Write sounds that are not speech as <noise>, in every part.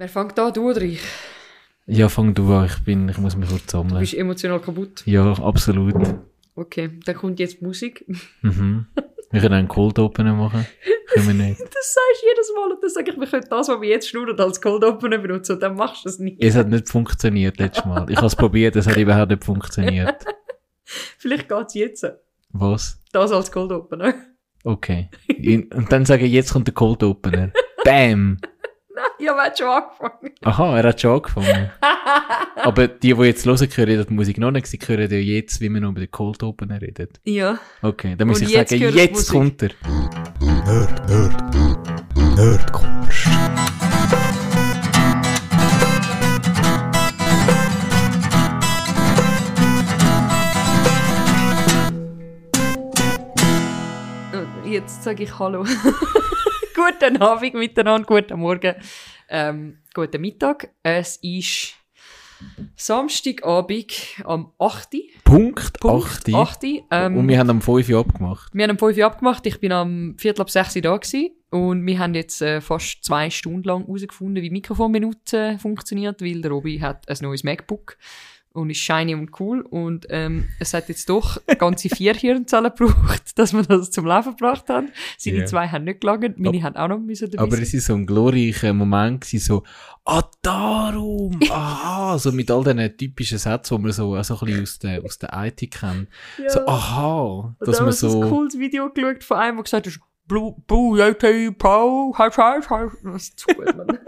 Wer fängt da? Du oder ich? Ja, fang du an, ich, bin, ich muss mich kurz Du sammeln. bist emotional kaputt. Ja, absolut. Okay, dann kommt jetzt Musik. <laughs> Mhm. Wir können einen Cold Opener machen. Können wir nicht. <laughs> Das sagst du jedes Mal und dann sage ich, wir können das, was wir jetzt schnurren, als Cold Opener benutzen und dann machst du das nicht. Es hat nicht funktioniert letztes Mal. Ich habe es probiert, es hat überhaupt nicht funktioniert. <laughs> Vielleicht geht es jetzt. Was? Das als Cold Opener. Okay. Und dann sage ich, jetzt kommt der Cold Opener. Bam! Ich habe jetzt schon angefangen. Aha, er hat schon angefangen. <laughs> Aber die, die jetzt hören, hören die Musik noch nicht. Sie hören ja jetzt, wie wir noch über den Cold Opener reden. ja. Okay, dann muss Und ich jetzt sagen, jetzt Musik. kommt er. Nerd, Nerd, Nerdkultur. Äh, Jetzt sage ich Hallo. <laughs> guten Abend miteinander, guten Morgen, ähm, guten Mittag. Es ist Samstagabend am 8. Punkt, Punkt 8. 8. Ähm, Und wir haben am 5 Uhr abgemacht. Wir haben um 5 Uhr abgemacht, ich bin am Viertel ab 6 Uhr da gewesen. Und wir haben jetzt äh, fast zwei Stunden lang herausgefunden, wie Mikrofonbenutzen funktioniert, weil der Robi hat ein neues MacBook und ist shiny und cool. Und ähm, es hat jetzt doch ganze vier Hirnzellen gebraucht, dass wir das zum Laufen gebracht haben. Seine Ja. zwei haben nicht gelangt, meine haben auch noch müssen dabei Aber sein. es ist so ein glorreicher Moment gewesen, so, ah, darum, aha, so mit all diesen typischen Sätzen, die man so, auch so ein bisschen aus der, aus der IT kennt. Ja. So, aha, dass da man haben wir so, ein cooles Video geschaut von einem, der gesagt hat, Blue, Blue, JT, Pro, Hype, Hype, Hype. Das ist zu gut, Mann.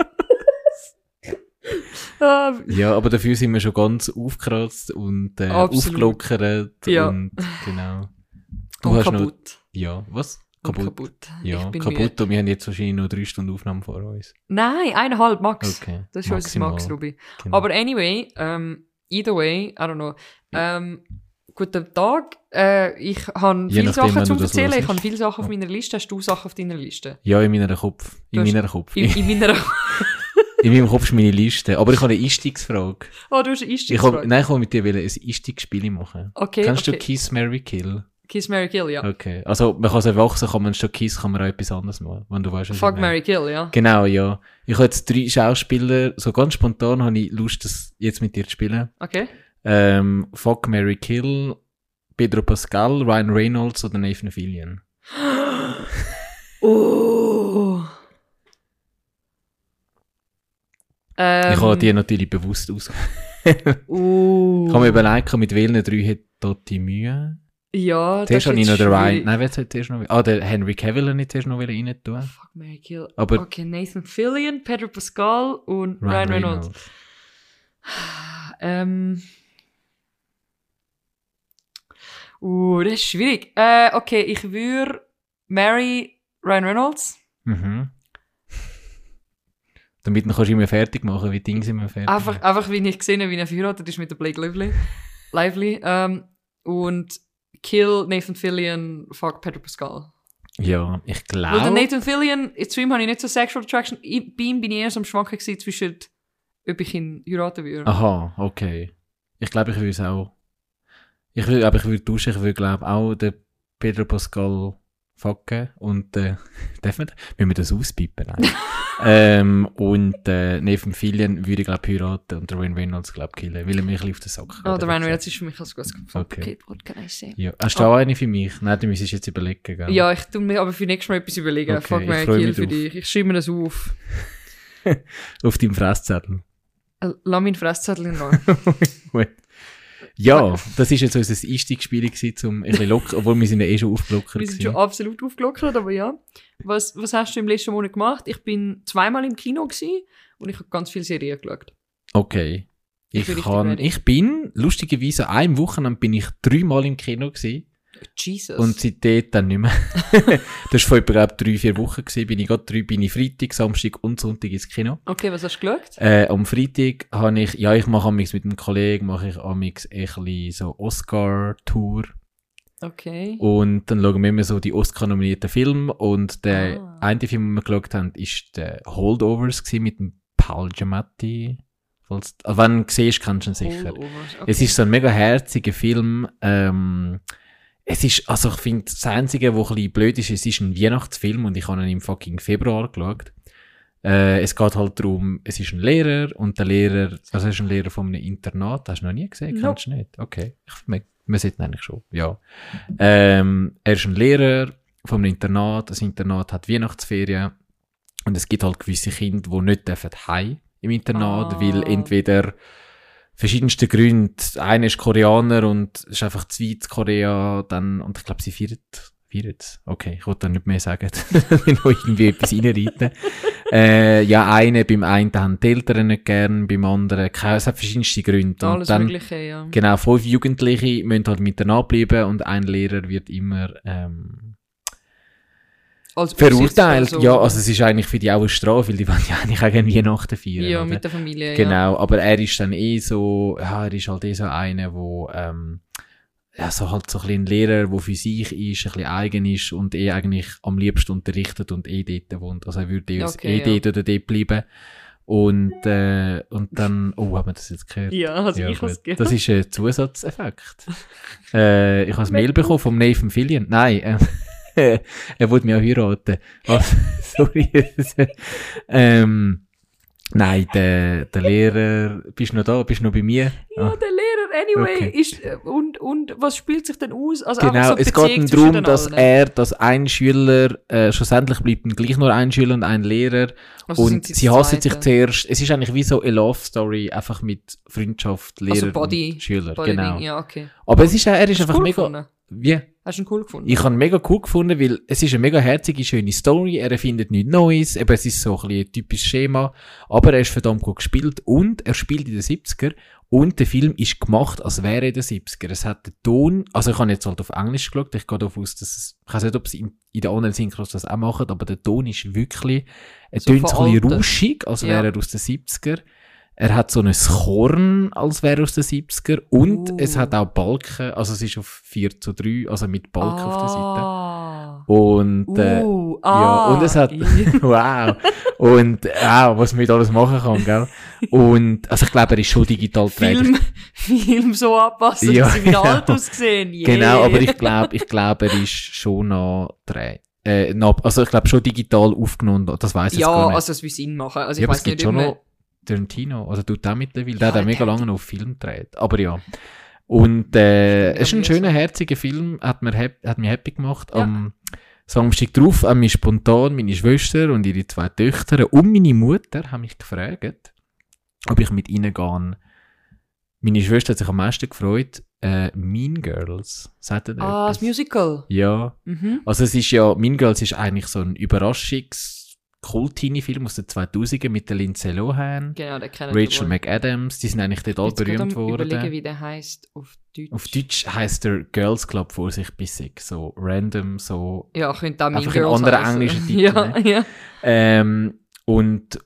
<laughs> Ah, ja, aber dafür sind wir schon ganz aufgekratzt und äh, aufgelockert Ja. und genau. Du und hast noch, kaputt. ja, was? Kaputt. kaputt. Ja, kaputt müde. und wir haben jetzt wahrscheinlich noch drei Stunden Aufnahme vor uns. Nein, eineinhalb Max. Okay. Das ist unser maximal. Max, Ruby. Genau. Aber anyway, ähm, either way, I don't know. Ähm, guten Tag. Äh, ich habe viele nachdem, Sachen zu erzählen. Ich habe viele Sachen auf meiner Liste. Hast du Sachen auf deiner Liste? ja, in meiner Kopf. In meiner Kopf. In, in meiner... <laughs> in meinem Kopf ist meine Liste. Aber ich habe eine Einstiegsfrage. oh, du hast eine Ich Einstiegsfrage. hab, nein, ich wollte mit dir ein Einstiegsspiel machen. Okay, Kennst okay. du Kiss, Mary Kill? Kiss, Mary Kill, ja. Okay. Also, man kann es erwachsen, kann man statt Kiss, kann man auch etwas anderes machen. Wenn du weißt, was Fuck, ich. Mary Kill, ja. Genau, ja. Ich habe jetzt drei Schauspieler, so ganz spontan habe ich Lust, das jetzt mit dir zu spielen. Okay. Ähm, Fuck, Mary Kill, Pedro Pascal, Ryan Reynolds oder Nathan Fillion. <gasps> Oh. Ähm, ich habe die natürlich bewusst aus. <laughs> Uh. Ich habe mir überlegt, mit welchen drei hat Totti Mühe. Ja, das Zuerst ist habe ich noch den Ryan, nein, wer hat zuerst noch, ah, der Henry Cavill habe ich zuerst noch rein tun. Fuck, Mary Kill. Aber- okay, Nathan Fillion, Pedro Pascal und Ryan, Reynolds. <sighs> Ähm. Uh, das ist schwierig. Äh, okay, ich würde Mary Ryan Reynolds. Mhm. Damit man kannst du immer fertig machen, wie Dinge sind wir fertig. Einfach, einfach wie ich gesehen habe, wie er verheiratet ist mit der Blake Lively. Lively. Ähm, und Kill Nathan Fillion, fuck Pedro Pascal. Ja, ich Weil glaube. Nathan Fillion, zu ihm habe ich nicht so Sexual Attraction. Ich, bei ihm bin ich eher so am Schwanken zwischen, ob ich ihn heiraten würde. Aha, okay. Ich glaube, ich würde es auch. Ich würde, aber ich würde tauschen, ich würde glaube auch den Pedro Pascal fucken und äh, <laughs> darf man, müssen wir das auspipen? Nein. <laughs> ähm, und äh, neben Fillion würde ich glaube heiraten und der Ryan Reynolds glaube killen, weil er mich auf den Sack. Oh, der Ryan Reynolds ist für mich als gutes Okay. Gesamtpaket. What can I say? Ja. Hast du auch eine für mich? Nein, du müsstest jetzt überlegen, gell? Ja, ich tu mir aber für nächstes Mal etwas überlegen. Okay, Fuck ich Mary Kill für dich. Ich schreibe mir das auf. <laughs> Auf deinem Fresszettel. Äh, Lass meinen Fresszettel in Ruhe. Ja, <laughs> das ist jetzt unser Einstiegsspiel gewesen, um ein bisschen locker, obwohl wir sind ja eh schon aufgelockert Wir sind schon absolut aufgelockert, aber ja. Was, was hast du im letzten Monat gemacht? Ich bin zweimal im Kino gewesen und ich habe ganz viele Serien geschaut. Okay. Ich Ich, kann, ich bin, lustigerweise, an einem Wochenende bin ich dreimal im Kino gewesen. Jesus. Und seitdem dann nicht mehr. <laughs> das war vor glaub, drei, vier Wochen gewesen. Bin ich gerade drei, bin ich Freitag, Samstag und Sonntag ins Kino. okay, was hast du geschaut? Äh, am Freitag habe ich, ja, ich mache amix mit einem Kollegen, mache ich amix ein bisschen so Oscar-Tour. Okay. Und dann schauen wir immer so die Oscar-nominierten Filme. Und der Ah. eine Film, den wir geschaut haben, ist der Holdovers gewesen mit dem Paul Giamatti. Falls, also wenn du siehst, kennst du ihn sicher. Okay. Es ist so ein mega herziger Film. Ähm, es ist, also ich finde, das Einzige, was ein bisschen blöd ist, es ist ein Weihnachtsfilm und ich habe ihn im fucking Februar geschaut. Äh, es geht halt darum, es ist ein Lehrer und der Lehrer, also er ist ein Lehrer von einem Internat, hast du noch nie gesehen? Nope. Kennst du nicht? Okay. Ich, man sieht ihn eigentlich schon, ja. Ähm, er ist ein Lehrer von einem Internat, das Internat hat Weihnachtsferien und es gibt halt gewisse Kinder, die nicht dürfen heim im Internat, Ah. weil entweder verschiedenste Gründe, einer ist Koreaner und ist einfach zu weit Korea, dann, und ich glaube, sie feiern, feiern Okay, ich wollte da nicht mehr sagen, <laughs> wenn noch irgendwie etwas reinreiten. äh, ja, eine, beim einen haben die Eltern nicht gern, beim anderen, keine, es hat verschiedenste Gründe. Alles dann, Mögliche, ja. Genau, fünf Jugendliche müssen halt mit danach bleiben und ein Lehrer wird immer ähm, Als verurteilt. Aussichtsperson. Ja, also es ist eigentlich für die auch eine Strafe, weil die <laughs> wollen ja eigentlich gerne Weihnachten feiern. Ja, oder? mit der Familie, ja. Genau, aber er ist dann eh so, ja, er ist halt eh so einer, wo, ähm, ja, so halt so ein bisschen ein Lehrer, der für sich ist, ein bisschen eigen ist und eh eigentlich am liebsten unterrichtet und eh dort wohnt. Also er würde eh, Okay, eh ja. dort oder dort bleiben. Und, äh, und dann, oh, haben wir das jetzt gehört? Ja, also Ja, ich gehört. Das ist ein Zusatzeffekt. äh, ich habe ein Mail bekommen vom Nathan Fillion. Nein, äh, <laughs> er wollte mich auch heiraten. Also, <laughs> sorry. <laughs> ähm, nein, der, der Lehrer, bist du noch da? Bist du noch bei mir? Ja, Ah. der Lehrer, anyway, Okay. ist, äh, und, und was spielt sich denn aus? Also Genau, so es geht Beziehung darum, dass allen. er, dass ein Schüler, äh, schlussendlich bleibt gleich nur ein Schüler und ein Lehrer. Also und sie, sie hassen sich zuerst. Es ist eigentlich wie so eine Love Story, einfach mit Freundschaft, Lehrer Also Body- und Schüler. Body genau. Ding, Ja, okay. Aber es ist, auch- er ist du einfach cool mega, gefunden? Wie? Hast du ihn cool gefunden? Ich habe ihn mega cool gefunden, weil es ist eine mega herzige, schöne Story. Er erfindet nichts Neues. Eben, es ist so ein, ein typisches Schema. Aber er ist verdammt gut gespielt und er spielt in den 70er. Und der Film ist gemacht, als wäre er in den 70er. Es hat den Ton, also ich habe jetzt halt auf Englisch geschaut. Ich gehe davon aus, dass es, ich weiß nicht, ob sie in, in den anderen Synchros das auch machen, aber der Ton ist wirklich, er So tönt ein bisschen rauschig, als Ja. wäre er aus den 70er. Er hat so ein Korn, als wäre aus den 70er. Und Uh. es hat auch Balken, also es ist auf 4 zu 3, also mit Balken auf der Seite. ah. Und, äh, Uh, ja, ah. und es hat, Ja. <laughs> wow. Und, wow, was man mit alles machen kann, gell? Und, also ich glaube, er ist schon digital. <laughs> Film, Film so anpassen, Ja, dass sie wieder genau. alt aussehen. Yeah. Genau, aber ich glaube, ich glaube, er ist schon noch drei. Äh, also ich glaube schon digital aufgenommen, das weiß ich Ja, gar nicht. also es will Sinn machen. Also ja, ich es weiß nicht, ob man- Tarantino, also tut der mittlerweile, der Ja, hat mega lange noch Film gedreht. Aber ja. Und, äh, es ist ein schöner, herziger Film, hat mir, hat mich happy gemacht. Ja. Am Samstag drauf haben mich spontan meine Schwester und ihre zwei Töchter und meine Mutter haben mich gefragt, ob ich mit ihnen gehen. Meine Schwester hat sich am meisten gefreut. Äh, mean Girls, sagt ihr Ah, das? Musical. Ja, Mhm. also es ist ja, Mean Girls ist eigentlich so ein überraschungs kult film aus den 2000er mit der Lindsay Lohan, Genau, Rachel. McAdams, die sind eigentlich dort all berühmt worden. wie der heißt auf Deutsch. Auf Deutsch heisst der Girls Club vor sich bissig, so random, so Ja, könnte auch Mean Einfach ein Girls anderer heissen. englischer <laughs> Titel, Ja, ne? ja. Ähm, und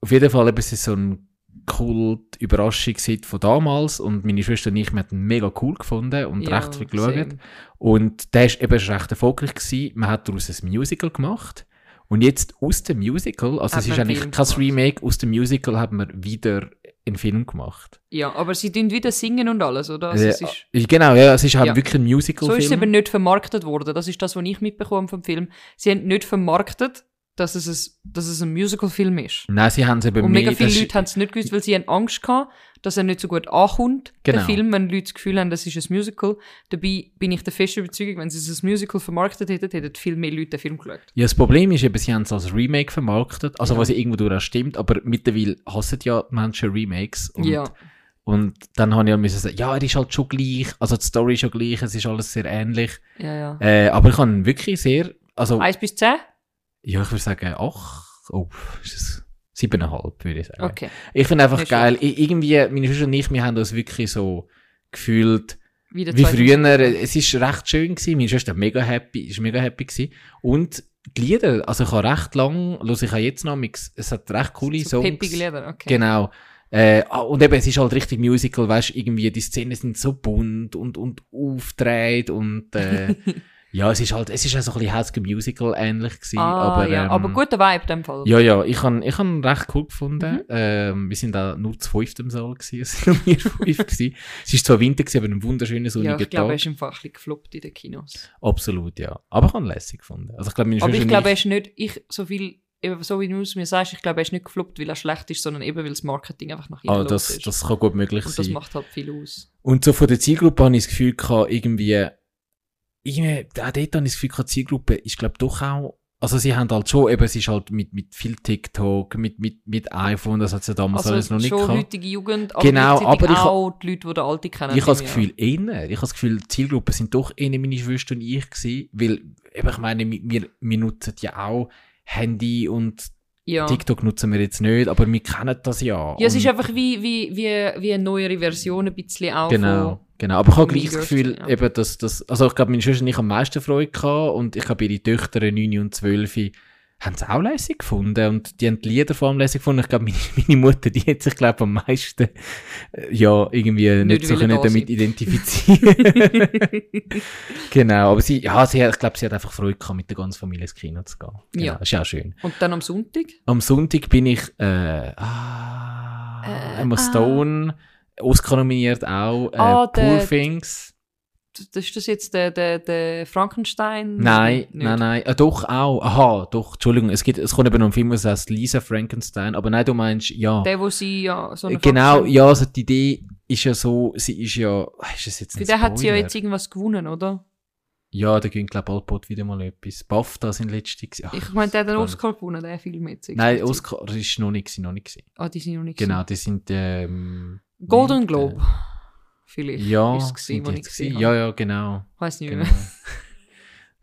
auf jeden Fall eben, es ist so ein kult Überraschungshit von damals und meine Schwester und ich, haben ihn mega cool gefunden und Ja, recht viel geschaut. same. Und der ist eben recht erfolgreich gewesen. Man hat daraus ein Musical gemacht. Und jetzt aus dem Musical, also Hat es ist eigentlich kein gemacht. Remake, aus dem Musical haben wir wieder einen Film gemacht. Ja, aber sie tun wieder singen und alles, oder? Also ist, äh, genau, ja, es ist halt Ja. wirklich ein so Musical-Film. ist es eben nicht vermarktet worden. Das ist das, was ich mitbekomme vom Film. Sie haben nicht vermarktet, dass es ein, dass es ein Musical-Film ist. Nein, sie haben es eben Und mega viele Leute haben es nicht gewusst, weil sie haben Angst gehabt, dass er nicht so gut ankommt, Genau. der Film, wenn Leute das Gefühl haben, das ist ein Musical. Dabei bin ich der festen Überzeugung, wenn sie es als Musical vermarktet hätten, hätten viel mehr Leute den Film geschaut. Ja, das Problem ist eben, sie haben es als Remake vermarktet, also Ja. was ja irgendwo durch auch stimmt, aber mittlerweile hassen ja Menschen Remakes. Und, ja. und dann habe ich ja müssen sagen, ja, er ist halt schon gleich, also die Story ist schon gleich, es ist alles sehr ähnlich. Ja, ja. Äh, aber ich habe wirklich sehr, also... Eins bis zehn? Ja, ich würde sagen, ach, oh, ist es siebeneinhalb, würde ich sagen. Okay. Ich finde einfach geil, I irgendwie, meine Schwester und ich, wir haben uns wirklich so gefühlt, wie 2000. früher, es ist recht schön gewesen, meine Schwester mega happy, ist mega happy gewesen. Und die Lieder, also ich habe recht lang, los ich auch jetzt noch, es hat recht coole so Songs. peppige Lieder, okay. Genau. Äh, ah, und eben, es ist halt richtig Musical, weißt irgendwie, die Szenen sind so bunt und, und aufgedreht und, äh, <laughs> ja, es ist halt, es ist auch so ein bisschen High School Musical ähnlich gewesen, ah, aber, ja. ähm, aber guter Vibe in dem Fall. ja, ja, ich han ich han recht cool gefunden. Mhm. Ähm, wir sind da nur zu fünft im Saal gewesen, es sind nur wir fünf gewesen. Es ist zwar Winter gewesen, aber ein wunderschöner sonniger Ja, ich glaube, er Tag. ist einfach ein bisschen gefloppt in den Kinos. Absolut, ja. Aber ich han lässig gefunden. Also ich glaube, Aber ich und glaube, er ist nicht, ich, so viel eben so wie du es mir sagst, ich glaube, er ist nicht gefloppt, weil er schlecht ist, sondern eben, weil das Marketing einfach nach ihm Ah, das, ist. das kann gut möglich Und das sein. macht halt viel aus. Und so von der Zielgruppe habe ich das Gefühl gehabt, irgendwie, irgendwie, auch dort habe ich das Gefühl die Zielgruppe ist, glaube doch auch, also sie haben halt schon, eben, es ist halt mit, mit viel TikTok, mit, mit, mit iPhone, das hat es ja damals alles Also noch nicht schon gehabt. heutige Jugend, aber Genau, aber ich ha- auch die Leute, die den Alte kennen. Ich habe das Gefühl, eher. Ich habe das Gefühl, die Zielgruppe sind doch eher meine Schwester und ich gewesen, weil, eben, ich meine, wir, wir, nutzen ja auch Handy und. Ja. TikTok nutzen wir jetzt nicht, aber wir kennen das ja. Ja, es ist einfach wie, wie, wie, wie eine neuere Version, ein bisschen auch Genau. Genau. Aber ich habe gleich das Gefühl, ja. eben, dass das, also ich glaube, meine Schwester und ich am meisten Freude gehabt und ich glaube, ihre Töchter, 9 und 12, haben es auch lässig gefunden und die haben die Lieder vor allem lässig gefunden. Ich glaube, meine, <laughs> meine Mutter, die hat sich, glaube am meisten, äh, ja, irgendwie nicht, Nicht so können da damit identifizieren. <laughs> genau, aber sie, ja, sie, hat- ich glaube, sie hat einfach Freude gehabt, mit der ganzen Familie ins Kino zu gehen. Genau, Ja. ist ja auch schön. Und dann am Sonntag? Am Sonntag bin ich, äh, ah, Äh, Emma ah. Oscar nominiert auch, äh, Ah, Poor der- Things. Das ist das jetzt der, der, der Frankenstein? Nein, Nicht? nein, nein. Ah, doch auch. Aha, doch. Entschuldigung. Es gibt, es kommt eben noch ein Film, der heißt Lisa Frankenstein. Aber nein, du meinst, ja. Der, wo sie ja so eine genau, Frankenstein- ja, also die Idee ist ja so, sie ist ja, ist das jetzt ein Für den hat sie ja jetzt irgendwas gewonnen, oder? Ja, da gehen, glaube ich, bald wieder mal etwas. BAFTA sind letzte. Ach, Ich meine, der hat den. Oscar gewonnen, der Film jetzt. Nein. Oscar ist noch nicht, noch nicht. Ah, die sind noch nicht Genau, die sind, ähm, Golden nicht, Globe. Vielleicht. Ja, ist es gewesen, ich gesehen ja, ja, genau. Weiß nicht genau. mehr.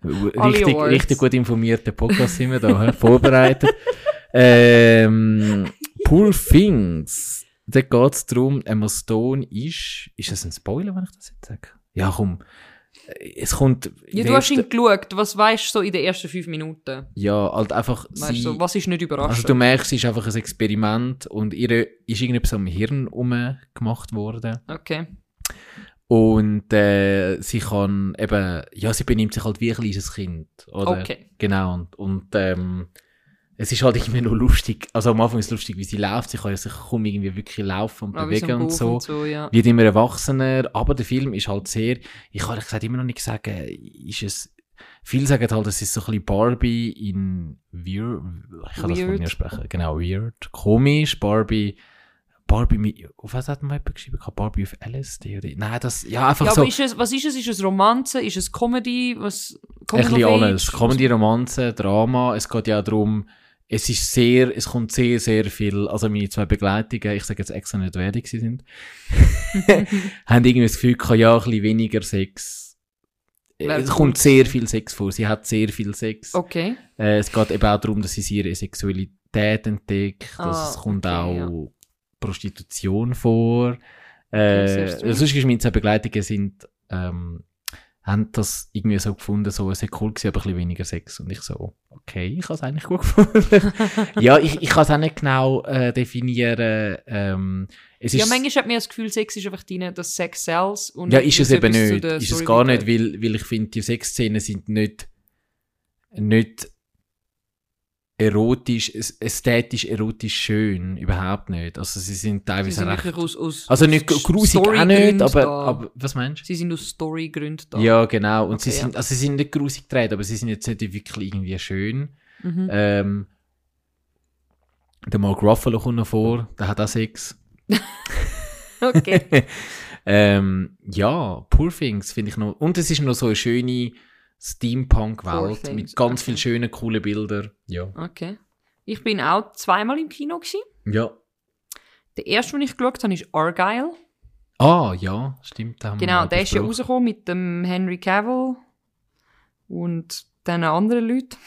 <laughs> Richtig, richtig gut informierter Podcast sind wir da, vorbereitet. <laughs> ähm, Poor Things. Da geht es darum, Emma Stone ist, ist das ein Spoiler, wenn ich das jetzt sage? Ja, komm. Es kommt, Ja, du hast ihn geschaut. Was weißt du so in den ersten fünf Minuten? ja, halt einfach, Weißt sie, du, was ist nicht also überraschend? du merkst, es ist einfach ein Experiment und ihr ist irgendetwas am Hirn gemacht worden. okay. Und äh, sie kann eben, ja, sie benimmt sich halt wie ein kleines Kind. Oder? Okay. Genau. Und, und ähm, es ist halt irgendwie nur lustig. Also am Anfang ist es lustig, wie sie läuft. Sie kann ja sich kaum irgendwie wirklich laufen und Ah, bewegen ein und so. und so, ja. Wird immer erwachsener. Aber der Film ist halt sehr, ich kann ehrlich gesagt immer noch nicht sagen, ist es, viele sagen halt, es ist so ein bisschen Barbie in weird, ich kann das von Weird. mir sprechen. Genau, weird. Komisch, Barbie, Barbie mit, auf was hat man jemand geschrieben? Barbie auf LSD oder? Nein, das, ja, einfach Ja, so. aber ist es, was ist es? Ist es Romanze? Ist es Comedy? Was, Ein Coming bisschen alles. Comedy, Romanze, Drama. Es geht ja darum, es ist sehr, es kommt sehr, sehr viel, also meine zwei Begleitungen, ich sage jetzt extra nicht, wer die sind, <laughs> haben irgendwie das Gefühl gehabt, ja, ein bisschen weniger Sex. Wäre es kommt sehr viel Sex vor. Sie hat sehr viel Sex. Okay. Äh, es geht eben auch darum, dass sie ihre Sexualität entdeckt. Ah, dass es kommt okay, auch Prostitution vor. Äh, sonst ist meine zwei Begleitungen sind, ähm, haben das irgendwie so gefunden, so, es wäre cool gewesen, aber ein bisschen weniger Sex. Und ich so, okay, ich habe es eigentlich gut gefunden. <laughs> ja, ich, ich kann es auch nicht genau äh, definieren. Ähm, es Ja, ist, manchmal hat man das Gefühl, Sex ist einfach drin, dass Sex sells. Und ja, ist es eben nicht. Ist es gar nicht, weil, weil ich finde, die Sexszenen sind nicht, nicht erotisch, äs- ästhetisch erotisch schön. Überhaupt nicht. Also sie sind Sie teilweise sind recht... aus, aus Also nicht grusig auch nicht, aber, aber was meinst du? Sie sind aus Storygründen da. Ja, genau. Und sie Okay, sind, ja. also sie sind nicht grusig gedreht, aber sie sind jetzt nicht wirklich irgendwie schön. Mhm. Ähm, der Mark Ruffalo kommt noch vor, der hat auch Sex. <laughs> Okay. <laughs> ähm, ja, Poor Things finde ich noch. Und es ist noch so eine schöne Steampunk-Welt mit ganz okay. vielen schönen, coolen Bildern. Ja. okay. Ich bin auch zweimal im Kino gewesen. Ja. Der erste, den ich geschaut habe, ist Argyle. Ah, ja, stimmt. Genau, mal der ist ja rausgekommen mit dem Henry Cavill und den anderen Leuten.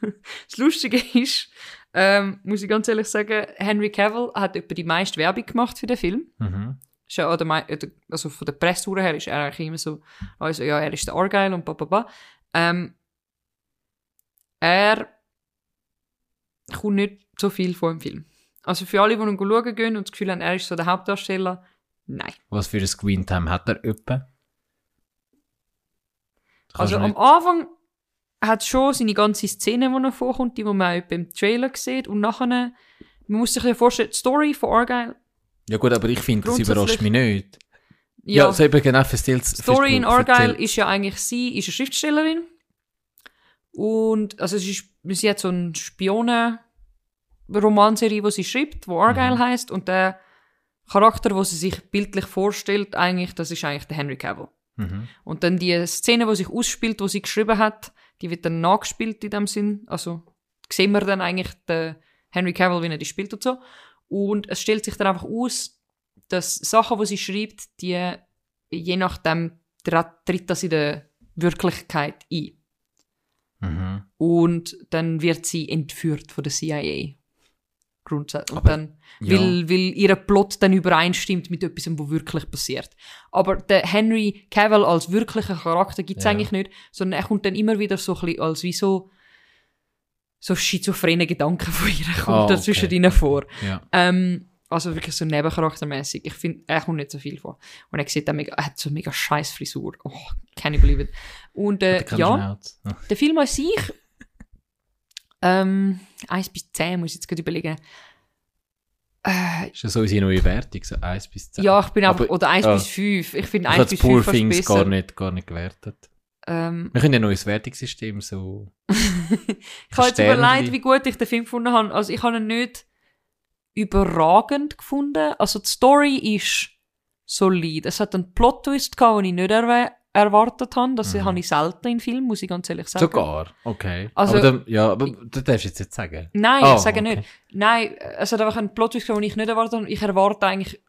<laughs> das Lustige ist, ähm, muss ich ganz ehrlich sagen, Henry Cavill hat etwa die meiste Werbung gemacht für den Film. Mhm. Ja, oder, also von der Presse her ist er eigentlich immer so, also ja, er ist der Argyle und bla Ähm, er kommt nicht so viel von dem Film. Also für alle, die ihn schauen gehen und das Gefühl haben, er ist so der Hauptdarsteller, nein. Was für ein Screentime hat er? Kannst Also am Anfang hat schon seine ganze Szene, die er vorkommt, die, man auch etwa im Trailer sieht. Und nachher, man muss sich ja vorstellen, die Story von Argyle, Ja gut, aber ich finde, das überrascht mich nicht. ja, Ja, so eben genau, erzähl's. Story in Argyle ist ja eigentlich, sie ist eine Schriftstellerin Und, also es ist, sie hat so eine Spionen-Romanserie, die sie schreibt, wo Argyle heißt und der Charakter, wo sie sich bildlich vorstellt, eigentlich, das ist eigentlich der Henry Cavill. Mhm. Und dann die Szene, wo sich ausspielt, wo sie geschrieben hat, die wird dann nachgespielt in dem Sinn. Also sehen wir dann eigentlich den Henry Cavill, wie er die spielt und so. Und es stellt sich dann einfach aus, dass Sachen, die sie schreibt, die je nachdem tritt das in der Wirklichkeit ein. Mhm. Und dann wird sie entführt von der CIA. Grundsätzlich. Und Aber- dann, Ja. weil, weil ihr Plot dann übereinstimmt mit etwas, was wirklich passiert. Aber der Henry Cavill als wirklicher Charakter gibt's Ja. eigentlich nicht, sondern er kommt dann immer wieder so ein bisschen als wie so, so schizophrene Gedanken von ihr kommt Ah, okay. dazwischen rein vor. Ja. Ähm, also wirklich so nebencharaktermäßig. Ich finde, er kommt nicht so viel vor. Und er sieht auch mega, er hat so eine mega scheiß Frisur. Oh, can you believe it? Und äh, ja. Ja. der Film an sich, ähm, 1 bis 10 muss ich jetzt gerade überlegen. Äh, Ist das so unsere neue Wertung? So 1 bis 10? ja, ich bin einfach, Aber- oder 1 ah. bis 5. Ich finde Ich 1 habe bis Poor 5 fast besser. gar nicht, gar nicht gewertet. Ähm, Wir können ja ein neues Wertungssystem so... <laughs> ich habe jetzt überlegt, wie gut ich den Film gefunden habe. Also ich habe ihn nicht überragend gefunden. Also die Story ist solid. Es hat einen Plot-Twist gehabt, den ich nicht erwe- erwartet habe. Das Mhm. habe ich selten in Filmen, muss ich ganz ehrlich sagen. Sogar? Okay. Also- aber dann, ja, aber das darfst du jetzt nicht sagen. Nein, Ah, ich sage okay. nicht. Nein, es hat einfach einen Plot-Twist gehabt, den ich nicht erwartet habe. Ich erwarte eigentlich,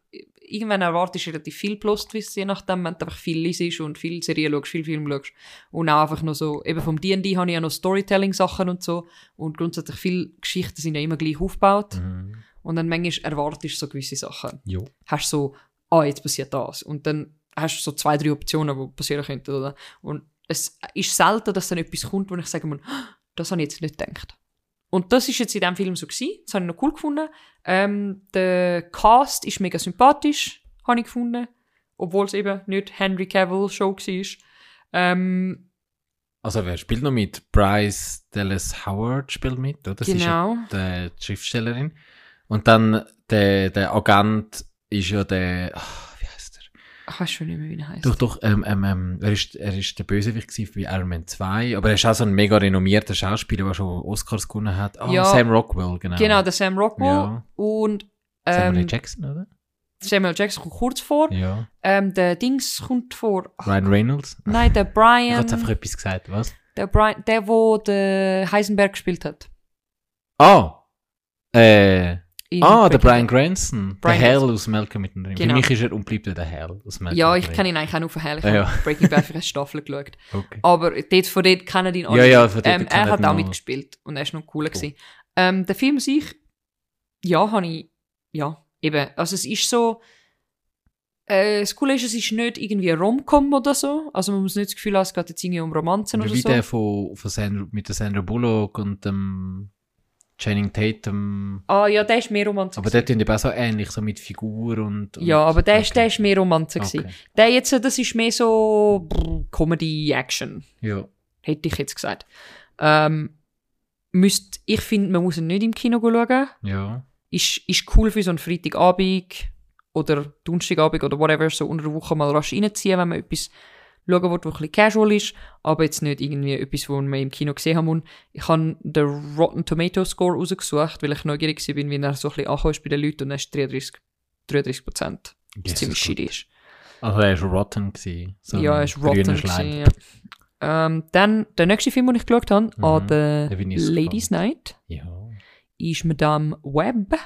irgendwann erwarte ich relativ viel Plot-Twists, je nachdem, wenn du einfach viel liest und viel Serien schaust, viel Film schaust. Und auch einfach noch so, eben vom D&D habe ich ja noch Storytelling-Sachen und so. Und grundsätzlich viele Geschichten sind ja immer gleich aufgebaut. Mhm. Und dann manchmal erwartest du so gewisse Sachen. Jo. Hast so, ah, jetzt passiert das. Und dann hast du so zwei, drei Optionen, die passieren könnten, oder? Und es ist selten, dass dann etwas kommt, wo ich sagen muss, «Ah, das habe ich jetzt nicht gedacht. Und das ist jetzt in diesem Film so gewesen. Das habe ich noch cool gefunden. Ähm, der Cast ist mega sympathisch, habe ich gefunden. Obwohl es eben nicht Henry Cavill Show war. Ähm, Also wer spielt noch mit? Bryce Dallas Howard spielt mit, oder? Das ist ja genau. die Schriftstellerin. Und dann der, der Agent ist ja der... ach, Ich weiß schon nicht mehr, wie er heißt. Doch, doch, ähm, ähm, ähm, er, ist, er ist der Bösewicht bei Iron Man 2, aber er ist auch so ein mega renommierter Schauspieler, der schon Oscars gewonnen hat. Ah, Ja. Sam Rockwell, genau. Genau, der Sam Rockwell Ja. und Samuel ähm, Jackson, oder? Samuel Jackson kommt kurz vor. Ja. Ähm, der Dings kommt vor. Ach, Ryan Reynolds. Nein, der Ich habe jetzt Brian. einfach etwas gesagt, was? Der Brian, der, wo der Heisenberg gespielt hat. Ah! Äh, In ah, der Brian Bad. Cranston. Brian der Hell aus Malcolm mittendrin. Genau. Für mich ist er und bleibt er der Hell aus Malcolm Ja, ich kenne ihn eigentlich auch nur von Hell. Ich Ja, habe ja. Breaking Bad für eine Staffel geschaut. Okay. Aber dort, von dort kennen ihn alle. Ja, ja, von dort ähm, er kennen hat ihn auch mitgespielt und er ist noch cooler gewesen. Ähm, der Film sich, ja, habe ich, ja, eben, also es ist so, äh, das Coole ist, es ist nicht irgendwie ein Rom-Com oder so, also man muss nicht das Gefühl haben, es geht jetzt irgendwie um Romanzen Oder oder wie so. der von, von Sandra, mit der Sandra Bullock und dem Channing Tatum. Ah, ja, der ist mehr Romanze. Aber der tun eben auch so ähnlich, so mit Figur und... und Ja, aber der, ist, okay. der ist mehr Romanze. Okay. Der jetzt, das ist mehr so Comedy-Action, Ja. hätte ich jetzt gesagt. Ähm, müsst, ich finde, man muss ihn nicht im Kino schauen. Ja. Ist, ist cool für so einen Freitagabend oder Donnerstagabend oder whatever, so unter der Woche mal rasch reinziehen, wenn man etwas schauen will, was ein bisschen casual ist, aber jetzt nicht irgendwie etwas, was man im Kino gesehen haben muss. Ich habe den Rotten Tomato Score rausgesucht, weil ich neugierig war, wie er so ein bisschen angekommen ist bei den Leuten und er ist 33, 33 Prozent. Was Jesus ziemlich ist. Also er war rotten. Gewesen. So ja, er ist rotten. gewesen, Ja. Ähm, dann, der nächste Film, den ich geschaut habe, Mhm. an der Ladies Night, Ja. ist Madame Webb,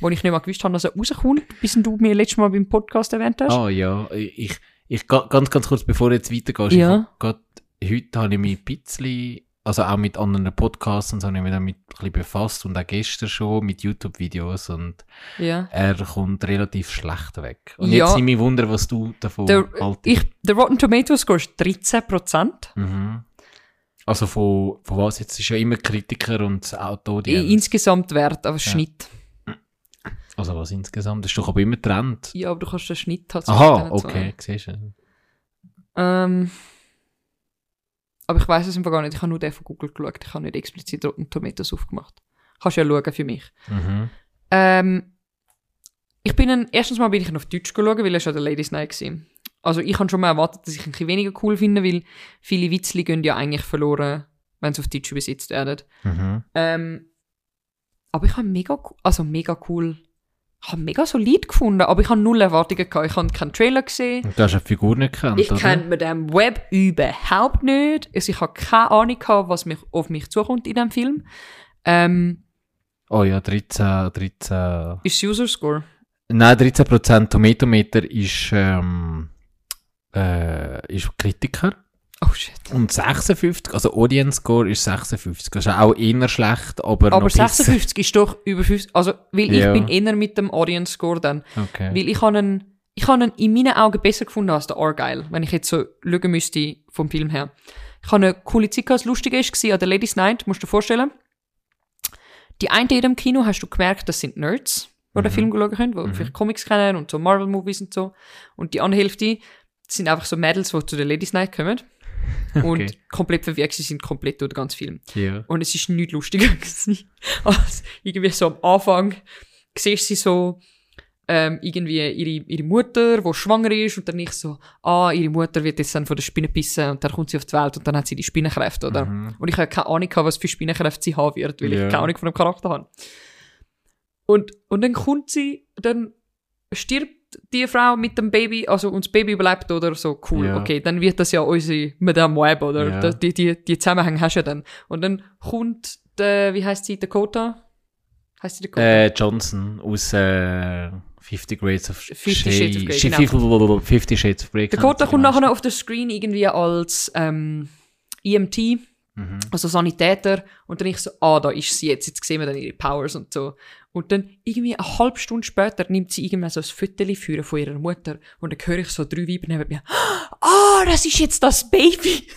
wo ich nicht mal gewusst habe, dass er rauskommt, bis du mir letztes Mal beim Podcast erwähnt hast. Ah ja, ich, ich ga- ganz, ganz kurz, bevor du jetzt weitergehst, Ja. ich grad, heute habe ich mich ein bisschen, also auch mit anderen Podcasts und so, habe ich mich damit ein bisschen befasst und auch gestern schon mit YouTube-Videos und Ja. er kommt relativ schlecht weg. Und Ja. jetzt sind mich wunder, was du davon Der, haltest. ich, der Rotten Tomato Score ist 13%. Mhm. Also von, von was? Jetzt ist ja immer Kritiker und das Auto, Insgesamt Wert, aber Schnitt. Also was insgesamt? Das ist doch aber immer Trend. Ja, aber du kannst den Schnitt halt Aha, okay, siehst du. Ähm, aber ich weiß es einfach gar nicht. Ich habe nur den von Google geschaut. Ich habe nicht explizit Rotten Tomatoes aufgemacht. Kannst ja schauen für mich. Mhm. Ähm, ich bin dann, erstens mal bin ich ihn auf Deutsch geschaut, weil er schon der Ladies Night war. Also ich habe schon mal erwartet, dass ich ihn ein bisschen weniger cool finde, weil viele Witzli gehen ja eigentlich verloren wenn sie auf Deutsch übersetzt werden. Mhm. Ähm, aber ich habe mega, also mega cool, ich habe mega solid gefunden, aber ich habe null Erwartungen gehabt. Ich habe keinen Trailer gesehen. Und du hast die Figur nicht gekannt, Ich kenne mit dem Web überhaupt nicht. Also ich habe keine Ahnung gehabt, was mich, auf mich zukommt in diesem Film. Ähm, Oh ja, 13, 13... ist User Score? Nein, 13% Tomatometer ist, ähm, äh, ist Kritiker. Oh shit. Und 56, also Audience Score ist 56. Das ist auch eher schlecht, aber, Aber noch besser. 56 ist doch über 50. Also, weil Ja. ich bin eher mit dem Audience Score dann. Okay. Weil ich habe einen, ich habe ihn in meinen Augen besser gefunden als der Argyle, wenn ich jetzt so schauen müsste vom Film her. Ich habe eine coole Zeit gehabt, das Lustige war an der Ladies Night, musst du dir vorstellen. Die eine in dem Kino hast du gemerkt, das sind Nerds, die den Film schauen können, die vielleicht Comics kennen und so Marvel-Movies und so. Und die andere Hälfte sind einfach so Mädels, die zu der Ladies Night kommen. <laughs> Okay. Und komplett verwirrt sie sind komplett durch den ganzen Film. ja. Und es ist nichts lustiger <laughs> gewesen. als irgendwie so am Anfang siehst sie so ähm, irgendwie ihre, ihre Mutter, die schwanger ist und dann nicht so, ah, ihre Mutter wird jetzt dann von der Spinne pissen und dann kommt sie auf die Welt und dann hat sie die Spinnenkräfte, oder? Und ich habe keine Ahnung was für Spinnenkräfte sie haben wird, weil Ja. ich keine Ahnung von dem Charakter habe. Und, und dann kommt sie, dann stirbt die Frau mit dem Baby, also und das Baby überlebt oder so, cool, Ja. okay, dann wird das ja unsere Madame Web, oder? Ja. Die, die, die Zusammenhänge hast du ja dann. Und dann kommt der, wie heißt sie, Dakota? Heißt sie Dakota? Äh, Johnson aus äh, 50 Grades of 50 Shades of Grey, genau. 50, 50 Shades of Grey. Dakota kommt nachher auf der Screen irgendwie als ähm, EMT, Mhm. also Sanitäter. Und dann ich so, ah, da ist sie jetzt, jetzt sehen wir dann ihre Powers und so. Und dann irgendwie eine halbe Stunde später nimmt sie irgendwann so ein Foto führen von ihrer Mutter. Und dann höre ich so drei Weiber neben mir, ah, das ist jetzt das Baby.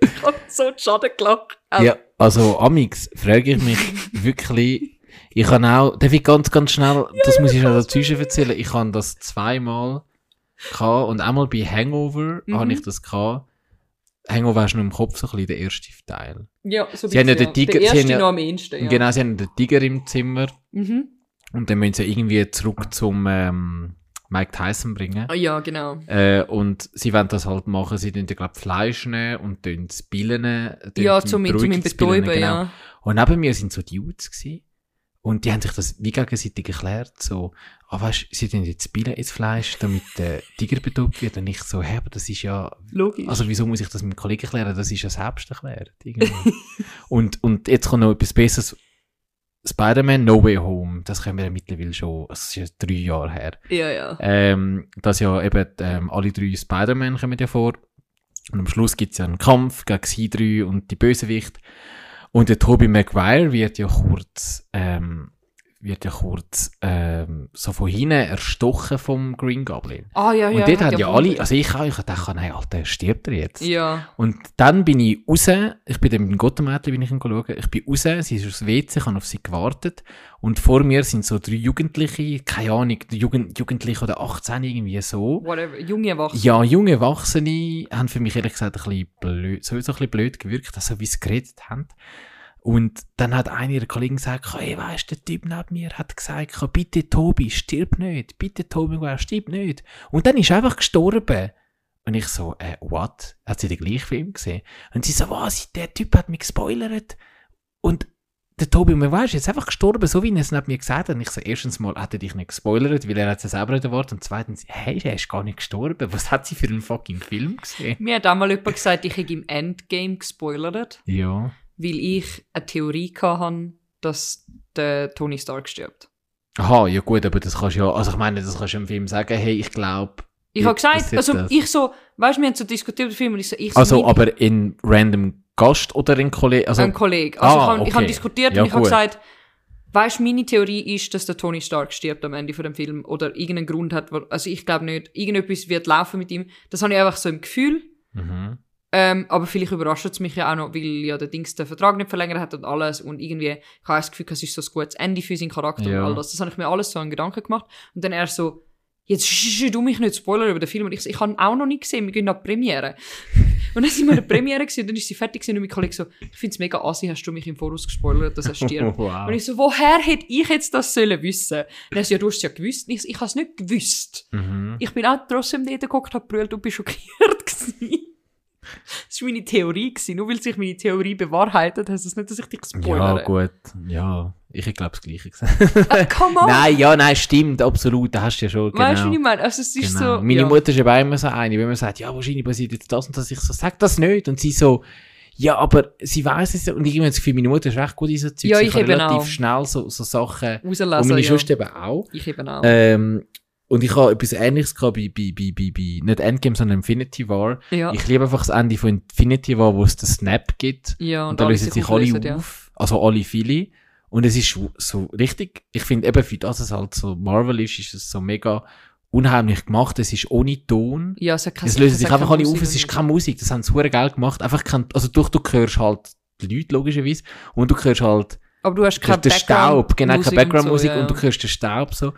ich hab so einen Schaden gelacht. Also, Ja, also Amix frage ich mich wirklich, ich habe auch, darf ich ganz, ganz schnell, das muss ich noch dazwischen erzählen, ich habe das zweimal gehabt und einmal bei Hangover Mhm. habe ich das gehabt. Hangover hast du noch im Kopf so ein bisschen den ersten Teil. ja, so Sie haben ja den Tiger- Der sie haben erste ja- noch am ehesten, ja. Genau, sie haben den Tiger im Zimmer Mhm. und dann müssen sie irgendwie zurück zum ähm, Mike Tyson bringen. Ah, Ja, genau. Äh, und sie wollen das halt machen, sie tun, glaube Fleisch nehmen und tun das Billen. äh, Ja, zum zum, betäuben, ja. Und neben mir sind so Dudes gewesen. Und die haben sich das wie gegenseitig erklärt, so, ah, weißt, sie tun jetzt Billen ins Fleisch, damit der Tiger betäubt wird. Und ich so, hä, aber das ist ja, Logisch. also wieso muss ich das meinem Kollegen erklären? Das ist ja selbst erklärt, <laughs> und, und jetzt kommt noch etwas Besseres. Spider-Man No Way Home, das können wir ja mittlerweile schon, das ist ja drei Jahre her. ja, ja. Ähm, dass ja eben ähm, alle drei Spider-Man kommen ja vor. Und am Schluss gibt's ja einen Kampf gegen sie drei und die Bösewicht. Und der Tobey Maguire wird ja kurz, ähm, wird ja kurz ähm, so von hinten erstochen vom Green Goblin. Ah, ja, ja. und dort haben ja alle, also ich auch, ich dachte, nein, Alter, stirbt er jetzt? Ja. Und dann bin ich raus, ich bin dann mit dem Gottemädchen, bin ich schauen, ich bin raus, sie ist aus WC, ich habe auf sie gewartet und vor mir sind so drei Jugendliche, keine Ahnung, Jugend, Jugendliche oder 18 irgendwie so. Whatever. Junge Erwachsene. Ja, junge Erwachsene haben für mich ehrlich gesagt ein bisschen blöd, sowieso ein bisschen blöd gewirkt, also wie sie geredet haben. Und dann hat einer ihrer Kollegen gesagt, hey, weißt der Typ neben mir hat gesagt, bitte Tobi, stirb nicht, bitte Tobi, stirb nicht. Und dann ist er einfach gestorben. Und ich so, äh, what? Hat sie den gleichen Film gesehen? Und sie so, was, der Typ hat mich gespoilert. Und der Tobi Maguire ist jetzt einfach gestorben, so wie er es neben mir gesagt hat. Und ich so, erstens mal hat er dich nicht gespoilert, weil er hat es selber nicht erwartet. Und zweitens, hey, er ist gar nicht gestorben. Was hat sie für einen fucking Film gesehen? Mir hat einmal jemand gesagt, ich hätte im Endgame gespoilert, Ja. Weil ich eine Theorie hatte, dass der Tony Stark stirbt. Aha, ja gut, aber das kannst du ja, also ich meine, das kannst du im Film sagen, hey, ich glaube. Ich habe gesagt, also das. ich so, weißt du, wir haben so diskutiert über den Film und ich so, ich so, Also, aber in random Gast oder in Kollege, also, ein Kollege. Also Ah, ich habe ich hab okay. diskutiert Ja, und ich habe gesagt, weißt du, meine Theorie ist, dass der Tony Stark stirbt am Ende von dem Film oder irgendeinen Grund hat, also ich glaube nicht, irgendetwas wird laufen mit ihm. Das habe ich einfach so im Gefühl. mhm. Ähm, aber vielleicht überrascht es mich ja auch noch, weil ja der Dings den Vertrag nicht verlängert hat und alles und irgendwie, ich habe das Gefühl, es ist so ein gutes Ende für seinen Charakter Ja. und all das. Das habe ich mir alles so in Gedanken gemacht. Und dann er so, jetzt du mich nicht spoilern über den Film. Und ich ich habe ihn auch noch nicht gesehen, wir gehen nach Premiere. <laughs> und dann sind wir in der Premiere gesehen, dann ist sie fertig gewesen und mein Kollege so, ich finde es mega assi, hast du mich im Voraus gespoilert, dass er stirbt. <laughs> Wow. Und ich so, woher hätte ich jetzt das sollen wissen? Und er so, ja, du hast es ja gewusst. Und ich so, ich habe es nicht gewusst. Mhm. Ich bin auch trotzdem dort geguckt, habe brüllt und bin schockiert <laughs> gewesen. Das war meine Theorie. Gewesen. Nur weil sich meine Theorie bewahrheitet, heißt das nicht, dass ich dich spoilere. Ja, gut. Ja, ich glaube das Gleiche gesagt. Ah, come on! nein, ja, nein, stimmt, absolut. Da hast du ja schon. Genau. Weißt du, wie ich meine? Also, es ist Genau. so. Meine ja. Mutter ist auch immer so eine, wenn man sagt, ja, wahrscheinlich passiert jetzt das und das, ich so, sag das nicht. Und sie so, ja, aber sie weiß es. Und ich habe das Gefühl, meine Mutter ist recht gut in so Zeug. Ja, sie ich kann eben relativ auch. schnell so, so Sachen, und rauslassen. meine ja. Schwester eben auch. Ich eben auch. Ähm, und ich habe etwas Ähnliches gehabt bei, bei, bei, bei, bei nicht Endgame, sondern Infinity War. ja. Ich liebe einfach das Ende von Infinity War, wo es den Snap gibt. ja, Und, da lösen sich alle auflösen, ja. auf. Also alle viele. Und es ist so richtig, ich finde eben, für das es halt so Marvel ist, ist es so mega unheimlich gemacht. Es ist ohne Ton. Ja, es Es lösen sich einfach alle auf, es ist und- keine Musik. Das haben sie super geil gemacht. Einfach kein, also durch, du hörst halt die Leute, logischerweise. Und du hörst halt Aber du hast den, keine den Staub, genau, keine Background-Musik und so, und du hörst den Staub so.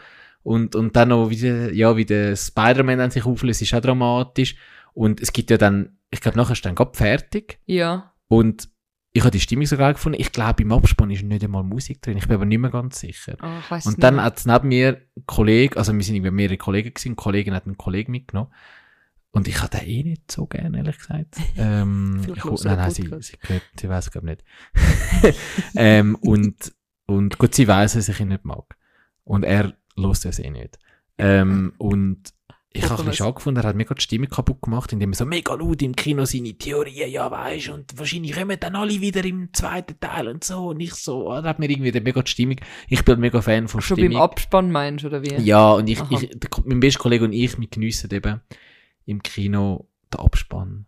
Und, und dann noch, wie der, ja, wie der Spider-Man dann sich auflöst, ist auch dramatisch. Und es gibt ja dann, ich glaube, nachher ist dann gerade fertig. ja. Und ich habe die Stimmung so geil gefunden. Ich glaube, im Abspann ist nicht einmal Musik drin. Ich bin aber nicht mehr ganz sicher. Oh, Und dann nicht. hat es neben mir ein Kollege, also wir sind irgendwie mehrere Kollegen gewesen, ein Kollege hat einen Kollegen mitgenommen. Und ich hatte eh nicht so gerne, ehrlich gesagt. <laughs> Ähm, ich, nein, nein, sie, sie, hört, sie weiß glaube nicht. <laughs> ähm, und, und gut, sie weiß, dass ich ihn nicht mag. Und er lost es eh nicht. Ähm, und ich habe ein bisschen gefunden, er hat mega die Stimme kaputt gemacht, indem er so mega laut im Kino seine Theorien, ja weisst, und wahrscheinlich kommen dann alle wieder im zweiten Teil und so. Und ich so, ah, da hat mir irgendwie dann mega die Stimmung. Ich bin mega Fan von Schon Stimmung. beim Abspann meinst du, oder wie? Ja, und ich, Aha. ich, der, mein bester Kollege und ich, wir geniessen eben im Kino den Abspann.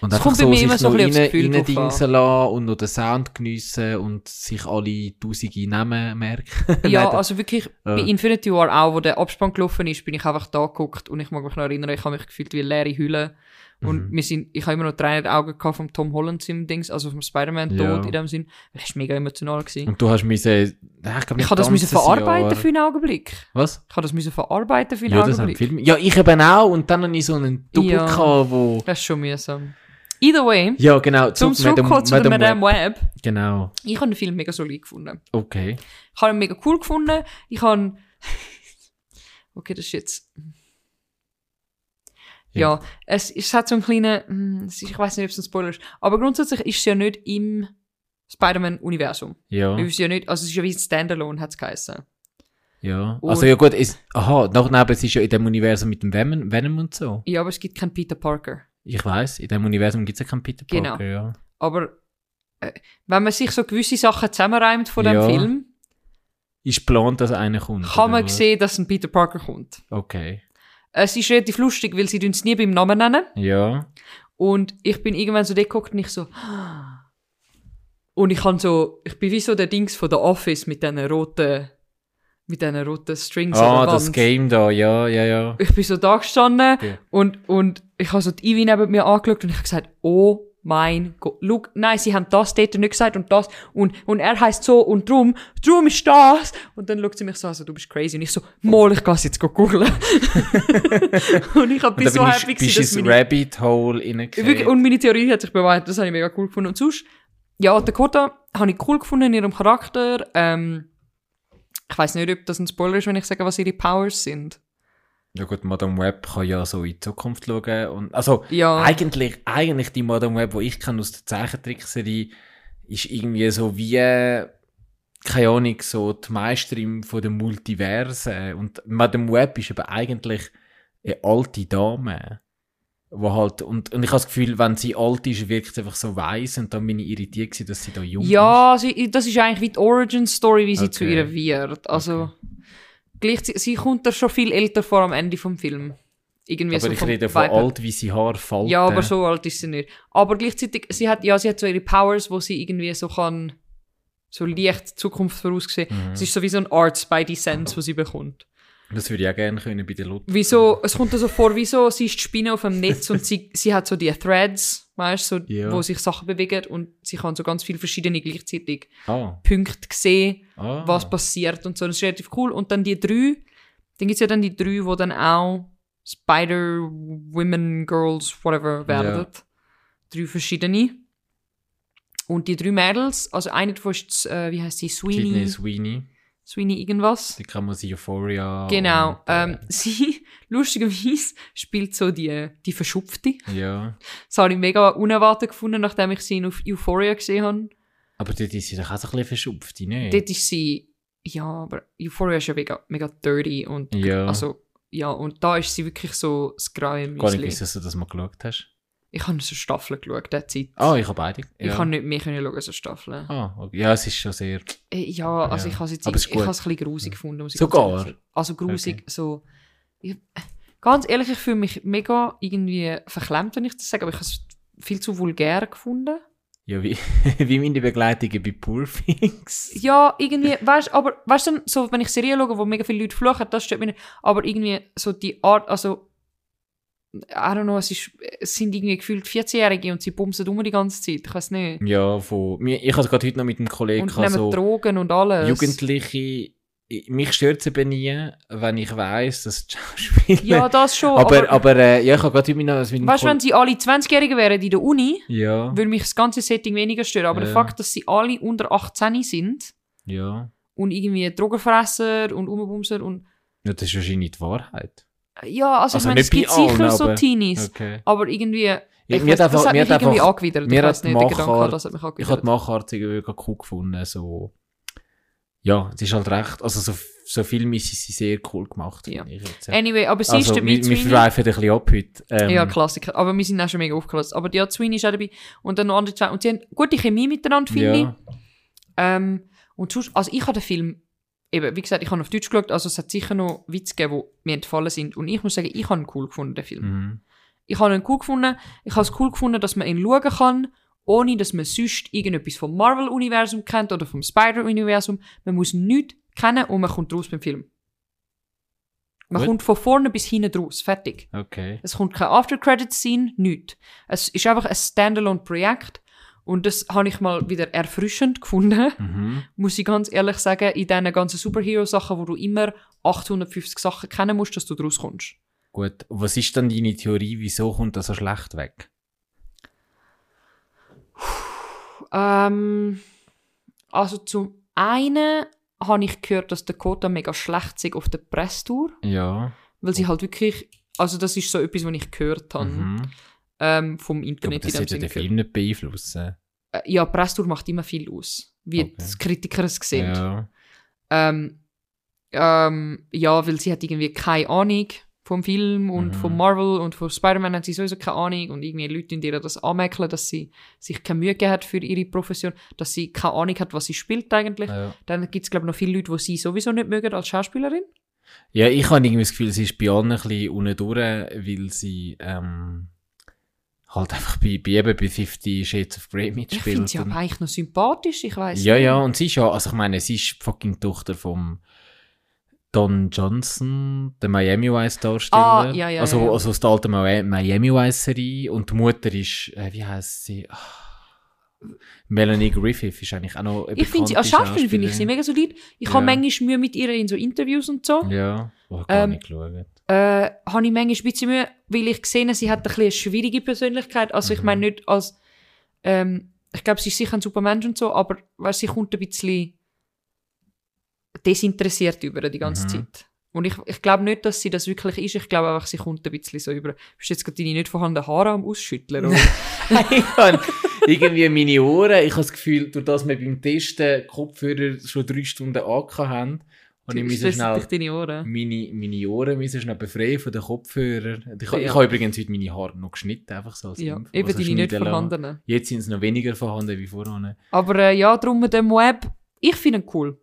Und Es einfach kommt bei so mir sich immer so ein bisschen rein, Gefühl drauf reindingsen lassen und noch den Sound geniessen und sich alle tausende Namen merken. <laughs> Ja, also wirklich, bei Ja. Infinity War auch, wo der Abspann gelaufen ist, bin ich einfach da geguckt und ich mag mich noch erinnern, ich habe mich gefühlt wie eine leere Hülle. Und Mhm. wir sind, ich habe immer noch den Augen gehabt vom Tom Holland im Dings, also vom Spider-Man-Tod Ja. in dem Sinn. Das war mega emotional. Gewesen. Und du hast müssen, ja, ich Ich habe das müssen verarbeiten für einen Augenblick. Was? Ich habe das müssen verarbeiten für einen Ja, Augenblick. Ja, ich eben auch. Und dann habe ich so einen Double Ja. gehabt, wo, Das ist schon mühsam. Either way, ja, genau, zum zu Madame- Zurückkommen zu Madame Madame Web. Web. Genau. Ich habe den Film mega solid gefunden. Okay. Ich habe ihn mega cool gefunden. Ich habe. <laughs> okay, das ist jetzt. Ja, es, es hat so einen kleinen. hm, Ich weiß nicht, ob es ein Spoiler ist. Aber grundsätzlich ist es ja nicht im Spider-Man-Universum. Ja. Es ist ja nicht, also es ist ja wie ein Standalone, hat es geheißen. Ja. Und- Also ja gut, ist, aha, noch neben, es ist ja in dem Universum mit dem Venom, Venom und so. Ja, aber es gibt keinen Peter Parker. Ich weiß, in dem Universum gibt es ja keinen Peter Genau. Parker, ja. Aber äh, wenn man sich so gewisse Sachen zusammenreimt von dem Ja. Film, Ist geplant, dass einer kommt. kann man was? sehen, dass ein Peter Parker kommt. Okay. Es ist relativ lustig, weil sie es nie beim Namen nennen. Ja. Und ich bin irgendwann so geguckt und ich so. Und ich kann so, ich bin wie so der Dings von der Office mit diesen roten, mit diesen roten Strings Ah, das. Game da, ja, ja, ja. <laughs> Ich bin so da gestanden Okay. und, und ich habe so die Ivy neben mir angeschaut und ich habe gesagt, oh mein Gott, look, nein, sie haben das dort nicht gesagt und das und, und er heißt so und drum, drum ist das. Und dann schaut sie mich so an, so, du bist crazy. Und ich so, mal, ich kann es jetzt googeln. <laughs> und ich hab, Und bin dann so happy gewesen, dass meine Rabbit Hole Wirklich, und meine Theorie hat sich bewahrheitet, das habe ich mega cool gefunden. Und sonst, ja, Dakota habe ich cool gefunden in ihrem Charakter. Ähm, ich weiß nicht, ob das ein Spoiler ist, wenn ich sage, was ihre Powers sind. Ja gut, Madame Web kann ja so in die Zukunft schauen. Und, also, Ja. eigentlich, eigentlich die Madame Web, die ich kenne aus der Zeichentrickserie, ist irgendwie so wie, keine Ahnung, so die Meisterin von den Multiversen. Und Madame Web ist aber eigentlich eine alte Dame. Wo halt, und, und ich habe das Gefühl, wenn sie alt ist, wirkt sie einfach so weiss und dann bin ich irritiert gewesen, dass sie da jung ist. Ja, das ist eigentlich wie die Origin-Story, wie sie Okay. zu ihr wird. Also, gleichzeitig, sie kommt da schon viel älter vor am Ende vom Film. Irgendwie Aber so ich rede von Vibe alt, wie sie Haar falten. Ja, aber so alt ist sie nicht. Aber gleichzeitig, sie hat, ja, sie hat so ihre Powers, wo sie irgendwie so kann, so leicht Zukunft voraussehen. Mhm. Es ist so wie so ein Art Spidey Sense, wo sie bekommt. Das würde ich auch gerne können bei der Luther. Wieso, es kommt so vor, wieso sie ist die Spinne auf dem Netz und sie, sie hat so die Threads, weißt du, so, Ja. wo sich Sachen bewegen und sie kann so ganz viele verschiedene gleichzeitig Ah. Punkte sehen, ah. was passiert und so. Das ist relativ cool. Und dann die drei, dann gibt's ja dann die drei, wo dann auch Spider, Women, Girls, whatever werden. Drei verschiedene. Und die drei Mädels, also eine davon ist, äh, wie heißt sie, Sweeney. Sweeney. Sweeney irgendwas. Die kann man sie Euphoria. Genau. und, äh, Ähm, <laughs> sie, lustigerweise, spielt so die, die Verschupfte. Ja. Das habe ich mega unerwartet gefunden, nachdem ich sie in Euph- Euphoria gesehen habe. Aber dort ist sie doch auch so ein bisschen verschupft, ne? Dort ist sie, ja, aber Euphoria ist ja mega, mega dirty und, Ja. also, ja, und da ist sie wirklich so das graue Gar nicht gewusst, dass du das mal geschaut hast. Ich habe so Staffeln geschaut, der Zeit. Ah, ich habe beide. Ich Ja. kann nicht mehr können schauen, so Staffeln. Ah, okay. Ja, es ist schon sehr. Äh, Ja, also ich habe es jetzt, Aber es ich, ich habe es ein bisschen grusig gefunden. Muss ich Sogar? sagen. Also grusig, so, ich, ganz ehrlich, ich fühle mich mega irgendwie verklemmt, wenn ich das sage, aber ich habe es viel zu vulgär gefunden. Ja, wie, <laughs> wie meine Begleitungen bei Poor Things. Ja, irgendwie, weißt aber, weißt du, so, wenn ich Serien schaue, wo mega viele Leute fluchen, das stört mich nicht. Aber irgendwie, so die Art, also, I don't know, es, ist, es sind irgendwie gefühlt 14-Jährige und sie bumsen um die ganze Zeit. Ich weiß nicht. Ja, von. Ich habe es gerade heute noch mit einem Kollegen Und nehmen so Drogen und alles. Jugendliche. ich- Mich stört es eben nie, wenn ich weiss, dass die Schauspieler. <laughs> Ja, das schon. aber, aber, aber, äh, ja, ich habe gerade heute mit einem weißt du, wenn sie alle 20-Jährige wären in der Uni, Ja, würde mich das ganze Setting weniger stören. Aber der Ja. Fakt, dass sie alle unter 18 sind ja. und irgendwie Drogenfresser und Umbumser und. Ja, das ist wahrscheinlich die Wahrheit. Ja, also, Also ich meine, es gibt sicher allen, so aber- Teenies. Okay. Aber irgendwie. Ich mir weiss, hat das einfach- hat mich irgendwie einfach- angewidert. mir ich weiß hat nicht, der Gedanke, das hat mich Ich habe die angewidert. Machart irgendwie cool gefunden. So. Ja, es ist halt recht. Also, so, so Filme sind sie sehr cool gemacht. Ja. Ich jetzt. Anyway, aber sie also, ist dabei, wir, wir schweifen ein bisschen ab heute. Ähm, Ja, Klassiker. Aber wir sind auch schon mega aufgelassen. Aber ja, Sweeney ist auch dabei. Und dann noch andere zwei. Und sie haben gute Chemie miteinander, finde Ja. ich. Ähm, und sonst, also ich habe den Film, eben, wie gesagt, ich habe auf Deutsch geschaut, also es hat sicher noch Witze gegeben, die mir entfallen sind. Und ich muss sagen, ich habe ihn cool gefunden, den Film. Mhm. Ich habe ihn cool gefunden. Ich habe es cool gefunden, dass man ihn schauen kann, ohne dass man sonst irgendetwas vom Marvel-Universum kennt oder vom Spider-Universum. Man muss nichts kennen und man kommt raus beim Film. Man Gut. kommt von vorne bis hinten raus. Fertig. Okay. Es kommt kein After-Credit-Scene, nichts. Es ist einfach ein Standalone-Projekt. Und das habe ich mal wieder erfrischend gefunden, Mhm. muss ich ganz ehrlich sagen, in diesen ganzen Superhero-Sachen, wo du immer 850 Sachen kennen musst, dass du draus kommst. Gut. Was ist dann deine Theorie, wieso kommt das so schlecht weg? Ähm, also zum einen habe ich gehört, dass Dakota mega schlecht ist auf der Presstour, Ja. weil sie halt wirklich, also das ist so etwas, was ich gehört habe, Mhm. Ähm, vom Aber Internet das in dem sollte Sinne den. Film nicht beeinflussen. Äh, Ja, die Presstour macht immer viel aus, wie Okay. die Kritiker es sehen. Ja. Ähm, ähm, ja, weil sie hat irgendwie keine Ahnung vom Film und Mhm. von Marvel und von Spider-Man hat sie sowieso keine Ahnung und irgendwie Leute in ihr das anmerken, dass sie sich keine Mühe gegeben hat für ihre Profession, dass sie keine Ahnung hat, was sie spielt eigentlich. ja. Dann gibt es, glaube ich, noch viele Leute, die sie sowieso nicht mögen als Schauspielerin. Ja, ich habe irgendwie das Gefühl, sie ist bei allen ein bisschen unten durch, weil sie ähm, halt einfach bei, bei eben bei 50 Shades of Grey Ich mitspielt. finde sie aber eigentlich noch sympathisch, ich weiß ja, ja, und sie ist ja, also ich meine, sie ist die fucking Tochter vom Don Johnson, der Miami Vice Darsteller. Ah, ja, ja, also, ja, ja. also aus der alten Mi- Miami Vice Serie. Und die Mutter ist, äh, wie heißt sie? Ah, Melanie Griffith ist eigentlich auch noch Ich finde sie, als bekannte Schauspielerin finde ich sie mega solid. Ich Ja. habe manchmal Mühe mit ihr in so Interviews und so. Ja, oh, gar Ähm, nicht geschaut. Äh, habe ich manchmal ein bisschen Mühe, weil ich gesehen habe, sie hat ein bisschen eine schwierige Persönlichkeit. Also ich Mhm. meine nicht als, ähm, ich glaube, sie ist sicher ein super Mensch und so, aber weißt, sie kommt ein bisschen desinteressiert über die ganze Mhm. Zeit. Und ich, ich glaube nicht, dass sie das wirklich ist. Ich glaube einfach, sie kommt ein bisschen so über. Bist du jetzt gerade deine nicht vorhandenen Haare am Ausschütteln? Oder? <laughs> ich habe irgendwie meine Ohren, ich habe das Gefühl, durch das wir beim Testen Kopfhörer schon drei Stunden angehabt haben, habe ich müssen schnell deine Ohren. meine, meine Ohren müssen schnell befreien von den Kopfhörern. Ich, Ja. ich habe übrigens heute meine Haare noch geschnitten, einfach so als Ja, Info. eben Also deine nicht vorhandenen. Jetzt sind es noch weniger vorhanden wie vorher. Aber äh, ja, darum mit dem Web, ich finde ihn cool.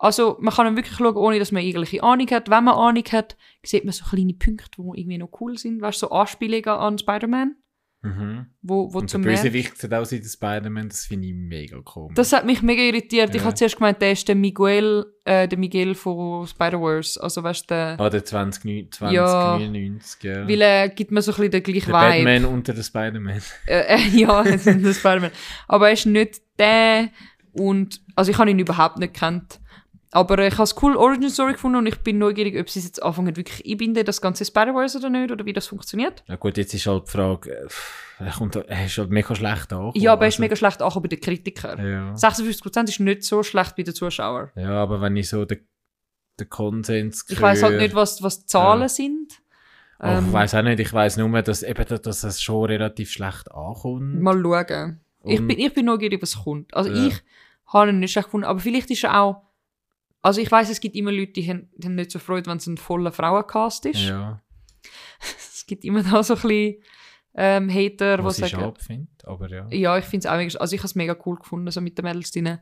Also, man kann ihn wirklich schauen, ohne dass man irgendwelche Ahnung hat. Wenn man Ahnung hat, sieht man so kleine Punkte, die irgendwie noch cool sind. Weißt du, so Anspielungen an Spider-Man, Mhm. wo, wo Und der. Bösewicht sieht wie der Spider-Man, das finde ich mega komisch. Das hat mich mega irritiert. Ich Ja. habe zuerst gemeint, der ist der Miguel, äh, der Miguel von Spider-Verse. Also, weißt du, der, ah, der 20, 20 Ja. 99, ja. weil er gibt mir so ein bisschen den gleichen der Vibe. Batman unter der Spider-Man. Äh, äh, <laughs> ja, <laughs> der Spider-Man. Aber er ist nicht der und, also ich habe ihn überhaupt nicht gekannt. Aber ich habe es cool Origin Story gefunden und ich bin neugierig, ob sie es jetzt anfangen wirklich einbinden, das ganze Spider-Verse oder nicht, oder wie das funktioniert. Ja gut, jetzt ist halt die Frage, äh, er, kommt, er ist halt mega schlecht an. Ja, aber er ist mega schlecht auch bei den Kritikern. Ja. 56% ist nicht so schlecht bei den Zuschauern. ja, aber wenn ich so den, den Konsens Ich weiß halt nicht, was, was die Zahlen Ja. sind. Oh, ich Ähm, weiß auch nicht, ich weiß nur, dass, eben, dass es schon relativ schlecht ankommt. Mal schauen. Ich bin, ich bin neugierig, was kommt. Also Ja. ich habe ihn nicht schlecht gefunden, aber vielleicht ist er auch. Also ich weiß, es gibt immer Leute, die haben, die haben nicht so Freude, wenn es ein voller Frauencast ist. Ja, <laughs> Es gibt immer da so ein bisschen ähm, Hater, die was ich sagen. schade finde, aber ja. Ja, ich finde es auch mega, also ich habe es mega cool gefunden, so mit den Mädels drin.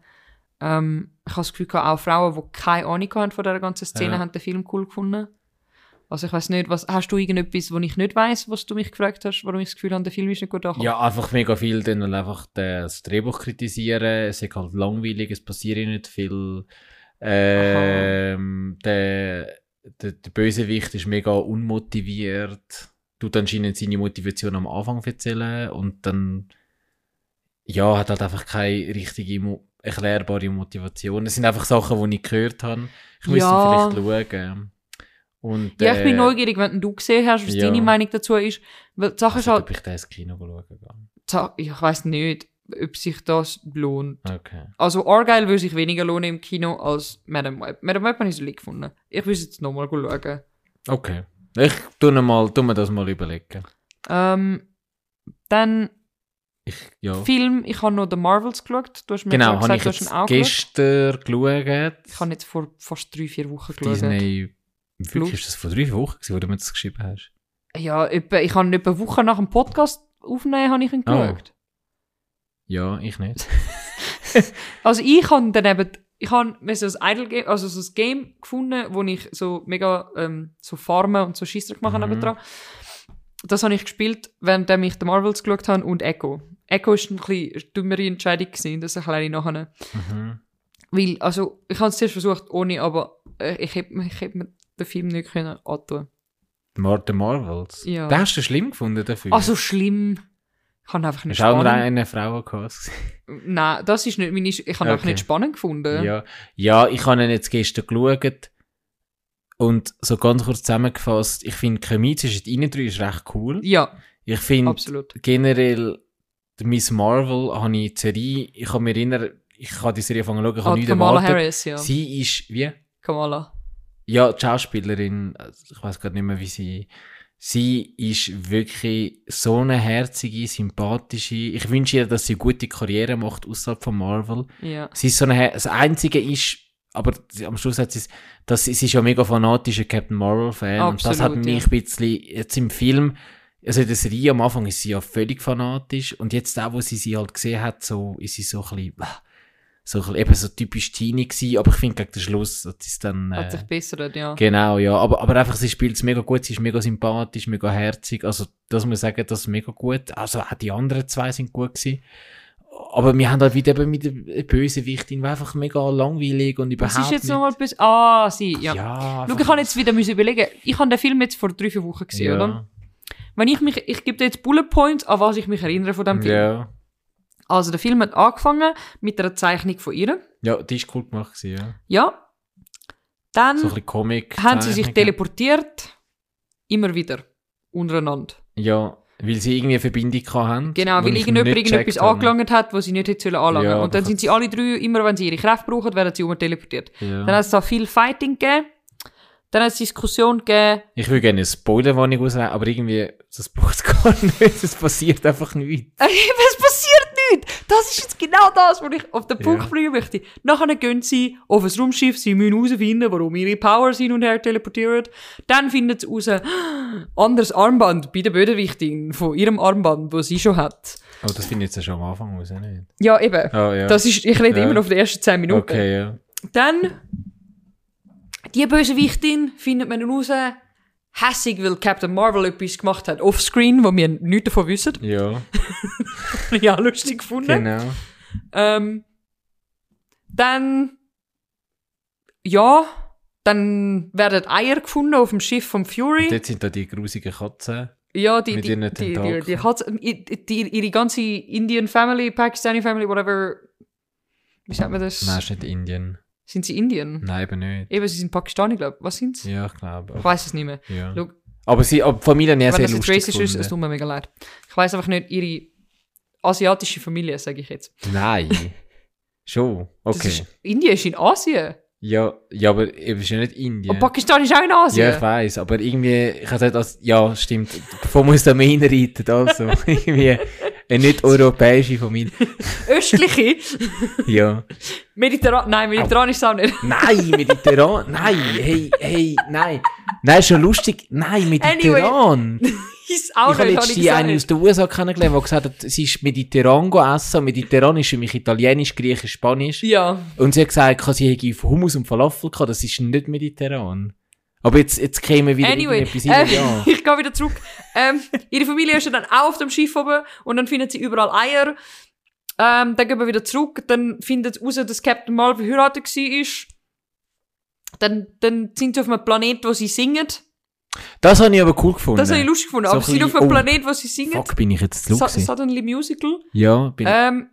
Ähm, ich habe das Gefühl, gehabt, auch Frauen, die keine Ahnung haben von dieser ganzen Szene, Ja. haben den Film cool gefunden. Also ich weiß nicht, was, hast du irgendetwas, wo ich nicht weiß, was du mich gefragt hast, warum ich das Gefühl habe, der Film ist nicht gut angekommen? Ja, einfach mega viel dann einfach das Drehbuch kritisieren. Es ist halt langweilig, es passiert nicht viel. Ähm, der, der, der Bösewicht ist mega unmotiviert. Tut anscheinend seine Motivation am Anfang erzählen und dann ja, hat halt einfach keine richtige mo erklärbare Motivation. Es sind einfach Sachen, die ich gehört habe. Ich müsste Ja. vielleicht schauen. Und, Ja, ich bin äh, neugierig, wenn du gesehen hast, was ja. deine Meinung dazu ist. Weil die Sache ist Also, halt, ob ich da ins Kino schauen kann. ich weiß nicht, ob sich das lohnt. Okay. Also Argyle würde sich weniger lohnen im Kino als Madame Web. Madame Web habe ich so lieb gefunden. Ich will jetzt nochmal schauen. Okay. Ich tu, mal, tu mir das mal überlegen. Ähm, dann Ich, ja. Film, ich habe noch The Marvels geschaut. Du hast mir Genau, gesagt, du hast ihn auch geschaut. gestern geschaut. Ich habe jetzt vor fast drei, vier Wochen geschaut. Disney. Wirklich, ist das vor drei Wochen, gewesen, wo du mir das geschrieben hast? Ja, etwa, ich habe etwa eine Woche nach dem Podcast aufnehmen, habe ich ihn Oh. Ja, ich nicht. <laughs> Also ich habe dann eben, ich habe mir so ein Idle Game, also so ein Game gefunden, wo ich so mega ähm, so Farmen und so Scheisser gemacht habe Mhm. nebendran. Das habe ich gespielt, während ich The Marvels geschaut habe und Echo. Echo ist ein bisschen eine dümmere Entscheidung gewesen, das erkläre ich nachher. Mhm. Weil, also, ich habe es zuerst versucht ohne, aber äh, ich hätte hätt mir den Film nicht können antun. Mar The Marvels. Ja. Den hast du schlimm gefunden dafür? Also schlimm. Ich habe einfach nicht Hast auch spannend. eine Frau gehabt? Nein, das ist nicht meine, ich habe einfach Okay. nicht spannend gefunden. Ja. ja, ich habe ihn jetzt gestern geschaut. Und so ganz kurz zusammengefasst, ich finde, Chemie zwischen ihnen drei ist recht cool. Ja, Ich finde, generell, die Miss Marvel habe ich die Serie, ich kann mich erinnern, ich habe die Serie angefangen zu schauen, ich habe nichts Kamala erwartet. Harris, ja. Sie ist, wie? Kamala. Ja, die Schauspielerin, also ich weiß gerade nicht mehr, wie sie, sie ist wirklich so eine herzige, sympathische, ich wünsche ihr, dass sie eine gute Karriere macht außerhalb von Marvel. Ja. Sie ist so eine, Her- das Einzige ist, aber am Schluss hat sie es, dass sie, sie ist ja mega fanatischer Captain Marvel-Fan und das hat mich ein bisschen, jetzt im Film, also in der Serie am Anfang ist sie ja völlig fanatisch und jetzt auch, wo sie sie halt gesehen hat, so, ist sie so ein bisschen, so eben so typisch Teenie gewesen, aber ich finde gegen den Schluss hat es dann, Hat äh, sich bessert, ja. Genau, ja. Aber, aber einfach, sie spielt es mega gut, sie ist mega sympathisch, mega herzig. Also, das muss ich sagen, das ist mega gut. Also, auch die anderen zwei sind gut gewesen. Aber wir haben halt wieder eben mit der Bösewichtin, die einfach mega langweilig und überhaupt Was ist jetzt nochmal bis. Ah, sie, ja. Ja, Schau, ich kann jetzt wieder müssen überlegen. Ich habe den Film jetzt vor drei, vier Wochen gesehen, ja. oder? Wenn ich mich, ich gebe dir jetzt Bullet Points, an was ich mich erinnere von dem Film. Ja. Also, der Film hat angefangen mit einer Zeichnung von ihr. ja, die ist cool gemacht gewesen, ja. Ja. Dann So ein bisschen Comic. haben sie sich teleportiert. Immer wieder. Untereinander. Ja, weil sie irgendwie eine Verbindung haben. Genau, weil irgendjemand irgendetwas angelangt hat, was sie nicht hätte sollen anlangen. Ja, und dann sind sie alle drei, immer wenn sie ihre Kräfte brauchen, werden sie um teleportiert. Ja. Dann hat es da viel Fighting gegeben. Dann hat es Diskussion gegeben. Ich will gerne eine Spoilerwarnung rausnehmen, aber irgendwie, das braucht <laughs> gar nicht. Es passiert einfach nichts. <laughs> es passiert nichts! Das ist jetzt genau das, wo ich auf den Punkt Ja. bringen möchte. Nachher gehen sie auf ein Raumschiff, sie müssen herausfinden, warum ihre Powers hin und her teleportieren. Dann finden sie raus, <gasps> anderes Armband bei der Bödewichtin von ihrem Armband, das sie schon hat. Aber das finde ich jetzt ja schon am Anfang raus, nicht? Ja, eben. Ah, ja. Das ist, ich rede Ja. immer noch auf die ersten 10 Minuten. okay, ja. Dann, die Bösewichtin findet man raus, hässig, weil Captain Marvel etwas gemacht hat offscreen, wo wir nichts davon wissen. Ja, <laughs> ja, lustig gefunden. genau. Ähm, dann, ja, dann werden Eier gefunden auf dem Schiff vom Fury. Dort sind da die grusigen Katzen. ja, die, mit die, ihren die, die, die, die, die, ihre ganze Indian Family, Pakistani Family, whatever, wie sagt man das? Nein, ist nicht Indien. Sind sie Indien? Nein, eben nicht. Eben, sie sind Pakistani, glaube ich. Was sind sie? Ja, ich glaube. Ich weiß es nicht mehr. Ja. Schau, Aber sie, aber die Familie hat Wenn sehr das jetzt lustig ist, es tut mir mega leid. Ich weiß einfach nicht, ihre asiatische Familie, sage ich jetzt. Nein. <laughs> Schon. Okay. Ist, Indien ist in Asien. Ja, ja, aber es ist ja nicht Indien. Und Pakistan ist auch in Asien. Ja, ich weiß, aber irgendwie, ich habe gesagt, ja, stimmt, bevor man uns da mehr reinreiten, also, <laughs> irgendwie, eine nicht europäische Familie. <laughs> Östliche. Ja. Mediterran. Nein, mediterran ist es auch nicht. Nein, Mediterran, nein, hey, hey, nein. Nein, ist schon lustig, nein, Mediterran. <laughs> ist auch ich habe letztens eine aus den USA kennengelernt, die gesagt hat, sie ist mediterran essen. Mediterran ist für mich Italienisch, Griechisch, Spanisch. Ja. Und sie hat gesagt, sie hätte Hummus und Falafel gehabt, das ist nicht mediterran. Aber jetzt, jetzt kämen wir wieder Anyway, ähm, rein, ja. <laughs> ich gehe wieder zurück. Ähm, ihre Familie ist ja dann auch auf dem Schiff oben und dann findet sie überall Eier. Ähm, dann gehen wir wieder zurück, dann findet raus, dass Captain Marvel verheiratet war. Dann, dann sind sie auf einem Planet, wo sie singen. Das habe ich aber cool gefunden. Das habe ich lustig gefunden. So aber sie sind auf einem oh, Planet, wo sie singen. Fuck, bin ich jetzt zu gewesen? Suddenly Musical. Ja, bin Ähm,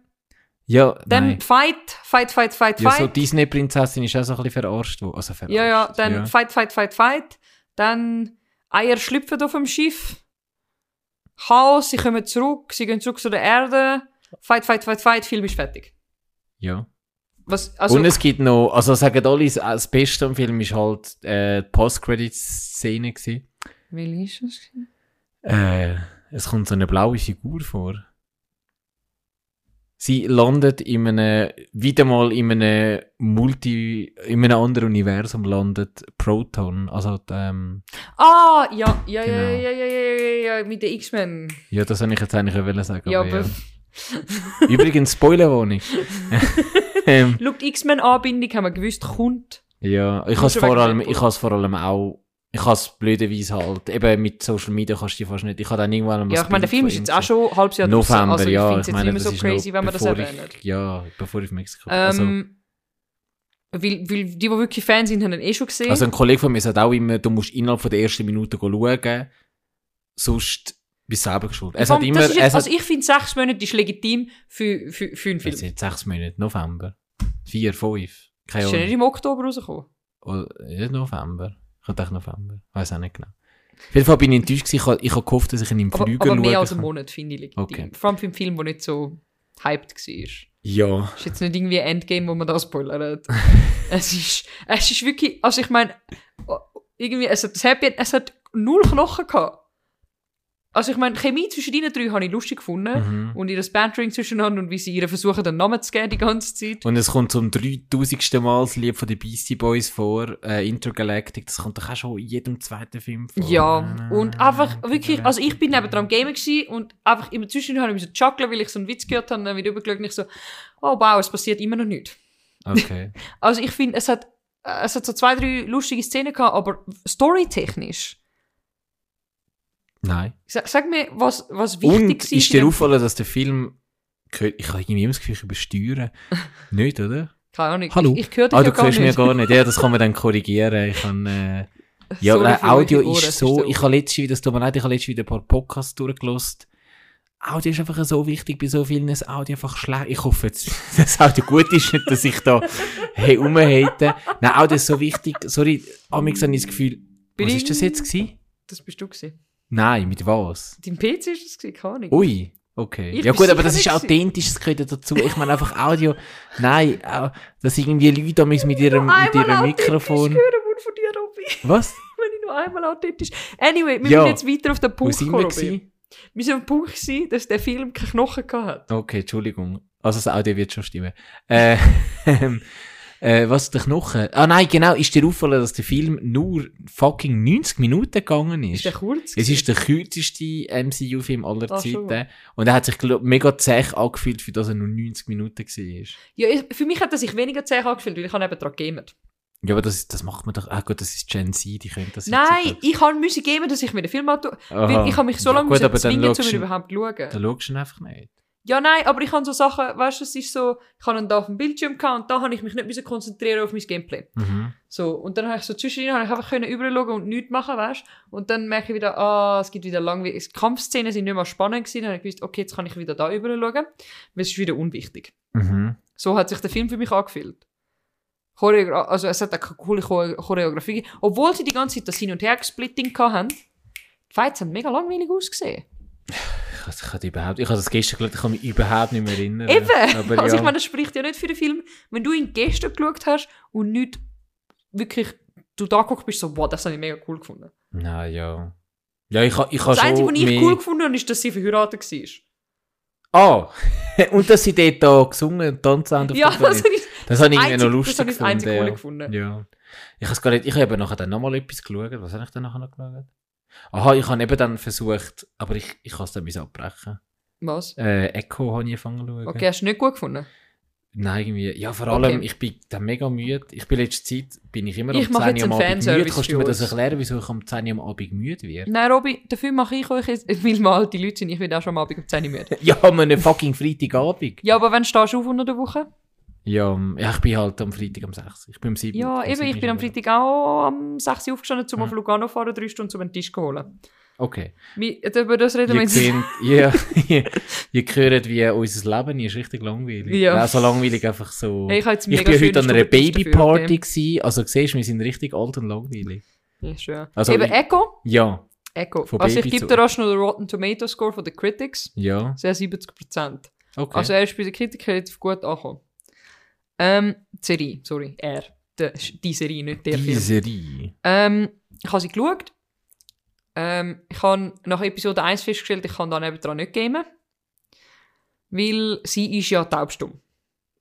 Ja, dann nein. Fight, Fight, Fight, Fight, Ja, so Fight. Disney-Prinzessin ist auch so ein bisschen verarscht. Also verarscht. Ja, ja, dann Ja. Fight, Fight, Fight, Fight. Dann Eier schlüpfen auf dem Schiff. Chaos, sie kommen zurück, sie gehen zurück zu der Erde. Fight, Fight, Fight, Fight, Film ist fertig. ja. Was, also, Und es gibt noch, also sagen alle, das- Beste am Film ist halt äh, die Post-Credit-Szene gewesen. Wie ist das? Äh, es kommt so eine blaue Figur vor. Sie landet in einem, wieder mal in einem Multi, in einem anderen Universum landet Proton. Also, ähm, Ah, ja, ja, ja, Genau. ja, ja, ja, ja, ja, mit den X-Men. ja, das wollte ich jetzt eigentlich auch wollen sagen. Ja, aber ja. <laughs> Übrigens, Spoilerwarnung. <laughs> ähm, schau, die X-Men-Anbindung haben wir gewusst, kommt. Ja, ich habe es vor allem, ich vor allem auch, ich habe es blöderweise halt, eben mit Social Media kannst du die fast nicht, ich habe dann irgendwann mal Ja, ich meine, der Film ist jetzt auch schon ein halbes Jahr November, also ich ja, finde es ich jetzt nicht mehr so crazy, wenn man das erwähnt. ich, Ja, bevor ich auf Mexiko also, Ähm, weil, weil die, die wirklich Fans sind, haben ihn eh schon gesehen. also ein Kollege von mir sagt auch immer, du musst innerhalb von der ersten Minute schauen, sonst bist du selber geschuldet. Es hat immer, jetzt, es also ich finde, sechs Monate ist legitim für, für, für einen Film. es sind sechs Monate, November, vier, fünf, keine Ist ja nicht Ahnung, im Oktober rausgekommen. Oder, ja, November, ich dachte November, weiß auch nicht genau. Auf jeden Fall bin ich enttäuscht gewesen, ich habe, ich habe gehofft, dass ich ihn im Aber, Flügel aber mehr schauen als einen kann. Monat, finde ich, legitim. Okay. Vor allem für einen Film, der nicht so hyped war. Ja. ist jetzt nicht irgendwie ein Endgame, wo man da spoilert. <laughs> es ist, es ist wirklich, also ich meine, irgendwie, es hat, das Happy End, es hat null Knochen gehabt. Also ich meine, Chemie zwischen ihnen drei habe ich lustig gefunden. Mhm. Und ihr Bantering zwischeneinander und wie sie ihr versuchen, den Namen zu geben die ganze Zeit. Und es kommt zum 3000. Mal das Lied von den Beastie Boys vor, äh, Intergalactic, das kommt doch auch schon in jedem zweiten Film vor. Ja, und einfach wirklich, also ich bin neben dran gewesen und einfach immer zwischendurch habe ich so chuckle, weil ich so einen Witz gehört habe und dann wieder übergeschaut und ich so, oh wow, es passiert immer noch nichts. Okay. <laughs> Also ich finde, es hat, äh, es hat so zwei, drei lustige Szenen gehabt, aber storytechnisch, Nein. sag, sag mir, was, was Und wichtig war ist dir auffallen, dass der Film, ich habe irgendwie das Gefühl, ich übersteuere. <laughs> nicht, oder? Keine Ahnung, Hallo? ich, ich höre dich Ah, ja du gar hörst ja gar nicht. Ja, das kann man dann korrigieren. Ich kann, äh, <laughs> ja, Sorry für Audio Ohren, ist so, so- ich habe letztens wieder, tut mir leid, ich habe letztens wieder ein paar Podcasts durchgelost. Audio ist einfach so wichtig bei so vielen, das Audio einfach schlecht. Ich hoffe jetzt, <laughs> dass das Audio gut ist, nicht, dass ich da, hey, rumhate. Nein, Audio ist so wichtig. Sorry, amix habe ich das Gefühl, was Bling. ist das jetzt gewesen? Das bist du gewesen. Nein, mit was? Dein PC ist das gewesen, keine Ahnung. Ui, okay. Ich ja gut, aber das ist authentisch, das gehört ja dazu. Ich meine einfach Audio, nein, dass irgendwie Leute amigs mit ihrem, mit ihrem Mikrofon... von dir, Robby. Was? <laughs> Wenn ich nur einmal authentisch... Anyway, wir Ja. müssen jetzt weiter auf den Wo Punkt sind kommen, wir gewesen? Wir sind am Punkt gewesen, dass der Film keine Knochen gehabt hat. Okay, Entschuldigung. Also das Audio wird schon stimmen. Äh, <laughs> ähm, äh, was der Knochen? Ah nein, genau, ist dir auffallen, dass der Film nur fucking 90 Minuten gegangen ist? Ist der kurz? es ist der kürzeste MCU-Film aller Ach, schon. Zeiten. Und er hat sich glaub, mega zäh angefühlt, für das er nur 90 Minuten war. Ja, für mich hat er sich weniger zäh angefühlt, weil ich habe eben dran gamet. Ja, aber das, das macht man doch. Ah gut, das ist Gen Z, die können das jetzt Nein, nicht. ich habe müssen geben, dass ich mir den Film anschaue. Weil ich habe mich so Ja, lange gut, müssen zwingen, um ihn überhaupt zu schauen. Dann schaust du ihn einfach nicht. Ja, nein, aber ich habe so Sachen, weißt du, es ist so, ich habe ihn da auf dem Bildschirm gehabt und da habe ich mich nicht müssen konzentrieren auf mein Gameplay. Mhm. So, und dann habe ich so zwischendrin habe ich einfach können überschauen und nichts machen, weißt du? Und dann merke ich wieder, ah, es gibt wieder langweilig. Die Kampfszenen sind nicht mehr spannend gewesen, dann habe ich gewusst, okay, jetzt kann ich wieder da überschauen, weil es ist wieder unwichtig. Mhm. So hat sich der Film für mich angefühlt. Choreogra also es hat eine coole Chore- Choreografie. Obwohl sie die ganze Zeit das Hin- und Her-Splitting hatten, die Fights haben mega langweilig ausgesehen. Ich, ich, hatte überhaupt, ich habe das gestern geschaut, ich kann mich überhaupt nicht mehr erinnern. Eben! Aber also ja. ich meine, das spricht ja nicht für den Film. Wenn du ihn gestern geschaut hast und nicht wirklich, du da guckst, bist so, wow, das habe ich mega cool gefunden. Nein, ja. Ja, ich, ich habe Das Einzige, was ich mehr- cool gefunden habe, ist, dass sie verheiratet war. Ah! <laughs> und dass sie dort da gesungen und tanzen haben. Ja, <laughs> das ich, das habe ich irgendwie einzige- noch das lustig habe ich das einzige gefunden. Coole ja. gefunden. Ja. Ich habe gar nicht, ich habe nachher dann nochmal etwas geschaut. Was habe ich dann nachher noch geschaut? Aha, ich habe eben dann versucht, aber ich, ich kann es dann abbrechen. was? Äh, Echo habe ich angefangen zu schauen. Okay, hast du nicht gut gefunden? Nein, irgendwie, ja, vor allem, Okay. ich bin dann mega müde. Ich bin letzte Zeit, bin ich immer Ich um mache 10 jetzt Uhr am einen Abend müde. Kannst du mir das erklären, wieso ich um 10 Uhr am Abend müde werde? Nein, Robby, dafür mache ich euch jetzt, <laughs> weil wir alte Leute sind, ich werde auch schon am Abend um 10 Uhr müde. <laughs> Ja, an einem fucking Freitagabend. Ja, aber wann stehst du auf unter der Woche? Ja, ja, ich bin halt am Freitag am 6. Ich bin am 7. Ja, am eben, 7. ich bin am Freitag auch am 6 Uhr aufgestanden, um Ja. auf Lugano zu fahren, drei Stunden zu einem Tisch zu holen. Okay. Wie, über das reden wir jetzt. seht, <laughs> ihr, hört, wie unser Leben ist richtig langweilig. Ja. Ja. so langweilig einfach so. Hey, ich ich schöne heute an einer Babyparty gewesen. Also siehst du, wir sind richtig alt und langweilig. Ja, schön. Also Eben ich- Echo. Ja, Echo. Von also ich Baby gebe zu- dir rasch noch den Rotten Tomato Score von den Critics. ja. Sehr 70%. Okay. Also er ist bei den Kritikern relativ gut angekommen. Ähm, die Serie, sorry, er. Die, die Serie, nicht der Die Film. Serie. Ähm, ich habe sie geschaut. Ähm, ich habe nach Episode 1 festgestellt, ich kann da nebendran nicht gamen. Weil sie ist ja taubstumm.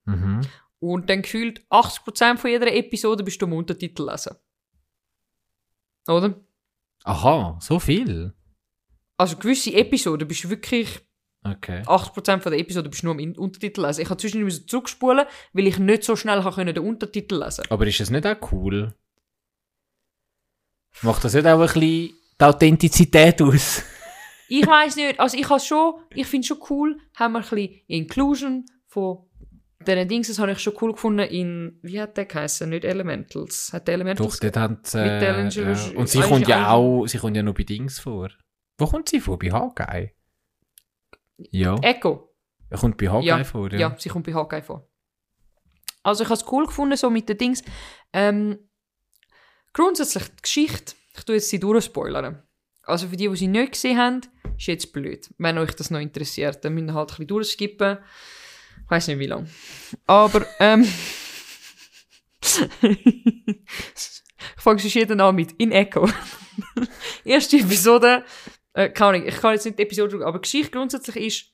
Mhm. Und dann gefühlt 80% von jeder Episode bist du am Untertitel lesen. Oder? Aha, so viel? Also gewisse Episoden bist du wirklich Okay. 80% von der Episode bist du nur am Untertitel lesen. Ich habe zwischendurch müssen zurückspulen, weil ich nicht so schnell können den Untertitel lesen. Aber ist es nicht auch cool? Macht das nicht auch ein bisschen die Authentizität aus? <laughs> Ich weiß nicht, also ich habe schon, ich finde schon cool, haben wir ein bisschen Inclusion von diesen Dings, das habe ich schon cool gefunden in, wie hat der geheißen? Nicht Elementals. Hat der Doch, Elementals? dort haben sie, Mit der äh, ja. Und sie kommt ja auch, sie kommt ja noch bei Dings vor. Wo kommt sie vor? Bei Hawkeye? Ja, Echo. er kommt bei Hawkeye Ja, vor, Ja. ja. sie kommt bei Hawkeye vor. Also ich habe es cool gefunden, so mit den Dings. Ähm, grundsätzlich die Geschichte, ich tue jetzt sie durchspoilern. Also für die, die sie nicht gesehen haben, ist jetzt blöd. Wenn euch das noch interessiert, dann müsst ihr halt ein bisschen durchskippen. Ich weiß nicht wie lange. Aber, ähm, <laughs> ich fange sonst jeden an mit In Echo. <laughs> Erste Episode, äh, keine Ahnung, ich kann jetzt nicht die Episode schauen, aber Geschichte grundsätzlich ist,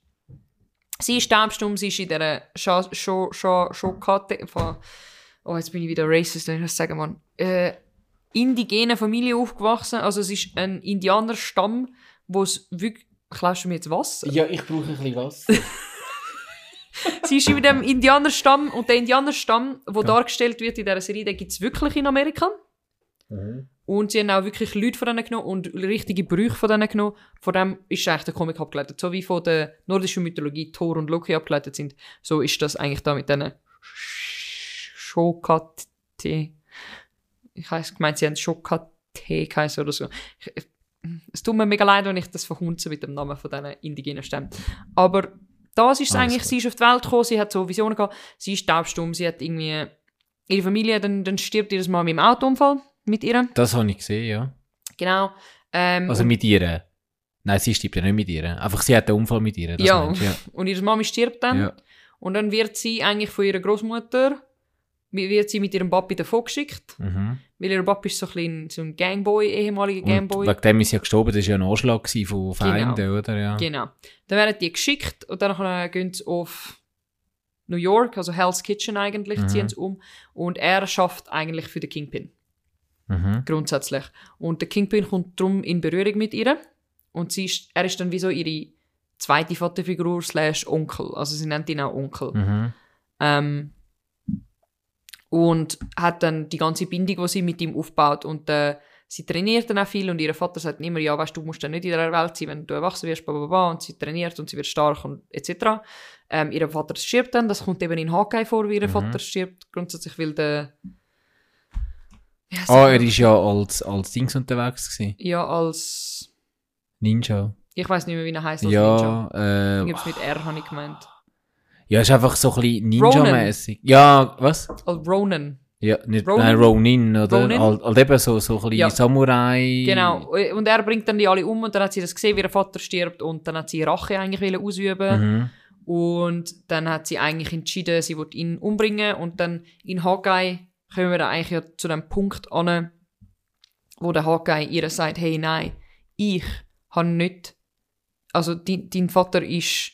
sie ist taubstumm, sie ist in dieser Schokate von, oh, jetzt bin ich wieder racist, wenn ich das sagen man, äh, indigene Familie aufgewachsen, also es ist ein Indianerstamm, wo es wirklich, klaust du mir jetzt Wasser? Ja, ich brauche ein bisschen Wasser. <laughs> Sie ist in dem Indianerstamm und der Indianerstamm, der dargestellt wird in dieser Serie, den gibt es wirklich in Amerika. Und sie haben auch wirklich Leute von denen genommen und richtige Brüche von denen genommen. Von dem ist eigentlich der Comic abgeleitet. So wie von der nordischen Mythologie Thor und Loki abgeleitet sind, so ist das eigentlich da mit diesen Schokate. Ich heiss, gemeint, sie haben Schokate geheißen oder so. Ich, es tut mir mega leid, wenn ich das verhunze mit dem Namen von diesen indigenen Stämmen. Aber das ist es eigentlich, sie ist auf die Welt gekommen, sie hat so Visionen gehabt, sie ist taubstumm, sie hat irgendwie, ihre Familie, dann, dann stirbt ihr Mal mit dem Autounfall mit ihr, Das habe ich gesehen, ja. genau. Ähm, Also und, mit ihr. Nein, sie stirbt ja nicht mit ihr. Einfach sie hat einen Unfall mit ihr. Das Ja. meinst ja. <laughs> und ihre Mami stirbt dann ja. und dann wird sie eigentlich von ihrer Großmutter wird sie mit ihrem Papi davon geschickt, Mhm. weil ihr Papi ist so ein, so ein Gangboy, ehemaliger Und Gangboy. wegen dem ist sie ja gestorben, das war ja ein Anschlag von Feinden, oder? Ja. Genau. Dann werden die geschickt und dann gehen sie auf New York, also Hell's Kitchen eigentlich, Mhm. ziehen sie um. Und er schafft eigentlich für den Kingpin, Mhm. grundsätzlich. Und der Kingpin kommt drum in Berührung mit ihr. Und sie ist, er ist dann wie so ihre zweite Vaterfigur slash Onkel. Also sie nennt ihn auch Onkel. Mhm. Ähm, und hat dann die ganze Bindung, die sie mit ihm aufbaut. Und äh, sie trainiert dann auch viel und ihr Vater sagt immer, ja, weißt du, musst dann nicht in der Welt sein, wenn du erwachsen wirst, bla, bla, bla. Und sie trainiert und sie wird stark und etc. Ähm, ihr Vater stirbt dann, das kommt eben in Hawkeye vor, wie ihr Mhm. Vater stirbt. Grundsätzlich will der... Ja, Ah, er ist ja als, als Dings unterwegs gewesen. ja, als... Ninja. Ich weiß nicht mehr, wie er heißt als Ninja. Ja, äh, Irgendwas mit R habe ich gemeint. ja, ist einfach so ein bisschen Ninja-mäßig. Ja, was? Als Ronan. Ja, nicht Ronin? Nein, Ronin oder? Ronin? Halt, halt eben so, so ein bisschen Ja. Samurai. Genau. Und er bringt dann die alle um und dann hat sie das gesehen, wie ihr Vater stirbt und dann hat sie Rache eigentlich ausüben Mhm. und dann hat sie eigentlich entschieden, sie wird ihn umbringen und dann in Hawkeye kommen wir dann eigentlich ja zu dem Punkt an, wo der Hawkeye ihr sagt, hey, nein, ich habe nicht, also dein, dein Vater ist,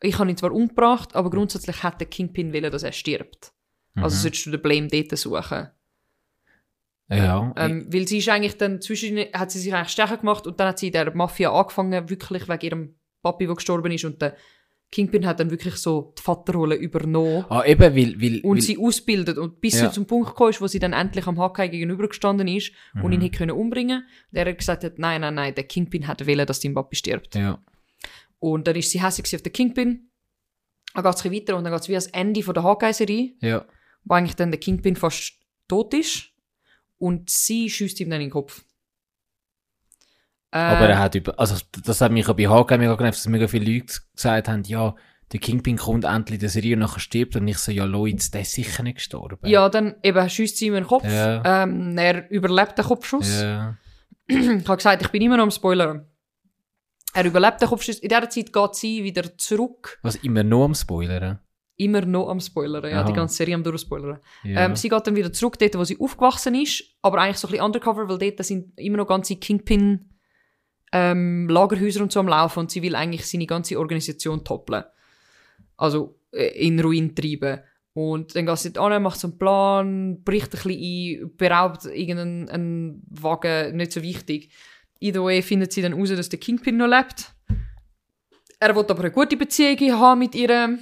ich habe ihn zwar umgebracht, aber grundsätzlich hat der Kingpin wollen, dass er stirbt. Also Mhm. solltest du den Blame dort suchen. Ja. Ähm, weil sie ist eigentlich dann zwischen, hat sie sich eigentlich stärker gemacht und dann hat sie in der Mafia angefangen, wirklich wegen ihrem Papi, der gestorben ist und der Kingpin hat dann wirklich so die Vaterrolle übernommen ah, eben, weil, weil, und weil sie ausbildet und bis Ja. sie zum Punkt gekommen ist, wo sie dann endlich am Hawkeye gegenübergestanden ist und Mhm. ihn hätte können umbringen und er hat gesagt hat, nein, nein, nein, der Kingpin hat wollen, dass dein Papi stirbt. ja. Und dann ist sie hässlich auf den Kingpin. Dann geht es weiter und dann geht es wie ans Ende von der Hawkeye-Serie, Ja. wo eigentlich dann der Kingpin fast tot ist und sie schießt ihm dann in den Kopf. Äh, Aber er hat über, also das hat mich auch bei HK mega genervt, dass mega viele Leute gesagt haben, ja, der Kingpin kommt endlich in der Serie und nachher stirbt und ich so, ja Leute, der ist sicher nicht gestorben. Ja, dann eben schießt sie ihm in den Kopf. Ja. Ähm, er überlebt den Kopfschuss. Ja. <clears throat> Ich habe gesagt, ich bin immer noch am Spoilern. Er überlebt den Kopfschuss. In dieser Zeit geht sie wieder zurück. Was immer nur am Spoilern. Immer noch am Spoilern. Ja, Aha. die ganze Serie am Durchspoilern. Ja. Ähm, sie geht dann wieder zurück, dort, wo sie aufgewachsen ist. Aber eigentlich so ein bisschen undercover, weil dort sind immer noch ganze Kingpin ähm, Lagerhäuser und so am Laufen und sie will eigentlich seine ganze Organisation toppeln. Also äh, in Ruin treiben. Und dann geht sie dort an, macht so einen Plan, bricht ein bisschen ein, beraubt irgendeinen einen Wagen, nicht so wichtig. Either way findet sie dann raus, dass der Kingpin noch lebt. Er will aber eine gute Beziehung haben mit ihr.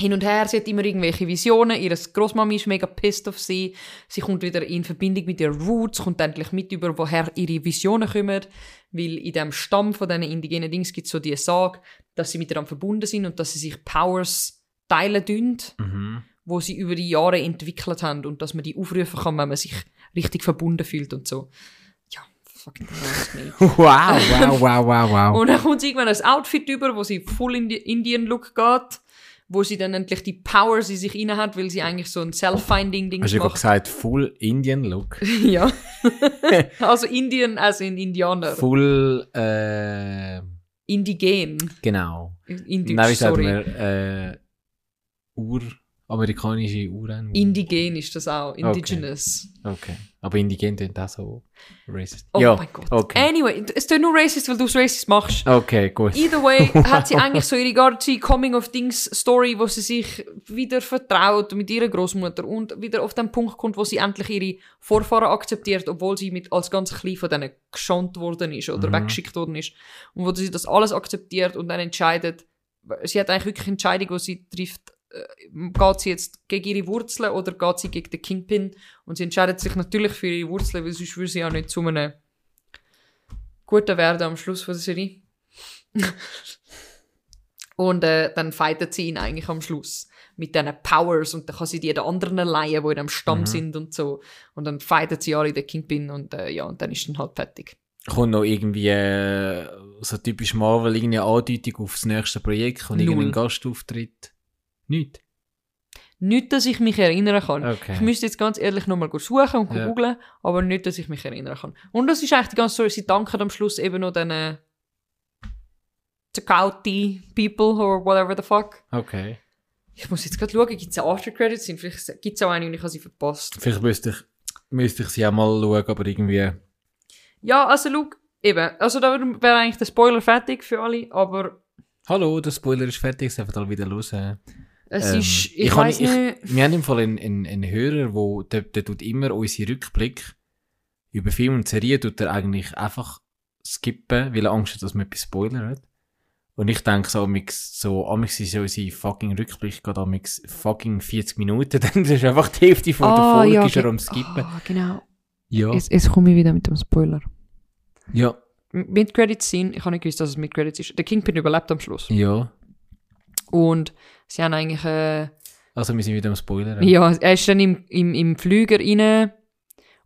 Hin und her, sie hat immer irgendwelche Visionen. Ihre Großmami ist mega pissed auf sie. Sie kommt wieder in Verbindung mit ihren Roots, kommt endlich mit über, woher ihre Visionen kommen. Weil in dem Stamm von diesen indigenen Dings gibt es so die Sage, dass sie miteinander verbunden sind und dass sie sich Powers teilen tun, Mhm. wo sie über die Jahre entwickelt haben und dass man die aufrufen kann, wenn man sich richtig verbunden fühlt und so. Ja, fucking. <laughs> Wow, wow, wow, wow, wow. Und dann kommt sie irgendwann ein Outfit über, wo sie full in Indian-Look geht, wo sie dann endlich die Powers in sich inne hat, weil sie eigentlich so ein Self-Finding-Ding Hast du gerade macht. gesagt, Full Indian Look? <laughs> ja. <laughs> also Indian als in Indianer. Full, äh, Indigen. genau. Indisch, Nein, wie sagt sorry. man, äh, uramerikanische Uran. Indigen ist das auch. Indigenous. Okay. Aber indigen klingt auch so racist. Oh ja, mein Gott. okay. Anyway, es tut nur racist, weil du es racist machst. Okay, gut. Either way <laughs> hat sie eigentlich so ihre ganze Coming-of-Things-Story, wo sie sich wieder vertraut mit ihrer Großmutter und wieder auf den Punkt kommt, wo sie endlich ihre Vorfahren akzeptiert, obwohl sie mit als ganz klein von denen geschont worden ist oder Mhm. weggeschickt worden ist. Und wo sie das alles akzeptiert und dann entscheidet, sie hat eigentlich wirklich eine Entscheidung, die sie trifft, geht sie jetzt gegen ihre Wurzeln oder geht sie gegen den Kingpin? Und sie entscheidet sich natürlich für ihre Wurzeln, weil sonst würde sie ja nicht zu einem guten werden am Schluss von der Serie. <laughs> und äh, dann fightet sie ihn eigentlich am Schluss mit diesen Powers und dann kann sie die den anderen leihen, die in dem Stamm Mhm. sind und so. Und dann fightet sie alle den Kingpin und äh, ja, und dann ist dann halt fertig. Kommt noch irgendwie äh, so typisch Marvel irgendeine Andeutung aufs nächste Projekt und Null. irgendein Gastauftritt? Nicht. Nicht, dass ich mich erinnern kann. Okay. Ich müsste jetzt ganz ehrlich nochmal suchen und Ja. googlen, aber nicht, dass ich mich erinnern kann. Und das ist eigentlich die ganze Story. Sie danken am Schluss eben noch den äh, Takauti People or whatever the fuck. Okay. Ich muss jetzt gerade schauen, gibt es After Credits? Vielleicht gibt es auch eine und ich habe sie verpasst. Vielleicht müsste ich, müsste ich sie auch mal schauen, aber irgendwie. Ja, also schau, eben. Also da wäre eigentlich der Spoiler fertig für alle, aber Hallo, der Spoiler ist fertig, es einfach alle wieder los. Es Ähm, ist, ich, ich weiß nicht- nicht... Wir haben im Fall einen, einen, einen Hörer, wo, der, der tut immer unsere Rückblick über Film und Serien tut er eigentlich einfach skippen, weil er Angst hat, dass man etwas spoilert. Und ich denke so, amix, so, amix ist ja unsere fucking Rückblick geht amix fucking 40 Minuten, <laughs> dann ist einfach die Hälfte von der Folge ist er am skippen. Ah, genau. Ja. Jetzt, jetzt komme ich wieder mit dem Spoiler. Ja. Mit Credits sind, ich habe nicht gewusst, dass es mit Credits ist. Der Kingpin überlebt am Schluss. Ja. Und sie haben eigentlich, äh, Also wir sind wieder am Spoilern. ja, er ist dann im, im, im Flüger rein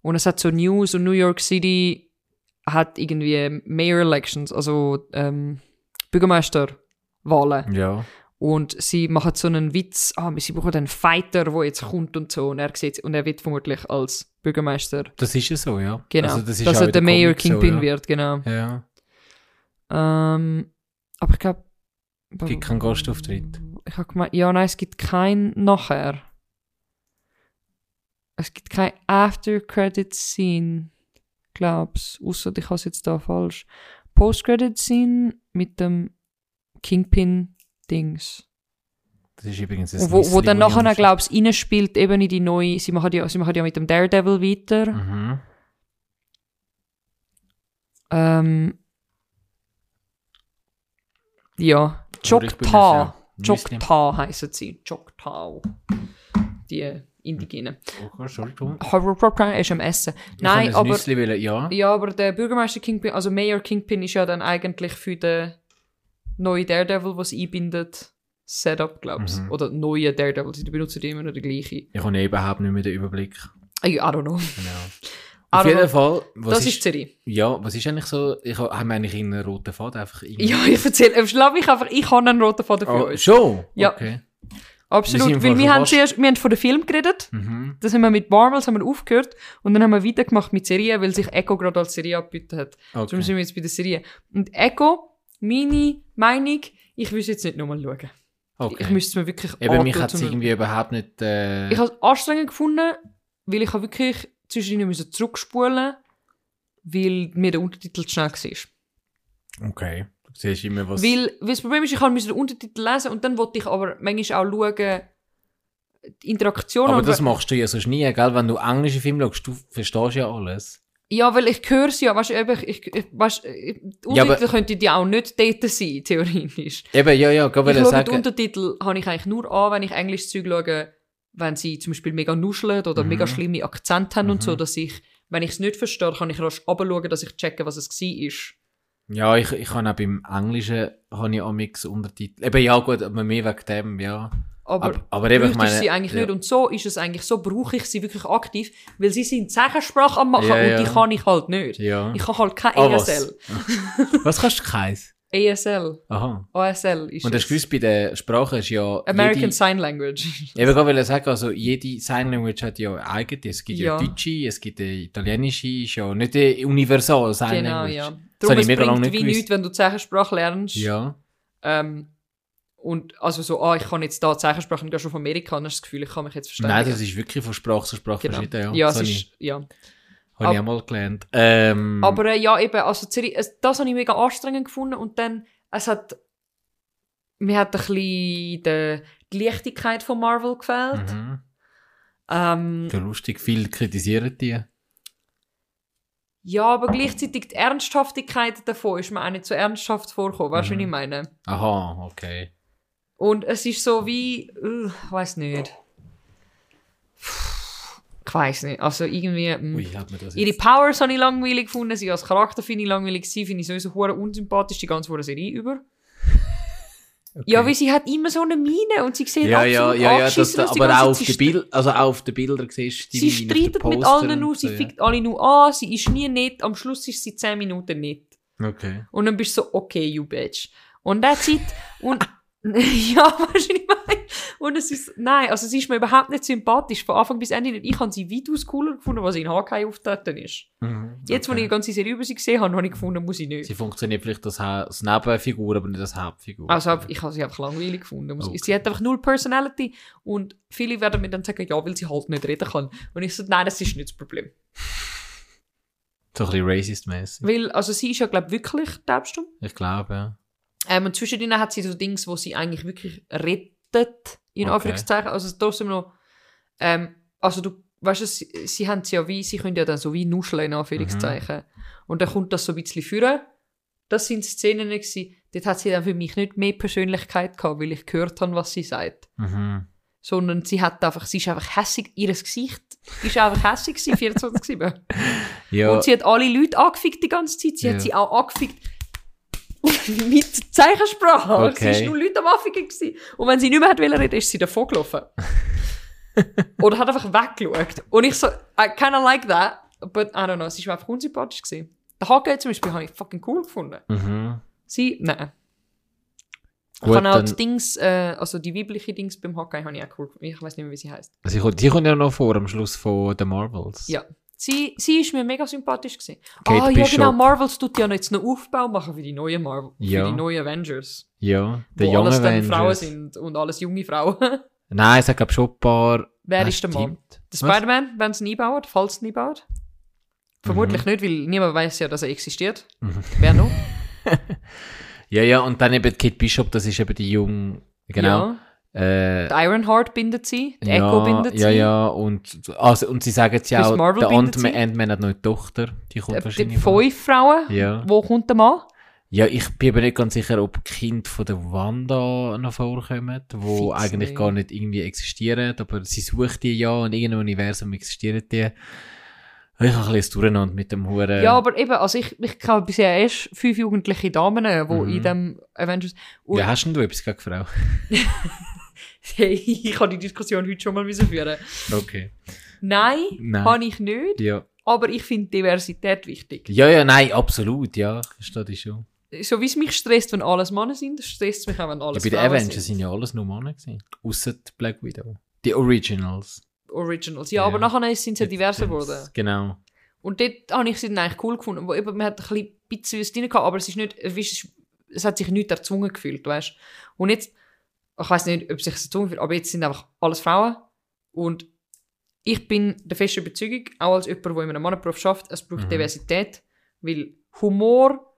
und es hat so News und New York City hat irgendwie Mayor Elections, also ähm, Bürgermeisterwahlen. Ja. Und sie machen so einen Witz, ah, sie brauchen einen Fighter, der jetzt kommt und so. Und er, sieht, und er wird vermutlich als Bürgermeister, Das ist ja so, ja. genau, Also das ist dass er der Mayor Comics so, Kingpin ja. wird, genau. Ja, Ähm, aber ich glaube... gibt keinen Gastauftritt. Ich habe gemeint, ja, nein, es gibt kein nachher. Es gibt kein After-Credit-Scene, glaub's. Außer ich habe es jetzt da falsch. Post-Credit-Scene mit dem Kingpin-Dings. Das ist übrigens ein Und Wo, wo Nüssli, dann nachher, am- glaub's, reinspielt eben in die neue, sie machen ja, sie machen ja mit dem Daredevil weiter. Mhm. Ähm, ja, Choctaw. Choctaw heissen sie. Choctaw. Die Indigenen. Oh, Entschuldigung. Ist am Essen. Nein, ich aber, Nüssli wollen, ja. ja, aber der Bürgermeister Kingpin, also Mayor Kingpin ist ja dann eigentlich für den neuen Daredevil, was einbindet, Setup, glaubst Mhm. Oder neue Daredevil, sie benutzen die immer noch die gleiche. Ich habe überhaupt nicht mehr den Überblick. I, I don't know. Genau. <laughs> Auf jeden. Fall, was das ist, ist, die Serie. ja, was ist eigentlich so, ich ha- haben wir eigentlich einen roten Faden einfach irgendwie. Ja, ich erzähle, äh, lass mich einfach, ich habe einen roten Faden für oh, uns. schon? Ja. Okay. Absolut, wir weil wir haben zuerst, wir haben von dem Film geredet, Mhm. das haben wir mit Marvels haben wir aufgehört und dann haben wir weitergemacht mit Serien, weil sich Echo gerade als Serie angeboten hat. Darum okay. sind wir jetzt bei der Serie. Und Echo, meine Meinung, ich will es jetzt nicht nochmal schauen. okay. Ich müsste es mir wirklich Eben, mich hat es irgendwie überhaupt nicht, äh, Ich habe es anstrengend gefunden, weil ich habe wirklich zwischendurch müssen zurückspulen weil mir der Untertitel zu schnell war. okay. Du siehst immer was. Weil, weil das Problem ist, ich musste den Untertitel lesen und dann wollte ich aber manchmal auch schauen, die Interaktion. aber das machst du ja sonst nie, gell? Wenn du englische Filme schaust, du verstehst ja alles. Ja, weil ich höre es ja, weißt du, ich, ich, weißt, die Ja, aber- Untertitel könnten die auch nicht dort sein, <laughs> theoretisch. Eben, ja, ja, Ich wollte schaue die sagen. Untertitel habe ich eigentlich nur an, wenn ich Englisch Zeug schaue, wenn sie zum Beispiel mega nuscheln oder Mhm. mega schlimme Akzente haben und so, Mhm. dass ich, wenn ich es nicht verstehe, kann ich rasch runterschauen, dass ich checke, was es war. ist. Ja, ich, ich habe auch beim Englischen habe ich auch mix Untertitel. Eben, ja, gut, aber mehr wegen dem, ja. Aber, Aber, aber eben, ich meine. ich sie eigentlich ja. nicht. Und so ist es eigentlich, so brauche ich sie wirklich aktiv, weil sie sind Zeichensprache am machen Ja, und ja. die kann ich halt nicht. Ich kann halt kein Ah, was? ESL. <laughs> Was kannst du keins? ESL. Aha. ASL ist Und das gewusst, bei der Sprache ist ja. American jede, Sign Language. ich will gerade sagen, also jede Sign Language hat ja eigene. Es gibt ja, Ja. Deutsche, es gibt eine italienische, ist ja nicht eine universal Sign Genau, Language. ja. Das Darum habe es ich bringt nicht wie gewusst. nichts, wenn du Zeichensprache lernst. Ja. Ähm, und also so, ah, ich kann jetzt da Zeichensprache und gehe schon von Amerika, dann hast du das Gefühl, ich kann mich jetzt verständigen. Nein, das ist wirklich von Sprache zu Sprache genau. verschieden. Ja, Ja, das es ist, ich, ja. Habe ich auch mal gelernt. Ähm, Aber äh, ja, eben, also das habe ich mega anstrengend gefunden und dann, es hat, mir hat ein bisschen die, die Leichtigkeit von Marvel gefällt. mhm. Ähm, Ja, lustig, viel kritisieren die. ja, aber gleichzeitig die Ernsthaftigkeit davon ist mir auch nicht so ernsthaft vorgekommen, weißt du, Mhm. was ich meine? Aha, okay. Und es ist so wie, uh, ich weiß nicht. Ich weiß nicht. Also irgendwie. mm. Ui, hat man das Ihre jetzt... Powers habe ich langweilig gefunden. Sie als Charakter finde ich langweilig gewesen. Finde ich sowieso hure unsympathisch, die ganze Serie über. Okay. Ja, weil sie hat immer so eine Miene und sie sieht Ja, ja, absolut ja, ja, das, angeschissen aus aber auch auf den Sie Bild, also auch auf den Bildern siehst du die Sie Mine streitet mit allen sie so, ja. fickt alle nur an, sie ist nie nett, am Schluss ist sie 10 Minuten nett. Okay. Und dann bist du so, okay, you bitch. Und that's it. Und, <laughs> <laughs> ja, weißt du, was ich meine? Und es ist, nein, also sie ist mir überhaupt nicht sympathisch, von Anfang bis Ende nicht. Ich habe sie weitaus cooler gefunden, was in Hawkeye auftreten ist. Mhm. Jetzt, wo ich okay. die ganze Serie über sie gesehen habe, habe ich gefunden, muss ich nicht. Sie funktioniert vielleicht als, als Nebenfigur, aber nicht als Hauptfigur. Also ich habe sie einfach langweilig gefunden. Okay. Sie hat einfach null Personality und viele werden mir dann sagen, ja, weil sie halt nicht reden kann. Und ich so, nein, das ist nicht das Problem. so ein bisschen racist-mäßig. Weil, also sie ist ja, glaube ich, wirklich taubstumm. Ich glaube, ja. Ähm, und zwischendrin hat sie so Dings, wo sie eigentlich wirklich rettet, in Okay. Anführungszeichen. Also trotzdem noch, ähm, also du, weißt du, sie, sie haben ja wie, sie können ja dann so wie nuscheln, in Anführungszeichen. Mhm. Und dann kommt das so ein bisschen führen. Das sind Szenen gewesen, dort hat sie dann für mich nicht mehr Persönlichkeit gehabt, weil ich gehört habe, was sie sagt. Mhm. Sondern sie hat einfach, sie ist einfach hässig, ihr Gesicht ist einfach hässig gewesen, <laughs> 24 Ja, Und sie hat alle Leute angefickt die ganze Zeit. Sie Ja. hat sie auch angefickt <laughs> mit Zeichensprache. Okay. Sie war nur Leute am. Gewesen. Und wenn sie nicht mehr hat reden, ist sie davon gelaufen. <laughs> Oder hat einfach weggeschaut. Und ich so, I kinda like that, but I don't know, sie war einfach unsympathisch gewesen. Der Hawkeye zum Beispiel habe ich fucking cool gefunden. mhm. Sie, nein. Ich habe auch die Dings, äh, also die weibliche Dings beim Hawkeye habe ich auch cool gefunden. Ich weiß nicht mehr, wie sie heißt. Also, die kommt ja noch vor am Schluss von The Marvels. Ja. Sie, sie ist mir mega sympathisch gewesen. Kate ah, ja, Bishop. genau. Marvels tut ja jetzt noch Aufbau machen für die neuen Marvel, Ja. für die neuen Avengers. Ja, der wo junge alles dann Avengers. Frauen sind und alles junge Frauen. <laughs> Nein, es hat glaub schon ein paar... Wer ist der Mann? Der? Spider-Man, wenn es ihn einbauen, falls es ihn einbaut? Vermutlich Mhm. nicht, weil niemand weiß ja, dass er existiert. Wer noch? <laughs> Ja, ja, und dann eben Kate Bishop, das ist eben die junge... Genau. Ja. Äh, Die Ironheart bindet sie, die ja, Echo bindet ja, sie. ja, und, also, und sie sagen ja auch, Marvel der Ant-Man. Ant hat noch eine Tochter, die kommt Äh, Die wahrscheinlich vor. fünf Frauen. Ja. Wo kommt der Mann? Ja, ich bin aber nicht ganz sicher, ob Kind von der Wanda noch vorkommen, wo Fix eigentlich nicht. gar nicht irgendwie existieren, aber sie sucht die ja, in irgendeinem Universum existieren die. Ich habe ein bisschen Durcheinander mit dem Huren. Ja, aber eben, also ich, ich kenne bisher erst fünf jugendliche Damen, die Mhm. in dem Avengers... Und ja, hast denn du etwas gegen Frau? <laughs> <laughs> hey, ich kann die Diskussion heute schon mal führen. Okay. Nein, Nein. habe ich nicht, Ja. aber ich finde Diversität wichtig. Ja, ja, nein, absolut, ja. Ich verstehe das schon. So wie es mich stresst, wenn alles Männer sind, stresst es mich auch, wenn Ja, alles bei den Avengers sind. ja alles nur Männer gewesen. Die Black Widow. Die Originals. Originals. Ja, Ja. aber nachher sind sie diverser Jetzt- geworden. Genau. Und dort habe ich sie dann eigentlich cool gefunden. Wo eben, man hat ein bisschen was drin gehabt, aber es ist nicht, es ist- es hat sich nicht erzwungen gefühlt, weißt Und jetzt, ich weiß nicht, ob sich erzwungen fühlt, aber jetzt sind einfach alles Frauen. Und ich bin der festen Überzeugung, auch als jemand, der in einem Mannenberuf schafft, es braucht Mhm. Diversität, weil Humor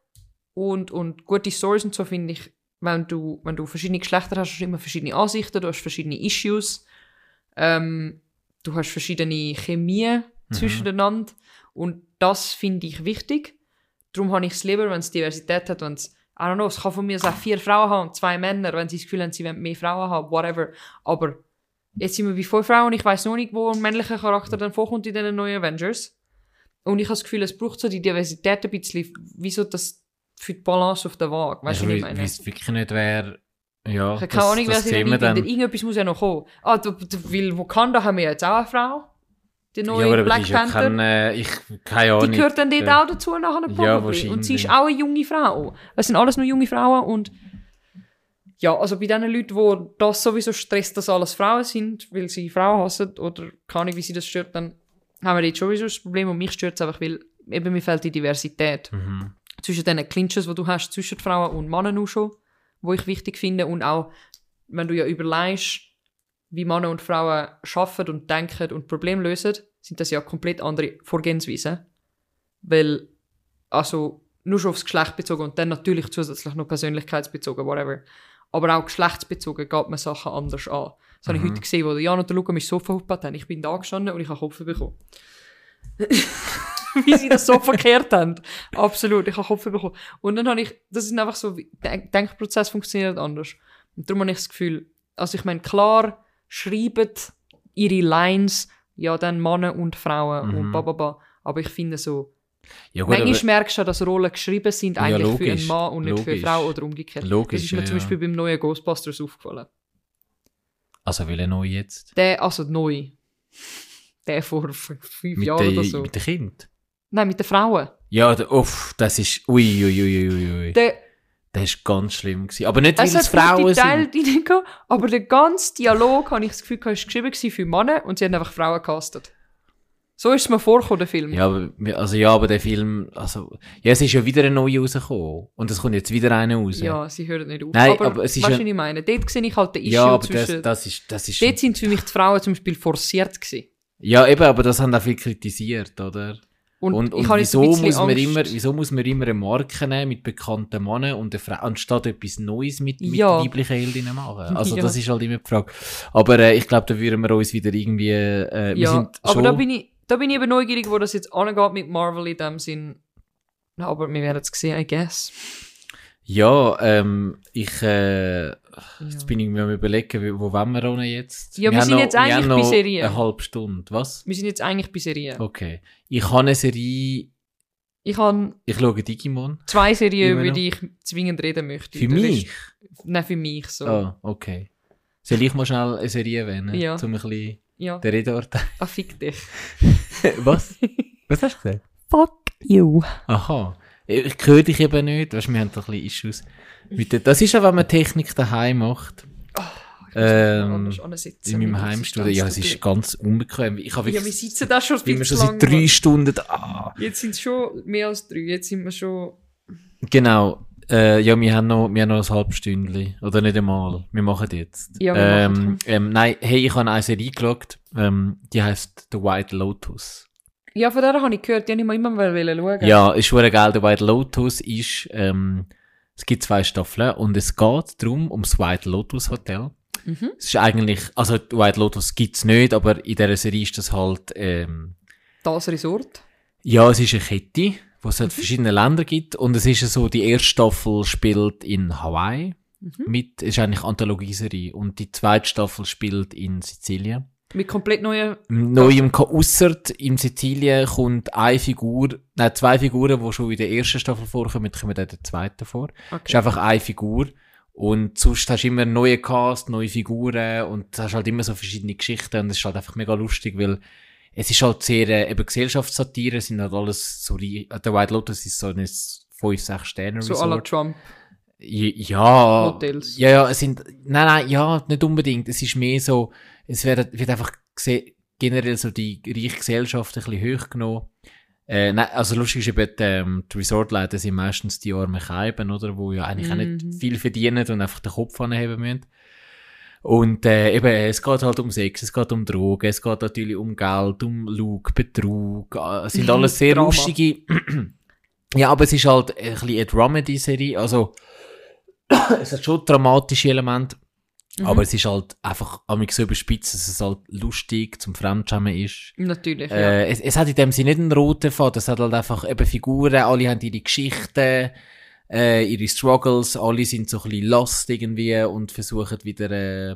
und, und gute Stories und so finde ich, wenn du, wenn du verschiedene Geschlechter hast, hast du immer verschiedene Ansichten, du hast verschiedene Issues, ähm, du hast verschiedene Chemie zwischeneinander und das finde ich wichtig. Darum habe ich es lieber, wenn es Diversität hat, wenn es, I don't know, es kann von mir auch vier Frauen haben und zwei Männer, wenn sie das Gefühl haben, sie wollen mehr Frauen haben, whatever. Aber jetzt sind wir bei fünf Frauen und ich weiß noch nicht, wo ein männlicher Charakter dann vorkommt in den neuen Avengers. Und ich habe das Gefühl, es braucht so die Diversität ein bisschen, wieso das für die Balance auf der Waage. Weißt du, was ich meine? weiß wirklich nicht, wer. Ja, Ich habe keine Ahnung, noch wir dann. Irgendetwas muss ja noch kommen. Ah, du, du, weil Wakanda haben wir jetzt auch eine Frau. Die Ja, neue aber die Black ja Panther. kein, äh, ich, keine Ahnung. die gehört dann dort äh, auch dazu nachher probably. ja, Und sie ist auch eine junge Frau. Es sind alles nur junge Frauen und ja, also bei den Leuten, wo das sowieso stresst, dass alles Frauen sind, weil sie Frauen hassen oder keine Ahnung, wie sie das stört, dann haben wir jetzt sowieso das Problem und mich stört es einfach, weil eben mir fehlt die Diversität Mhm. zwischen den Clinches, die du hast, zwischen Frauen und Männern auch schon, wo ich wichtig finde und auch, wenn du ja überlegst, wie Männer und Frauen schaffen und denken und Probleme lösen, sind das ja komplett andere Vorgehensweisen. Weil, also, nur schon aufs Geschlecht bezogen und dann natürlich zusätzlich noch persönlichkeitsbezogen, whatever. Aber auch geschlechtsbezogen geht man Sachen anders an. Das habe ich heute gesehen, wo der Jan und der Luca mich so verhuppt haben. Ich bin da gestanden und ich habe Kopf bekommen. <laughs> wie sie das so verkehrt haben. Absolut, ich habe Kopf bekommen. Und dann habe ich, das ist einfach so, der Denkprozess funktioniert anders. Und darum habe ich das Gefühl, also ich meine, klar, schreiben ihre Lines, ja, dann Männer und Frauen und Mhm. bababa. Aber ich finde so, Ja, gut, manchmal merkst du, dass Rollen geschrieben sind Ja, eigentlich für einen logisch, Mann und nicht für eine logisch. Frau oder umgekehrt. Logisch, das ist mir ja, zum. Beispiel beim neuen Ghostbusters aufgefallen. also will er neu jetzt? Der, also neu. Der vor fünf Mit, Jahren der, oder so. mit den Kind? Nein, mit den Frauen. Ja, der, uff, das ist, ui, ui, ui, ui, ui. Der, Das ist ganz schlimm gewesen. Aber nicht, weil Es es Frauen sind. Teile drin gehabt, aber der ganze Dialog, habe ich das Gefühl, ist geschrieben für Männer und sie haben einfach Frauen gecastet. So ist es mir vorgekommen, der Film. Ja, aber, also ja, aber der Film, also, ja, es ist ja wieder ein neuer rausgekommen. Und es kommt jetzt wieder einer raus. Ja, sie hören nicht auf. Nein, aber, aber es ist weißt du, was ich meine? Dort sehe ich halt den Issue ja aber zwischen... das, das ist, das ist, dort sind für mich die Frauen zum Beispiel forciert gewesen. ja, eben, aber das haben auch viel kritisiert, oder? Und, Und, und wieso, muss man Angst. immer, wieso muss man immer eine Marke nehmen mit bekannten Männern und eine Frau, anstatt etwas Neues mit, mit Ja. weiblichen Heldinnen machen? <laughs> Also Ja. das ist halt immer die Frage. Aber äh, ich glaube, da würden wir uns wieder irgendwie, äh, wir Ja, sind aber da bin, ich, da bin ich eben neugierig, wo das jetzt angeht mit Marvel in dem Sinn. Aber wir werden es sehen, I guess. Ja, ähm, ich, äh, Ja. jetzt bin ich mir am überlegen, wo wollen wir ohne jetzt? Ja, wir haben sind noch, jetzt wir eigentlich bei noch Serien. eine halbe Stunde, was? Wir sind jetzt eigentlich bei Serien. Okay. Ich habe eine Serie, Ich habe ich schaue Digimon. zwei Serien, über die ich zwingend reden möchte. Für mich? Rest- Nein, für mich so. Ah, okay. Soll ich mal schnell eine Serie erwähnen? Ja. Um ein bisschen Ja, den Redort. ah, fick dich. <laughs> Was? <laughs> Was hast du gesagt? Fuck you. Aha. Ich, höre dich eben nicht, weißt, wir haben da ein bisschen Issues. Mit der, das ist ja, wenn man Technik daheim macht. Ähm, Anders ansitzen. in meinem Heimstudio. Ja, es ist ganz unbequem. Ich habe Ja, wir sitzen da schon viel schon seit drei Stunden da. Jetzt sind es schon mehr als drei. Jetzt sind wir schon. Genau. Äh, ja, wir haben noch, wir haben noch ein halbes Stündchen. Oder nicht einmal. Wir machen jetzt. Ja, wir ähm, machen ähm, Nein, hey, ich habe eine Serie geschaut. Ähm, die heißt The White Lotus. Ja, von der habe ich gehört, die habe ich mir immer mal schauen. Ja, ist schon geil. The White Lotus ist, ähm, es gibt zwei Staffeln und es geht darum, ums White Lotus Hotel. Mhm. Es ist eigentlich, also White Lotus gibt's nicht, aber in dieser Serie ist das halt, ähm, Das Resort. ja, es ist eine Kette, wo es halt verschiedene Länder gibt und es ist so, die erste Staffel spielt in Hawaii mit, ist eigentlich Anthologieserie und die zweite Staffel spielt in Sizilien. Mit komplett neuen. Neuem ausser in Sizilien kommt eine Figur, nein, zwei Figuren, die schon in der ersten Staffel vorkommen, kommen dann in der zweiten vor. Es ist Okay. einfach eine Figur. Und sonst hast du immer neue Cast, neue Figuren und hast halt immer so verschiedene Geschichten und es ist halt einfach mega lustig, weil es ist halt sehr, äh, eben Gesellschaftssatire, es sind halt alles so, äh, der White Lotus ist so ein 5-6 Sterne So à la Resort. Trump. Ja, Hotels. ja, ja, es sind, nein, nein, ja, nicht unbedingt. Es ist mehr so, es wird, wird einfach generell so die reiche Gesellschaft ein bisschen hochgenommen. Äh, nein, also lustig ist eben, ähm, die Resortleiter sind meistens die armen Keiben, oder, wo ja eigentlich auch Mhm. nicht viel verdienen und einfach den Kopf anheben müssen. Und äh, eben, es geht halt um Sex, es geht um Drogen, es geht natürlich um Geld, um Lug, Betrug. äh, Es sind alles <laughs> sehr lustige. <clears throat> ja, aber es ist halt ein bisschen eine Dramedy-Serie. Also, <clears throat> es hat schon dramatische Elemente, Mhm. aber es ist halt einfach amig so überspitzt, dass es halt lustig zum Fremdschämen ist. Natürlich, ja. Äh, es, es hat in dem Sinne nicht einen roten Faden, es hat halt einfach eben Figuren, alle haben ihre Geschichten, äh, ihre Struggles, alle sind so ein bisschen lost irgendwie und versuchen wieder, äh,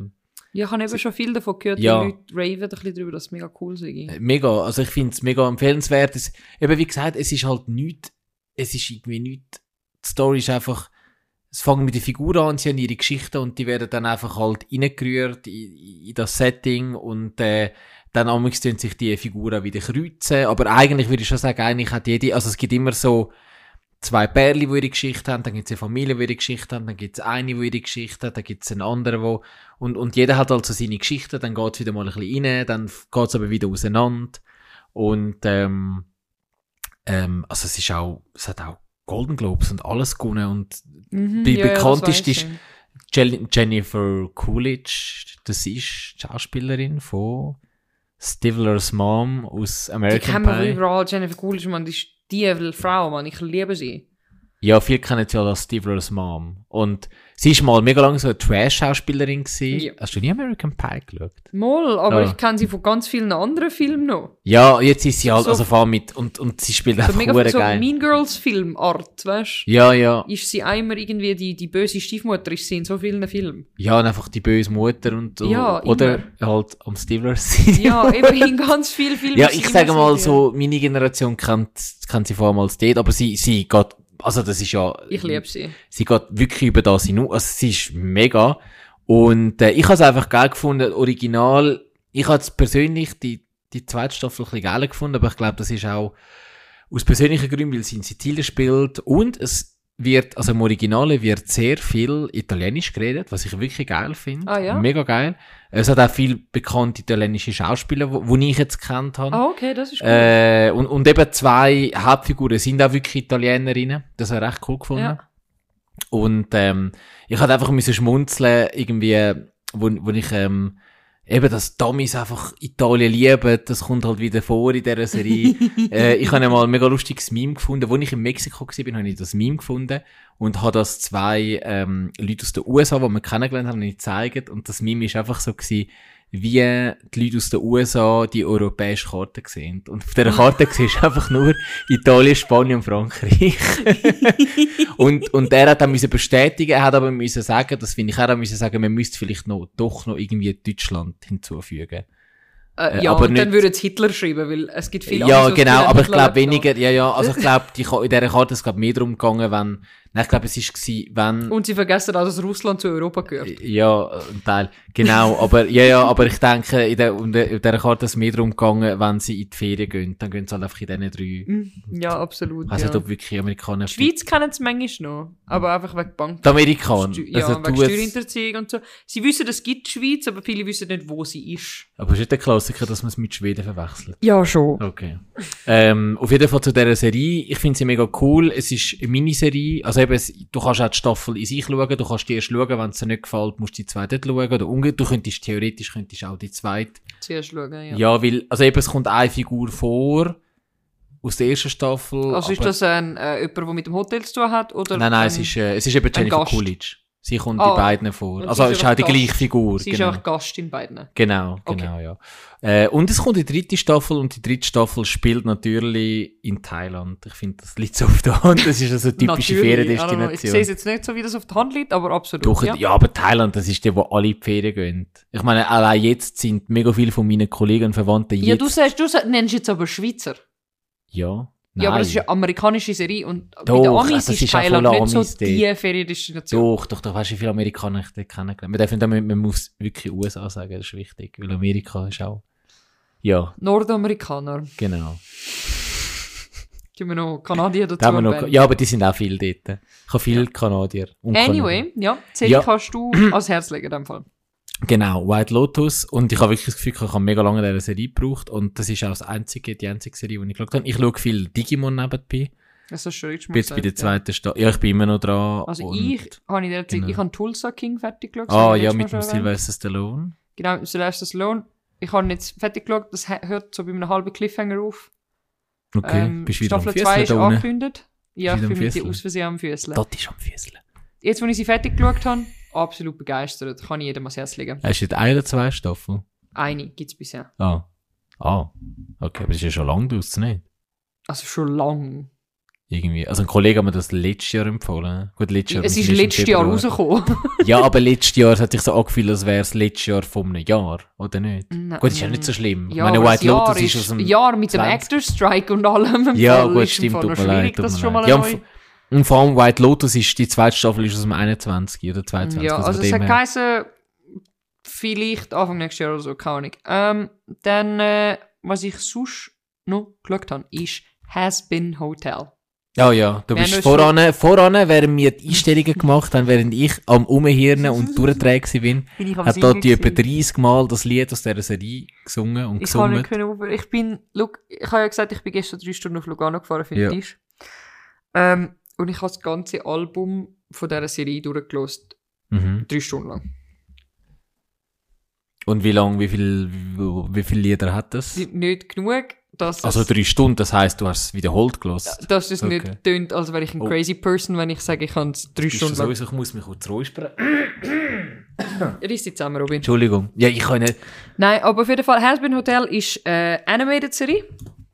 Ja, ich habe eben schon viel davon gehört, Ja. die Leute raven ein bisschen darüber, dass es mega cool sei. mega, also ich finde es mega empfehlenswert. Es, eben wie gesagt, es ist halt nichts, es ist irgendwie nichts, die Story ist einfach, es fängt mit den Figuren an, sie haben ihre Geschichten und die werden dann einfach halt reingerührt in, in das Setting und äh, dann tun sich die Figuren wieder kreuzen, aber eigentlich würde ich schon sagen, eigentlich hat jede, also es gibt immer so zwei Pärchen, die ihre Geschichte haben, dann gibt es eine Familie, die ihre Geschichte haben, dann gibt es eine, die ihre Geschichte hat, dann gibt es einen anderen, wo und, und jeder hat also seine Geschichte, dann geht es wieder mal ein bisschen rein, dann geht es aber wieder auseinander. Und ähm, ähm, also es ist auch, es hat auch Golden Globes und alles gewonnen und Mhm, Die ja, ja, bekannteste weiss ist- Jennifer Coolidge, das ist die Schauspielerin von Stivlers Mom aus Die American kennen wir Pie. überall, Jennifer Coolidge, man, die ist die Frau, man, ich liebe sie. Ja, viele kennen sie ja als Stivlers Mom. Und sie ist mal mega lange so eine Trash-Schauspielerin. Ja. Hast du nie American Pie geschaut? Moll, aber Ja. ich kenne sie von ganz vielen anderen Filmen noch. Ja, jetzt ist sie halt, So- also vor allem mit, und, und sie spielt So einfach mega so geil. Mean Girls Filmart, weißt du? Ja, ja. Ist sie einmal irgendwie die, die böse Stiefmutter, ist sie in so vielen Filmen. Ja, und einfach die böse Mutter und, Ja, oder halt am Stivler sein. Ja, eben in ganz vielen <laughs> Filmen. Ja, ich immer sage mal so, meine Generation kennt, kennt sie vor allem als dort, aber sie, sie geht, also das ist ja, Ich liebe sie. sie geht wirklich über das hinaus, also sie ist mega. Und äh, ich habe es einfach geil gefunden, original, ich habe es persönlich die, die zweite Staffel ein bisschen geil gefunden, aber ich glaube, das ist auch aus persönlichen Gründen, weil sie in Sizilien spielt und es wird, also im Originale wird sehr viel Italienisch geredet, was ich wirklich geil finde. Ah, ja? Mega geil. Es hat auch viel bekannte italienische Schauspieler, wo, wo ich jetzt kennt habe. Ah, okay, das ist cool. Äh, und, und eben zwei Hauptfiguren sind auch wirklich Italienerinnen. Das habe ich recht cool gefunden. Ja. Und ähm, ich hatte einfach müssen schmunzeln, irgendwie, wo, wo ich ähm, eben, dass Dummies einfach Italien lieben, das kommt halt wieder vor in dieser Serie. <laughs> äh, ich habe einmal ein mega lustiges Meme gefunden. Wo ich in Mexiko war, habe ich das Meme gefunden und habe das zwei ähm, Leute aus den USA, die wir kennengelernt haben, gezeigt. Und das Meme ist einfach so gewesen, wie die Leute aus den USA die europäische Karte sehen. Und auf dieser Karte <laughs> siehst du einfach nur Italien, Spanien und Frankreich. <laughs> und, und er hat dann müssen bestätigen, er hat aber müssen sagen, das finde ich, er hat müssen sagen, man müsste vielleicht noch, doch noch irgendwie Deutschland hinzufügen. äh, äh, ja, aber und dann nicht- würde es Hitler schreiben, weil es gibt viele Ja, genau, aber ich glaube weniger, ja, ja, also ich glaube, in dieser Karte ist es mehr darum gegangen, wenn Nein, ich glaube, es ist gsi, wenn... Und sie vergessen auch, dass Russland zu Europa gehört. Ja, ein Teil. Genau, aber, ja, ja, aber ich denke, in der, in der, in der Karte ist es mehr darum gegangen, wenn sie in die Ferien gehen, dann gehen sie halt einfach in diesen drei. Mhm. Ja, absolut. Weiss ja. ob wirklich Amerikaner... Die Schweiz kennen es manchmal noch, aber einfach wegen Bank. Die Amerikaner. Steu- Ja, also, wegen Steuerhinterziehung und so. Sie wissen, es gibt die Schweiz, aber viele wissen nicht, wo sie ist. aber es ist nicht der Klassiker, dass man es mit Schweden verwechselt. Ja, schon. Okay. ähm, auf jeden Fall zu dieser Serie. Ich finde sie mega cool. Es ist eine Miniserie. Also eben, es, du kannst auch die Staffel in sich schauen. Du kannst die erst schauen, wenn es dir nicht gefällt, musst du die zweite schauen. Oder umgekehrt. Du könntest theoretisch könntest auch die zweite. Zuerst schauen, ja. Ja. weil, also eben, es kommt eine Figur vor. Aus der ersten Staffel. Also ist das ein, äh, jemand, der mit dem Hotel zu tun hat? Oder Nein, nein, ein, es ist, äh, es ist eben Jennifer. Coolidge. Sie kommt Ah, in beiden vor. Also ist ist auch die einfach gleiche Gast. Figur. Sie ist genau. auch Gast in beiden. Genau, Okay. genau, ja. Äh, und es kommt die dritte Staffel und die dritte Staffel spielt natürlich in Thailand. Ich finde, das liegt so auf der Hand. Das ist also eine typische Natürlich, also, Ich sehe es Feriendestination. jetzt nicht so, wie das auf der Hand liegt, aber absolut. Doch, ja. ja. aber Thailand, das ist der, wo alle die Ferien gehen. Ich meine, allein jetzt sind mega viele von meinen Kollegen und Verwandten ja, jetzt... du sagst, du sagst, nennst jetzt aber Schweizer. Ja, nein. Ja, aber das ist eine amerikanische Serie und bei Doch, den Amis ist, Thailand nicht so Amis die Feriendestination. Doch, doch, doch, weißt du, wie viele Amerikaner ich dort kennengelernt Man, darf nicht, man, man muss wirklich USA sagen, das ist wichtig, weil Amerika ist auch... Ja, Nordamerikaner. genau. Geben wir noch Kanadier dazu. Noch, ja, aber die sind auch viele dort. Ich habe viele Kanadier. und Anyway, ja, die Serie Ja. kannst du ans Herz legen in dem Fall. Genau, White Lotus. Und ich habe wirklich das Gefühl, ich habe mega lange diese Serie gebraucht. Und das ist auch das einzige, die einzige Serie, die ich geschaut habe. Ich schaue viel Digimon nebenbei. Das ist schon richtig Ich bin jetzt bei der zweiten Staffel. Ja, ich bin immer noch dran. Also ich habe in der Zeit, genau. ich habe Tulsa King fertig geschaut. Ah, ja, mit dem. Sylvester Stallone. Genau, mit Sylvester Stallone. Ich habe jetzt fertig geschaut, das hört so bei einem halben Cliffhanger auf. Okay, Ähm, bist du wieder am Staffel 2 Füßeln ist angekündigt. Ja, ich bin mit dir aus Versehen am Füßeln. Dort ist am Füßeln. Jetzt, wo ich sie fertig geschaut habe, absolut begeistert. Kann ich jedem ans Herz legen. Hast du jetzt eine oder zwei Staffeln? Eine gibt es bisher. Ah. Ah. Okay, aber das ist ja schon lange draus, nicht? Also schon lang. Irgendwie. Also ein Kollege hat mir das letztes Jahr empfohlen. Gut, letztes Jahr. Es ist letztes Jahr rausgekommen. <laughs> Ja, aber letztes Jahr hat sich so angefühlt, als wäre es letztes Jahr von einem Jahr, oder nicht? Nein. Gut, ist ja nicht so schlimm. Ja, Meine aber White Lotus ist aus dem... Jahr mit dem 20. Actor Strike und allem. Ja, Fall gut, ist im stimmt, tut mir leid. Tut das mir schon mal leid. Ja. Und, vor allem White Lotus ist, die zweite Staffel ist aus dem 21. oder 22. Ja, also von es hat geheißen, vielleicht Anfang nächstes Jahr oder so, keine Ahnung. Ähm, dann, äh, was ich sonst noch geschaut habe, ist Has Been Hotel. Ja, ja, du Wir bist voran, voran, während wir die Einstellungen gemacht haben, während ich am Umhirnen und <laughs> durchdrehen bin, Bin hat dort etwa gewesen. 30 Mal das Lied aus dieser Serie gesungen und Ich kann gesungen. nicht können. Ich bin, look, ich habe ja gesagt, ich bin gestern drei Stunden auf Lugano gefahren für den Ja. Tisch. Ähm, und ich habe das ganze Album von dieser Serie durchgelost. Mhm. Drei Stunden lang. Und wie lang, wie viel, wie, viele Lieder hat das? Nicht genug, dass Also drei Stunden, das heisst, du hast es wiederholt gelost. dass es Okay. nicht tönt, als wäre ich ein Oh. crazy person, wenn ich sage, ich habe es drei Ist Stunden lang. sowieso, ich muss mich kurz räuspern. <coughs> Riss die zusammen, Robin. Entschuldigung. Ja, ich kann nicht. Nein, aber auf jeden Fall, Has Been Hotel ist äh, Animated Serie.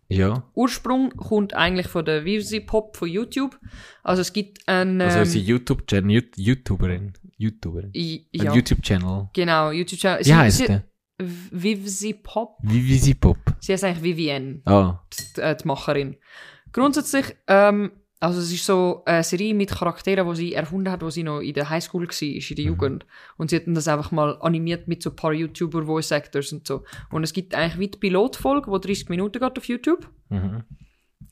Ja. Ursprung kommt eigentlich von der Vivzi Pop von YouTube. Also es gibt einen... Also Ähm, unsere YouTube-Channel, Yout- YouTuberin. YouTuberin. ja, YouTube-Channel. genau, YouTube-Channel. Wie heißt der? Vivzi Pop. Sie Pop. Sie heißt eigentlich Vivienne, Ah. die, äh, die Macherin. Grundsätzlich, ähm, also es ist so eine Serie mit Charakteren, die sie erfunden hat, wo sie noch in der Highschool war, in der Jugend. Und sie hat das einfach mal animiert mit so ein paar YouTuber, Voice Actors und so. Und es gibt eigentlich wie die Pilotfolge, die 30 Minuten geht auf YouTube. Mhm.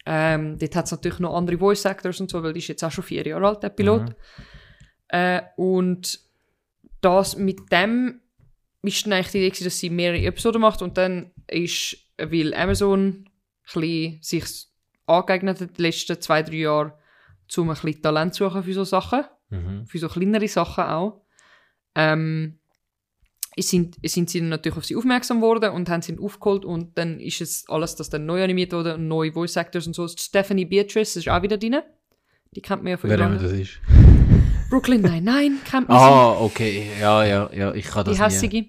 Ähm, dort hat es natürlich noch andere Voice Actors und so, weil die ist jetzt auch schon vier Jahre alt, der Pilot. Äh, und das mit dem ist dann eigentlich die Idee, dass sie mehrere Episoden macht und dann ist, weil Amazon ein bisschen sich angeeignet hat, die letzten zwei, drei Jahre, um ein bisschen Talent zu suchen für so Sachen, Mhm. für so kleinere Sachen auch, ähm, es sind, sind sie dann natürlich auf sie aufmerksam geworden und haben sie aufgeholt und dann ist es alles, das dann neu animiert wurde und neue Voice Actors und so. Stephanie Beatrice ist auch wieder drin. Die kennt man ja von Wer immer das ist. Brooklyn Nine-Nine kennt man Ah, okay. Ja, ja, ja. Ich kann das Die hässige.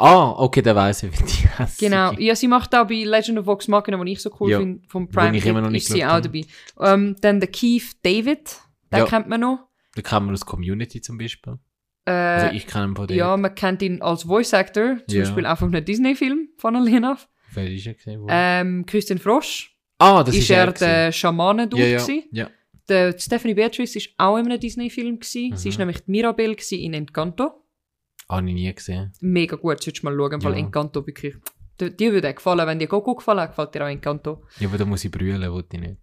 Ah, okay, dann weiss ich, wie die hässige. Genau. Ja, sie macht auch bei Legend of Vox Machina, die ich so cool Ja. finde, vom Prime ich immer noch nicht ist sie auch dabei. Ähm, dann der Keith David, den Ja. kennt man noch. Da kann man aus Community zum Beispiel. Äh, Also ich kenne ihn von ja, denen. man kennt ihn als Voice Actor, zum Ja. Beispiel auch von einem Disney-Film von Alina. Wer ist er gesehen? Ähm, Christian Frosch ah, das ist, ist er er. der Schamane ja, ja, ja. der Stephanie Beatrice ist auch in einem Disney-Film gewesen. Sie Mhm. ist nämlich die Mirabelle in Encanto. Habe ich nie gesehen. Mega gut, solltest du mal schauen, weil Ja. Encanto wirklich, dir, würde gefallen, wenn dir Goku gefallen hat, gefällt dir auch Encanto. Ja, aber da muss ich brüllen, wollte ich nicht.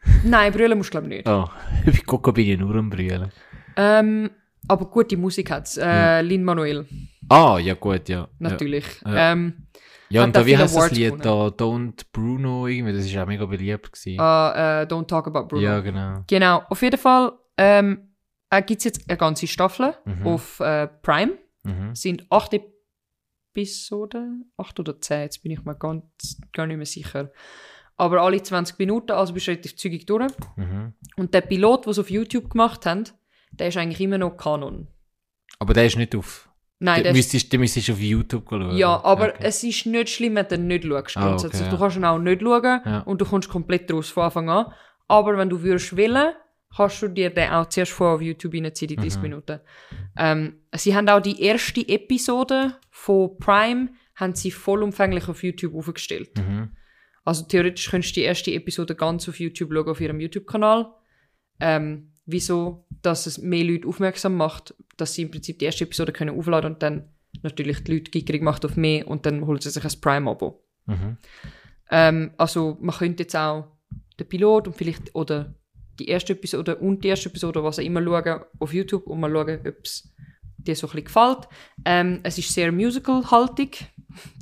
<laughs> Nein, brüllen musst du glaube ich nicht. Oh, <laughs> bei Coco bin ich nur am brüllen. Ähm, aber gute Musik hat's. Äh, Lin Manuel, Ah, ja gut, ja. natürlich. Ja. Ähm, Ja, Hat und da, wie heißt das Lied da? Don't Bruno irgendwie, das ist auch mega beliebt gewesen. äh, äh, Don't Talk About Bruno. Ja, genau. Genau, auf jeden Fall ähm, äh, gibt es jetzt eine ganze Staffel Mhm. auf äh, Prime. Mhm. Sind acht Episoden, acht oder zehn, jetzt bin ich mir ganz, gar nicht mehr sicher. Aber alle 20 Minuten, also bist du relativ zügig durch. Mhm. Und der Pilot, den sie auf YouTube gemacht haben, der ist eigentlich immer noch Kanon. Aber der ist nicht auf. Nein, der ist, müsstest, den müsstest du auf YouTube schauen. ja, aber Okay. es ist nicht schlimm, wenn du nicht schaust. Ah, okay, Du ja. kannst ihn auch nicht schauen Ja. und du kommst komplett draus von Anfang an. Aber wenn du würdest wollen, kannst du dir den auch zuerst vorher auf YouTube reinziehen, die 30 Mhm. Minuten. Ähm, sie haben auch die erste Episode von Prime haben sie vollumfänglich auf YouTube aufgestellt. Mhm. Also theoretisch könntest du die erste Episode ganz auf YouTube schauen, auf ihrem YouTube-Kanal. Ähm, wieso? Dass es mehr Leute aufmerksam macht, dass sie im Prinzip die erste Episode können aufladen und dann natürlich die Leute gierig macht auf mehr und dann holt sie sich ein Prime-Abo. Mhm. Ähm, also man könnte jetzt auch den Pilot und vielleicht oder die erste Episode und die erste Episode, was auch immer schauen, auf YouTube und mal schauen, ob es dir so ein bisschen gefällt. Ähm, es ist sehr musical-haltig.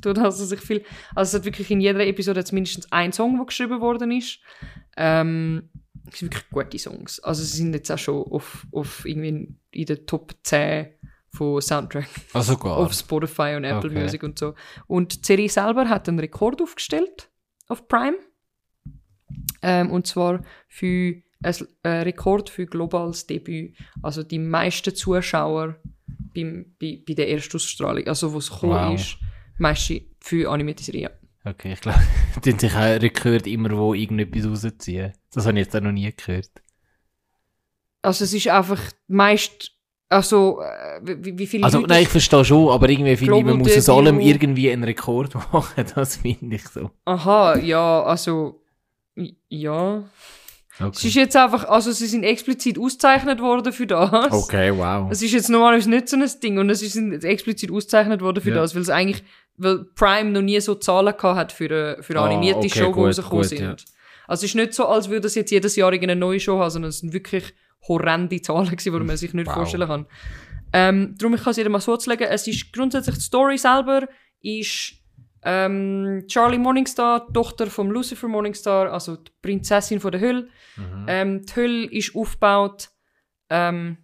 Tut also sich viel, also es hat wirklich in jeder Episode jetzt mindestens ein Song, der geschrieben worden ist. Ähm, es sind wirklich gute Songs. Also sie sind jetzt auch schon auf, auf irgendwie in der Top 10 von Soundtrack Also <laughs> sogar. auf Spotify und Apple Okay. Music und so. Und die Serie selber hat einen Rekord aufgestellt auf Prime. Ähm, und zwar für ein Rekord für globales Debüt. Also die meisten Zuschauer beim, bei, bei der Erstausstrahlung, also wo es gekommen Wow. ist, meiste für animierte Serien. Okay, ich glaube, <laughs> die haben sich auch gehört, immer wo irgendetwas rausziehen. Das habe ich jetzt auch noch nie gehört. Also es ist einfach meist, also äh, wie, wie viele Also, Leute... nein, ich verstehe schon, aber irgendwie finde ich, man muss aus allem irgendwie einen Rekord <laughs> machen. Das finde ich so. Aha, ja, also ja. Es Okay, ist jetzt einfach, also sie sind explizit ausgezeichnet worden für das. okay wow. Es ist jetzt normalerweise nicht so ein Ding und es ist explizit ausgezeichnet worden für Ja. das, weil es eigentlich, weil Prime noch nie so Zahlen gehabt hat für eine, für eine Ah, animierte okay, Show, die rausgekommen sind. ja. Also es ist nicht so, als würde es jetzt jedes Jahr irgendeine neue Show haben, sondern es sind wirklich horrende Zahlen gewesen, die man sich nicht Wow. vorstellen kann. Ähm, darum, ich kann es jedem mal so zu legen, es ist grundsätzlich die Story selber, ist ähm, Charlie Morningstar, Tochter von Lucifer Morningstar, also die Prinzessin von der Hölle. Mhm. Ähm, die Hölle ist aufgebaut, ähm,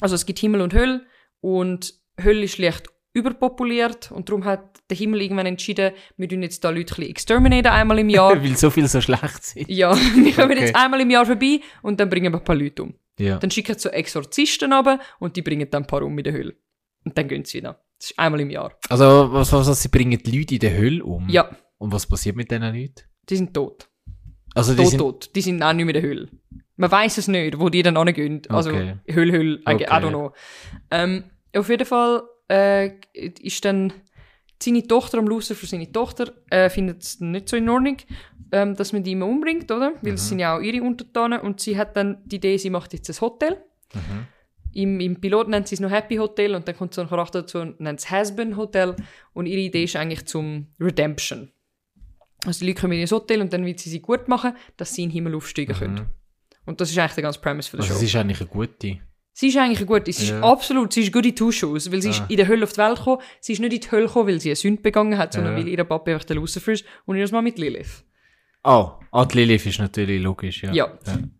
also es gibt Himmel und Hölle und Hölle ist leicht überpopuliert und darum hat der Himmel irgendwann entschieden, wir tun jetzt da Leute ein exterminaten einmal im Jahr. <laughs> Weil so viel so schlecht sind. ja, <laughs> wir kommen Okay. jetzt einmal im Jahr vorbei und dann bringen wir ein paar Leute um. Ja. Dann schicken sie so Exorzisten runter und die bringen dann ein paar um in der Hölle. Und dann gehen sie wieder. Das ist einmal im Jahr. Also, was, was, was, sie bringen die Leute in der Hölle um? Ja, Und was passiert mit diesen Leuten? die sind tot. Also, die Tot, sind, tot. Die sind auch nicht mehr in der Hölle. Man weiß es nicht, wo die dann hingehen. Also, Okay. Hölle, Hölle, Okay. I don't know. Ähm, auf jeden Fall äh, ist dann seine Tochter, am Lucifer, seine Tochter, äh, findet es nicht so in Ordnung, ähm, dass man die immer umbringt, oder? Weil es sind ja auch ihre Untertanen und sie hat dann die Idee, sie macht jetzt ein Hotel. Mhm. Im, Im Pilot nennt sie es noch Happy Hotel und dann kommt so ein Charakter dazu und nennt es Hasbin Hotel und ihre Idee ist eigentlich zum Redemption. Also die Leute kommen in das Hotel und dann will sie sie gut machen, dass sie in den Himmel aufsteigen können. Und das ist eigentlich der ganze Premise für die also, Show. es ist eigentlich eine gute. Sie ist eigentlich eine gute. Sie ist Ja. absolut, sie ist gute Two-Shoes, weil sie ist Ah. in der Hölle auf die Welt gekommen. Sie ist nicht in die Hölle gekommen, weil sie eine Sünde begangen hat, sondern Ja. weil ihr Papa einfach der Lucifer ist und ihr Mal mit Lilith. Oh, ah, die Lilith ist natürlich logisch, ja. Ja.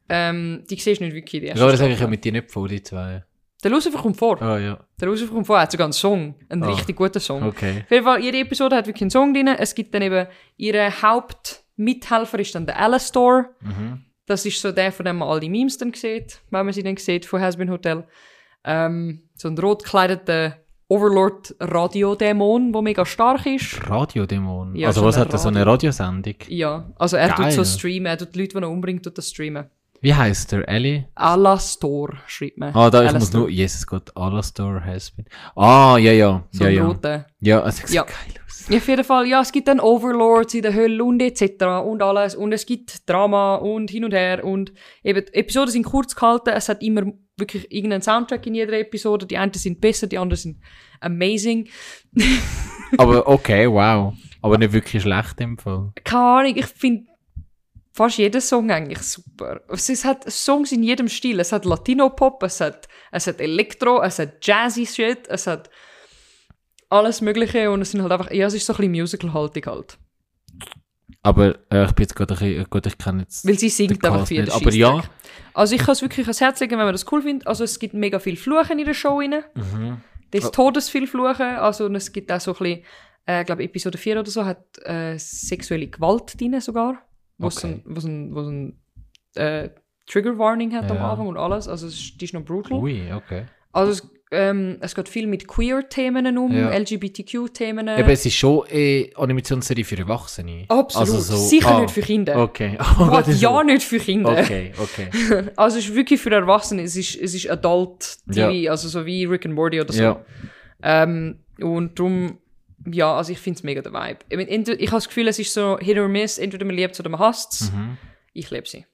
Ähm, die siehst du nicht wirklich in der Ja, aber das sage ich ja mit dir nicht vor, die zwei. Der Lucifer kommt vor. Ah, ja. Der Lucifer kommt vor, er hat sogar einen Song. Einen Ah. richtig guten Song. Okay. Auf jeden Fall, jede Episode hat wirklich einen Song drin. Es gibt dann eben, ihre Hauptmithelfer ist dann der Alastor. Mhm. Das ist so der, von dem man all die Memes dann sieht, wenn man sie dann sieht, von Hasbin Hotel. Ähm, so ein rot gekleideter Overlord-Radiodämon, der mega stark ist. Radiodämon. Ja, also, so was hat er? So eine Radio. Radiosendung? Ja, also er tut Geil. so streamen, er tut die Leute, die er umbringt, tut das streamen. Wie heißt der? Ellie? Alastor schreibt man. Ah, da, ich muss nur, Jesus Gott, Alastor has been. Ah, ja, ja, So ja, ja. roter. Ja, es sieht Ja. geil aus. Ja, auf jeden Fall, ja, es gibt dann Overlords in der Hölle und etc. und alles. Und es gibt Drama und hin und her. Und eben, Episoden sind kurz gehalten. Es hat immer wirklich irgendeinen Soundtrack in jeder Episode. Die einen sind besser, die anderen sind amazing. <laughs> Aber okay, wow. Aber nicht wirklich schlecht im Fall. Keine Ahnung, ich finde fast jeden Song eigentlich super. Es hat Songs in jedem Stil. Es hat Latino-Pop, es hat, es hat Elektro, es hat Jazzy-Shit, es hat alles Mögliche und es sind halt einfach, ja, es ist so ein bisschen Musical-haltig halt. Aber äh, ich bin jetzt gerade ein bisschen, gut, ich kenne jetzt. Weil sie singt einfach viel. nicht. Aber ja. Also ich kann es wirklich ans Herz legen, wenn man das cool findet. Also es gibt mega viel Fluchen in der Show rein. Mhm. Des Oh. Todes viel Fluchen. Also und es gibt auch so ein bisschen, äh, ich glaube Episode 4 oder so, hat äh, sexuelle Gewalt drin sogar. Wo es Okay. ein, wo es ein, wo es ein äh, Trigger Warning hat am Ja. Anfang und alles. Also es ist, die ist noch brutal. Ui, okay. Also es, ähm, es geht viel mit Queer-Themen um, Ja. LGBTQ-Themen. Eben, es ist schon eine Animationsserie für Erwachsene. Absolut. Also so, Sicher ah, nicht für Kinder. Okay. <laughs> Ist ja so. nicht für Kinder. Okay, okay. <laughs> Also es ist wirklich für Erwachsene, es ist, es ist Adult-TV, Ja. also so wie Rick and Morty oder so. ja. Ähm, und darum, ja, also ich finde es mega der Vibe. Ich, mein, ich habe das Gefühl, es ist so Hit or Miss, entweder man liebt es oder man hasst es. Mhm. Ich liebe sie.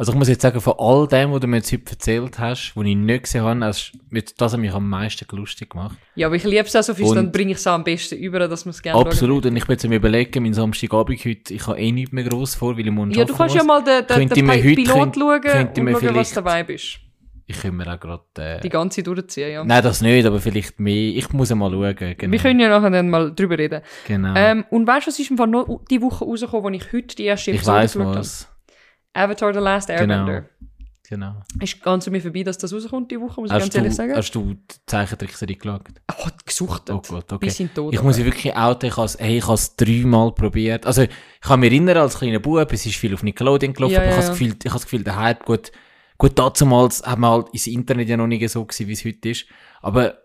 Also ich muss jetzt sagen, von all dem, was du mir jetzt heute erzählt hast, was ich nicht gesehen habe, hast, mit- das hat mich am meisten lustig gemacht. Ja, aber ich liebe es auch so viel, Und- dann bringe ich es am besten über, dass man es gerne Absolut. Und ich bin jetzt am überlegen, mein Samstagabend heute, ich habe eh nichts mehr gross vor, weil ich morgen Ja, du kannst muss. ja mal den, den, Könnte den Pilot könnte- schauen könnte und schauen, was dabei ist. Ich kann mir auch gerade... Äh, Die ganze durchziehen, ja. Nein, das nicht, aber vielleicht mehr. Ich muss mal schauen. Genau. Wir können ja nachher dann mal drüber reden. genau. Ähm, und weißt du, was ist im Fall noch die Woche rausgekommen, wo ich heute die erste ich Episode geschaut habe? was. Avatar The Last Airbender. Genau. Ist ganz an mir vorbei, dass das rauskommt die Woche, muss ich Hast ganz du, ehrlich sagen. hast du die Zeichentrickserie geschaut? Oh, gesuchtet. Oh Gott, okay. Bis in Tod. Ich muss ja wirklich outen, ich habe es hey, ich habe es dreimal probiert. Also, ich kann mich erinnern, als kleiner Bub, es ist viel auf Nickelodeon gelaufen, Ja, aber ich ja, habe das ja. Gefühl, ich habe das Gefühl, der Hype, gut, gut, damals hat man halt ins Internet ja noch nicht so gewesen, wie es heute ist. Aber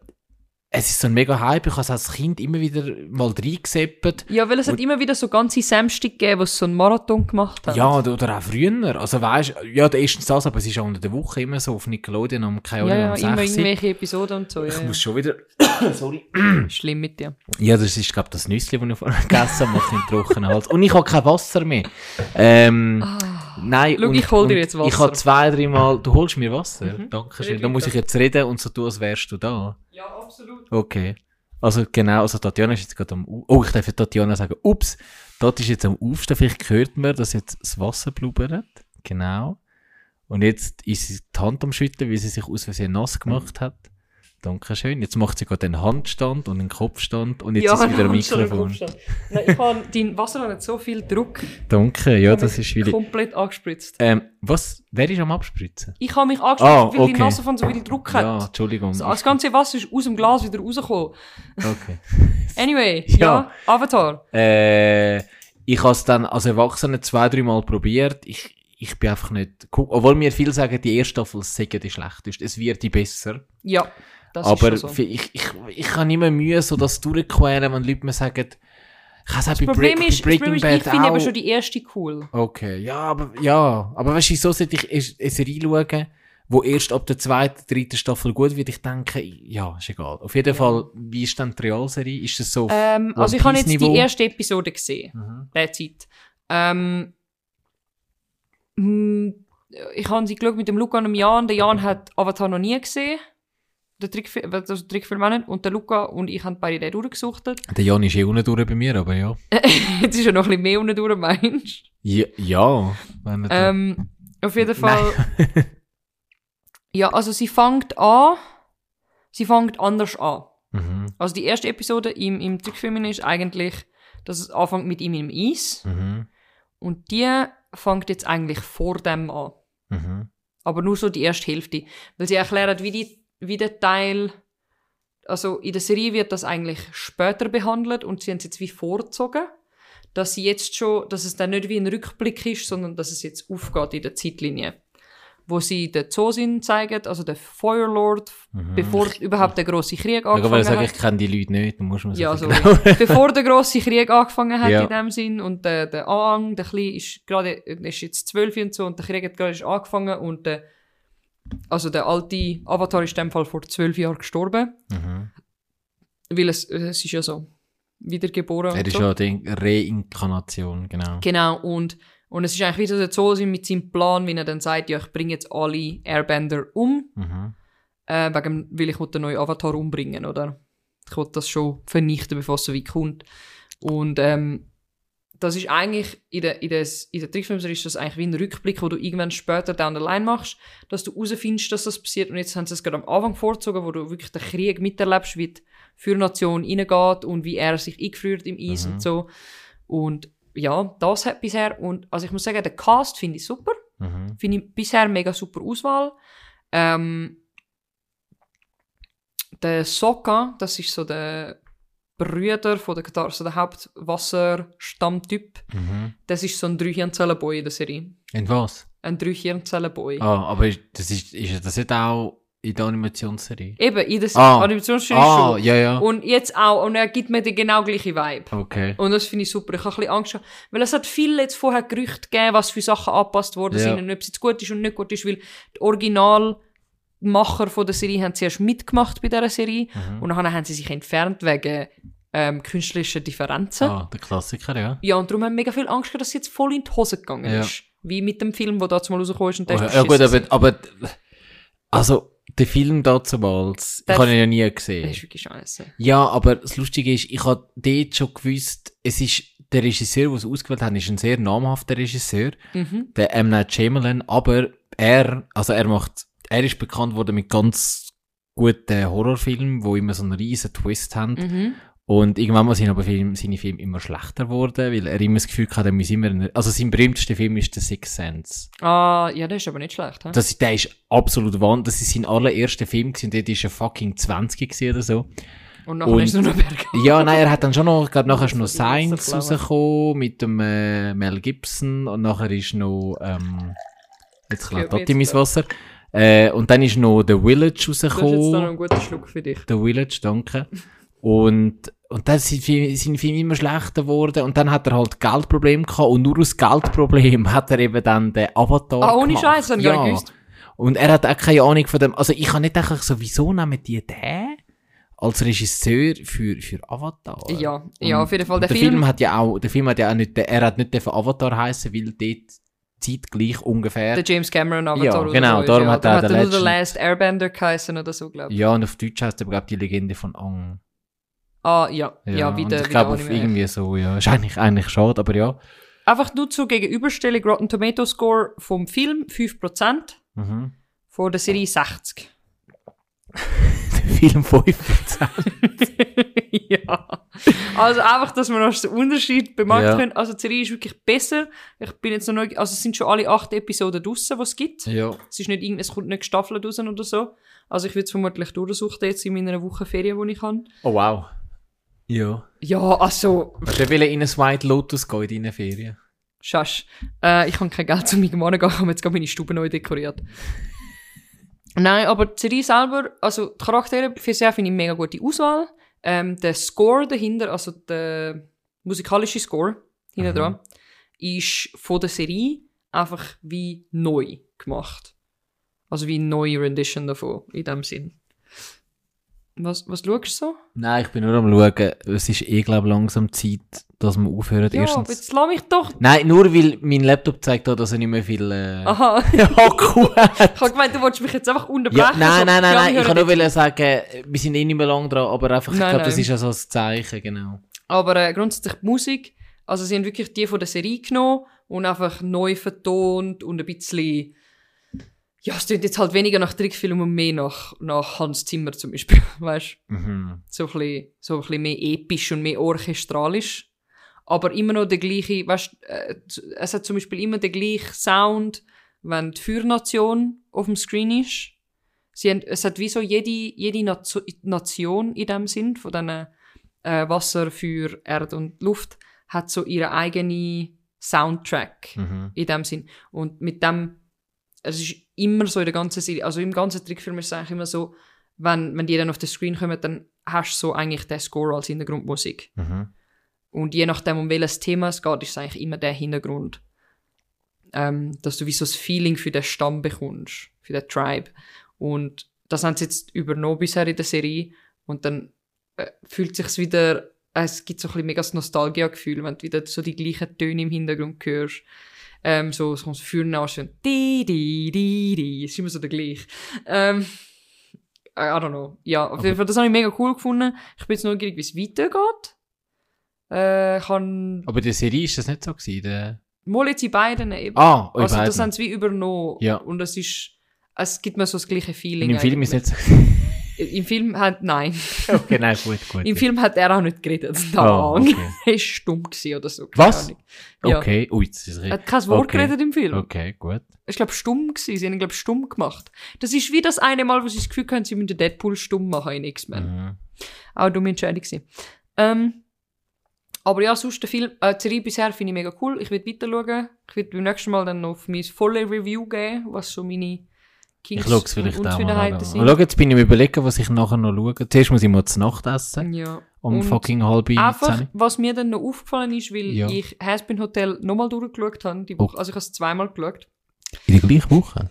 es ist so ein mega Hype, ich habe es als Kind immer wieder mal reingeseppt. Ja, weil es hat immer wieder so ganze Samstag gegeben, wo sie so einen Marathon gemacht haben. Ja, oder, auch früher. Also weißt ja, erstens das, aber es ist auch unter der Woche immer so auf Nickelodeon um keine ja, Ahnung, ja um immer 6 Uhr. irgendwelche Episoden und so. Ja, Ich ja. muss schon wieder, <coughs> sorry. Schlimm mit dir. Ja, das ist, glaube das Nüssli, das ich vorher <laughs> gegessen habe, macht den trockenen Hals. Und ich habe kein Wasser mehr. Ähm, nein. Schau, und, ich hol dir jetzt Wasser. Ich habe zwei, dreimal, du holst mir Wasser? Mhm. Dankeschön. Ja, Da muss ich jetzt reden und so tun, als wärst du da. Ja, absolut. Okay. Also genau, also Tatjana ist jetzt gerade am, oh, ich darf für Tatjana sagen, ups, dort ist jetzt am Aufstehen, vielleicht hört man, dass jetzt das Wasser blubbert. Genau. Und jetzt ist sie die Hand am Schütteln, weil sie sich aus Versehen nass gemacht hat. Dankeschön. Jetzt macht sie gerade einen Handstand und einen Kopfstand und jetzt ist wieder ein <laughs> Mikrofon. Nein, ich habe dein Wasser hat nicht so viel Druck. Danke, ja, das ist wie. komplett angespritzt. Ähm, was? Wer ist am Abspritzen? Ich habe mich angespritzt, Ah, weil die okay. Nase von so viel Druck hat. Ja, Entschuldigung. So, das ganze Wasser ist aus dem Glas wieder rausgekommen. Okay. <laughs> Anyway, Ja. ja, Avatar. Äh, ich habe es dann als Erwachsener zwei, dreimal probiert. Ich, ich bin einfach nicht. Obwohl mir viele sagen, die erste Staffel sei die schlechteste. Es wird die besser. Ja, das aber so. ich, ich, ich habe immer Mühe, so das durchzuquälen, wenn Leute mir sagen, ich habe es Das bei, Problem Bre ist, bei das Breaking ist Bad ich finde eben schon die erste cool. Okay, ja, aber, ja, aber weißt du, wieso sollte ich eine Serie schauen, wo erst ab der zweiten, dritten Staffel gut wird? Ich denke, ja, ist egal. Auf jeden Fall, wie ist denn die Realserie? Ist es so Ähm, also ich habe jetzt die erste Episode gesehen. Mhm. That's it. Ähm, mm, ich habe sie geschaut mit dem Luca und dem Jan. Der Jan hat Avatar noch nie gesehen. Der Trickfilm, also der Trickfilm auch nicht. Und der Luca und ich haben beide den durchgesuchtet. Der Jan ist eh unten durch bei mir, aber ja. <laughs> Jetzt ist er noch ein bisschen mehr unten durch, meinst Ja, ja. Wenn er ähm, Auf jeden Fall. <laughs> ja, also sie fängt an. Sie fängt anders an. mhm, Also die erste Episode im, im Trickfilm ist eigentlich, dass es anfängt mit ihm im Eis. mhm, Und die fängt jetzt eigentlich vor dem an. mhm, Aber nur so die erste Hälfte. Weil sie erklären, wie, die, wie der Teil. Also in der Serie wird das eigentlich später behandelt und sie haben es jetzt wie vorgezogen. Dass sie jetzt schon, dass es dann nicht wie ein Rückblick ist, sondern dass es jetzt aufgeht in der Zeitlinie. wo sie den Zosin zeigen, also den Feuerlord, bevor überhaupt der große Krieg angefangen sagen, hat. ich kenne die Leute nicht, dann musst du mir Ja, sagen. sorry. <laughs> Bevor der grosse Krieg angefangen hat Ja. in dem Sinn und der, der Aang, der Kleine, ist gerade, ist jetzt zwölf und so und der Krieg hat gerade erst angefangen und der, also der alte Avatar ist in dem Fall vor zwölf Jahren gestorben, Mhm. weil es, es ist ja so wiedergeboren Er ist so. ja die Reinkarnation, genau. Genau, und, und es ist eigentlich wieder der Zosin mit seinem Plan, wie er dann sagt, ja, ich bringe jetzt alle Airbender um, Mhm. äh, wegen, weil ich den neuen Avatar umbringen, oder? Ich will das schon vernichten, bevor es so weit kommt. Und ähm, das ist eigentlich, in der, in der, in der Trickfilmserie ist das eigentlich wie ein Rückblick, wo du irgendwann später down the line machst, dass du herausfindest, dass das passiert. Und jetzt haben sie es gerade am Anfang vorgezogen, wo du wirklich den Krieg miterlebst, wie die Führernation reingeht und wie er sich eingefriert im Eis Mhm. und so. Und ja, das hat bisher, und also ich muss sagen, den Cast finde ich super. Mhm. Finde ich bisher mega super Auswahl. Ähm, der Sokka, das ist so der Brüder von der Katar, so der Hauptwasserstammtyp. Mhm. Das ist so ein Drei-Hirnzellen-Boy in der Serie. In was? Ein Drei-Hirnzellen-Boy. Ah, aber ist- das ist, ist das nicht auch in der Animationsserie? Eben, in der Ah. Animationsserie Ah, schon. ja, ja. Und jetzt auch. Und er gibt mir den genau gleichen Vibe. Okay. Und das finde ich super. Ich habe ein bisschen Angst weil es hat viel jetzt vorher Gerüchte gegeben, was für Sachen angepasst worden Ja. sind und ob es jetzt gut ist und nicht gut ist, weil die Originalmacher von der Serie haben zuerst mitgemacht bei dieser Serie Mhm. und dann haben sie sich entfernt wegen ähm, künstlerischen Differenzen. Ah, der Klassiker, ja. Ja, und darum haben wir mega viel Angst gehabt, dass es jetzt voll in die Hose gegangen Ja. ist. Wie mit dem Film, der da mal rausgekommen ist und der Oh, ist ja, gut, aber, aber, also, der Film damals, ich habe ihn ja nie gesehen. Das ist wirklich scheiße. Ja, aber das Lustige ist, ich habe dort schon gewusst, es ist, der Regisseur, der es ausgewählt hat, ist ein sehr namhafter Regisseur, Mhm. der M. Night Shyamalan, aber er, also er macht, er ist bekannt worden mit ganz guten Horrorfilmen, wo immer so einen riesen Twist haben. Mhm. Und irgendwann mal sind aber Film, seine Filme immer schlechter geworden, weil er immer das Gefühl hatte, er muss immer, eine- also sein berühmtester Film ist The Sixth Sense. Ah, ja, das ist aber nicht schlecht. He? Das, der ist absolut wahnsinnig. Das ist sein allererster Film gewesen. Dort ist er fucking 20 gewesen oder so. Und nachher und- ist es nur noch Berg. Ja, nein, er hat dann schon noch, glaube, nachher ist noch <laughs> Science rausgekommen mit dem äh, Mel Gibson und nachher ist noch, ähm, jetzt Totti jetzt mein. Wasser. Äh, und dann ist noch The Village Das ist jetzt dann noch rausgekommen. ein guter Schluck für dich. The Village, danke. Und, und dann sind sind Filme immer schlechter geworden und dann hat er halt Geldproblem gehabt und nur aus Geldproblem <laughs> hat er eben dann den Avatar Ah, ohne gemacht. Scheiß, habe ich gar nicht. Und er hat auch keine Ahnung von dem, also ich kann nicht denken, so, wieso nehmen die den als Regisseur für, für Avatar? Ja, ja, auf jeden Fall. Der, der Film, Film, hat ja auch, der Film hat ja auch nicht, er hat nicht dürfen Avatar heißen, weil dort zeitgleich ungefähr. der James Cameron Avatar Ja, oder genau, so. darum ja, hat er er nur The Legend- Last Airbender geheißen oder so, glaube ich. ja, und auf Deutsch heißt er, glaube ich, die Legende von Ang. Ah, ja, ja, und wieder, ich glaube, auf irgendwie so, ja. Ist eigentlich, eigentlich schade, aber ja. Einfach nur zur Gegenüberstellung Rotten Tomato Score vom Film 5%, Mhm. von der Serie 60. Film 15. <laughs> ja. Also einfach, dass wir noch den Unterschied bemerken Ja. können. Also die Serie ist wirklich besser. Ich bin jetzt noch neu, also es sind schon alle acht Episoden draussen, was es gibt. ja. Es ist nicht irgend, es kommt nicht gestaffelt raus oder so. Also ich würde es vermutlich durchsuchen jetzt in meiner Woche Ferien, die ich habe. Oh, wow. Ja. Ja, also, Hast du will in ein White Lotus gehen in deinen Ferien? Schasch. Äh, ich habe kein Geld, um irgendwann zu gehen. Ich habe jetzt gerade meine Stube neu dekoriert. Nein, aber die Serie selber, also die Charaktere für sehr finde ich mega gute Auswahl. Ähm, der Score dahinter, also der musikalische Score hinten Mhm. dran, ist von der Serie einfach wie neu gemacht. Also wie eine neue Rendition davon, in dem Sinn. Was, was schaust du so? Nein, ich bin nur am schauen. Es ist eh, glaube ich, langsam Zeit, dass wir aufhören. Ja, aber Erstens. jetzt lass mich doch... Nein, nur weil mein Laptop zeigt da, dass er nicht mehr viel äh, <laughs> Aha. <laughs> Akku hat. Ich habe gemeint, du wolltest mich jetzt einfach unterbrechen. Ja, nein, so, nein, nein, nein. Ich kann nur wollen sagen, wir sind eh nicht mehr lang dran, aber einfach, ich Nein, glaube, das ist ja so ein Zeichen, genau. Aber äh, grundsätzlich die Musik, also sie haben wirklich die von der Serie genommen und einfach neu vertont und ein bisschen, ja, es klingt jetzt halt weniger nach Trickfilm und mehr nach, nach Hans Zimmer zum Beispiel, <laughs> weißt Mhm. so ein bisschen, so ein bisschen mehr episch und mehr orchestralisch. Aber immer noch der gleiche, weißt äh, es hat zum Beispiel immer den gleichen Sound, wenn die Führnation auf dem Screen ist. Sie haben, es hat wie so jede, jede Nation, Nation in dem Sinn, von diesen äh, Wasser, Feuer, Erde und Luft, hat so ihre eigene Soundtrack Mhm. in dem Sinn. Und mit dem es ist immer so in der ganzen Serie, also im ganzen Trickfilm ist es eigentlich immer so, wenn, wenn die dann auf den Screen kommen, dann hast du so eigentlich den Score als Hintergrundmusik. Mhm. Und je nachdem, um welches Thema es geht, ist es eigentlich immer der Hintergrund. Ähm, dass du wie so das Feeling für den Stamm bekommst, für den Tribe. Und das haben sie jetzt übernommen bisher in der Serie. Und dann äh, fühlt sich's wieder, äh, es gibt so ein bisschen mega das Nostalgia-Gefühl, wenn du wieder so die gleichen Töne im Hintergrund hörst. Ähm, so, so führen auch schon, di, di, di, di, ist immer so der gleiche. Ähm, I don't know. Ja, auf jeden Fall, das habe ich mega cool gefunden. Ich bin jetzt neugierig, wie es weitergeht. Äh, habe Aber in der Serie ist das nicht so gewesen. Der... mal jetzt in beiden eben. Ah, oh, also, beiden. das haben sie wie übernommen. Ja. Und es ist, es gibt mir so das gleiche Feeling. Und im Film ist es nicht so. Im Film hat, nein. okay, nein, gut, gut. Im Film hat er auch nicht geredet. Da Ah, okay. <laughs> Er ist stumm gewesen oder so. Was? Ja. Okay, ui, das ist Er richtig. hat kein Wort Okay. geredet im Film. Okay, gut. Er ist, glaube stumm gewesen. Sie haben ihn, glaube stumm gemacht. Das ist wie das eine Mal, wo sie das Gefühl haben, sie müssen Deadpool stumm machen in X-Men. Mhm. Auch dumme Entscheidung gewesen. Ähm, aber ja, sonst der Film, äh, die Serie bisher finde ich mega cool. Ich werde weiter schauen. Ich werde beim nächsten Mal dann noch mein volle Review geben, was so meine Ich Kinks schaue es vielleicht und auch mal an. sind. Schau, jetzt bin ich am überlegen, was ich nachher noch schaue. Zuerst muss ich mal zu Nacht essen. Ja. Um Und fucking halb Einfach, zehn. was mir dann noch aufgefallen ist, weil Ja. ich Haspin Hotel nochmal durchgeschaut habe, die Woche. Also ich habe es zweimal geschaut. In der gleichen Woche?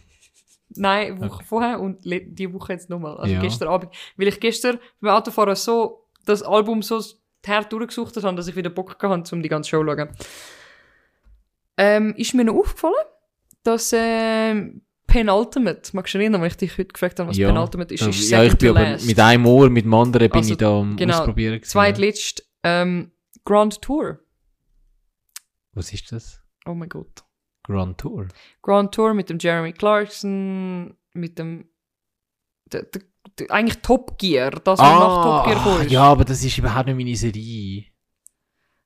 Nein, Woche vorher und die Woche jetzt nochmal. Also Ja. gestern Abend. Weil ich gestern beim Autofahren so das Album so her durchgesucht habe, dass ich wieder Bock gehabt habe, um die ganze Show zu schauen. Ähm, ist mir noch aufgefallen, dass ähm, Penultimate, magst du erinnern, weil ich dich heute gefragt habe, was Penultimate ist, Ja, ist ja, ich bin aber mit einem Ohr, mit dem anderen bin Also, ich da am genau, Ausprobieren. gewesen, Zweitletzt, ähm, Grand Tour. ja. Was ist das? Oh mein Gott. Grand Tour? Grand Tour mit dem Jeremy Clarkson, mit dem der, der, der, eigentlich Top Gear, das was nach Top Gear. Ah, ja, aber das ist überhaupt nicht meine Serie.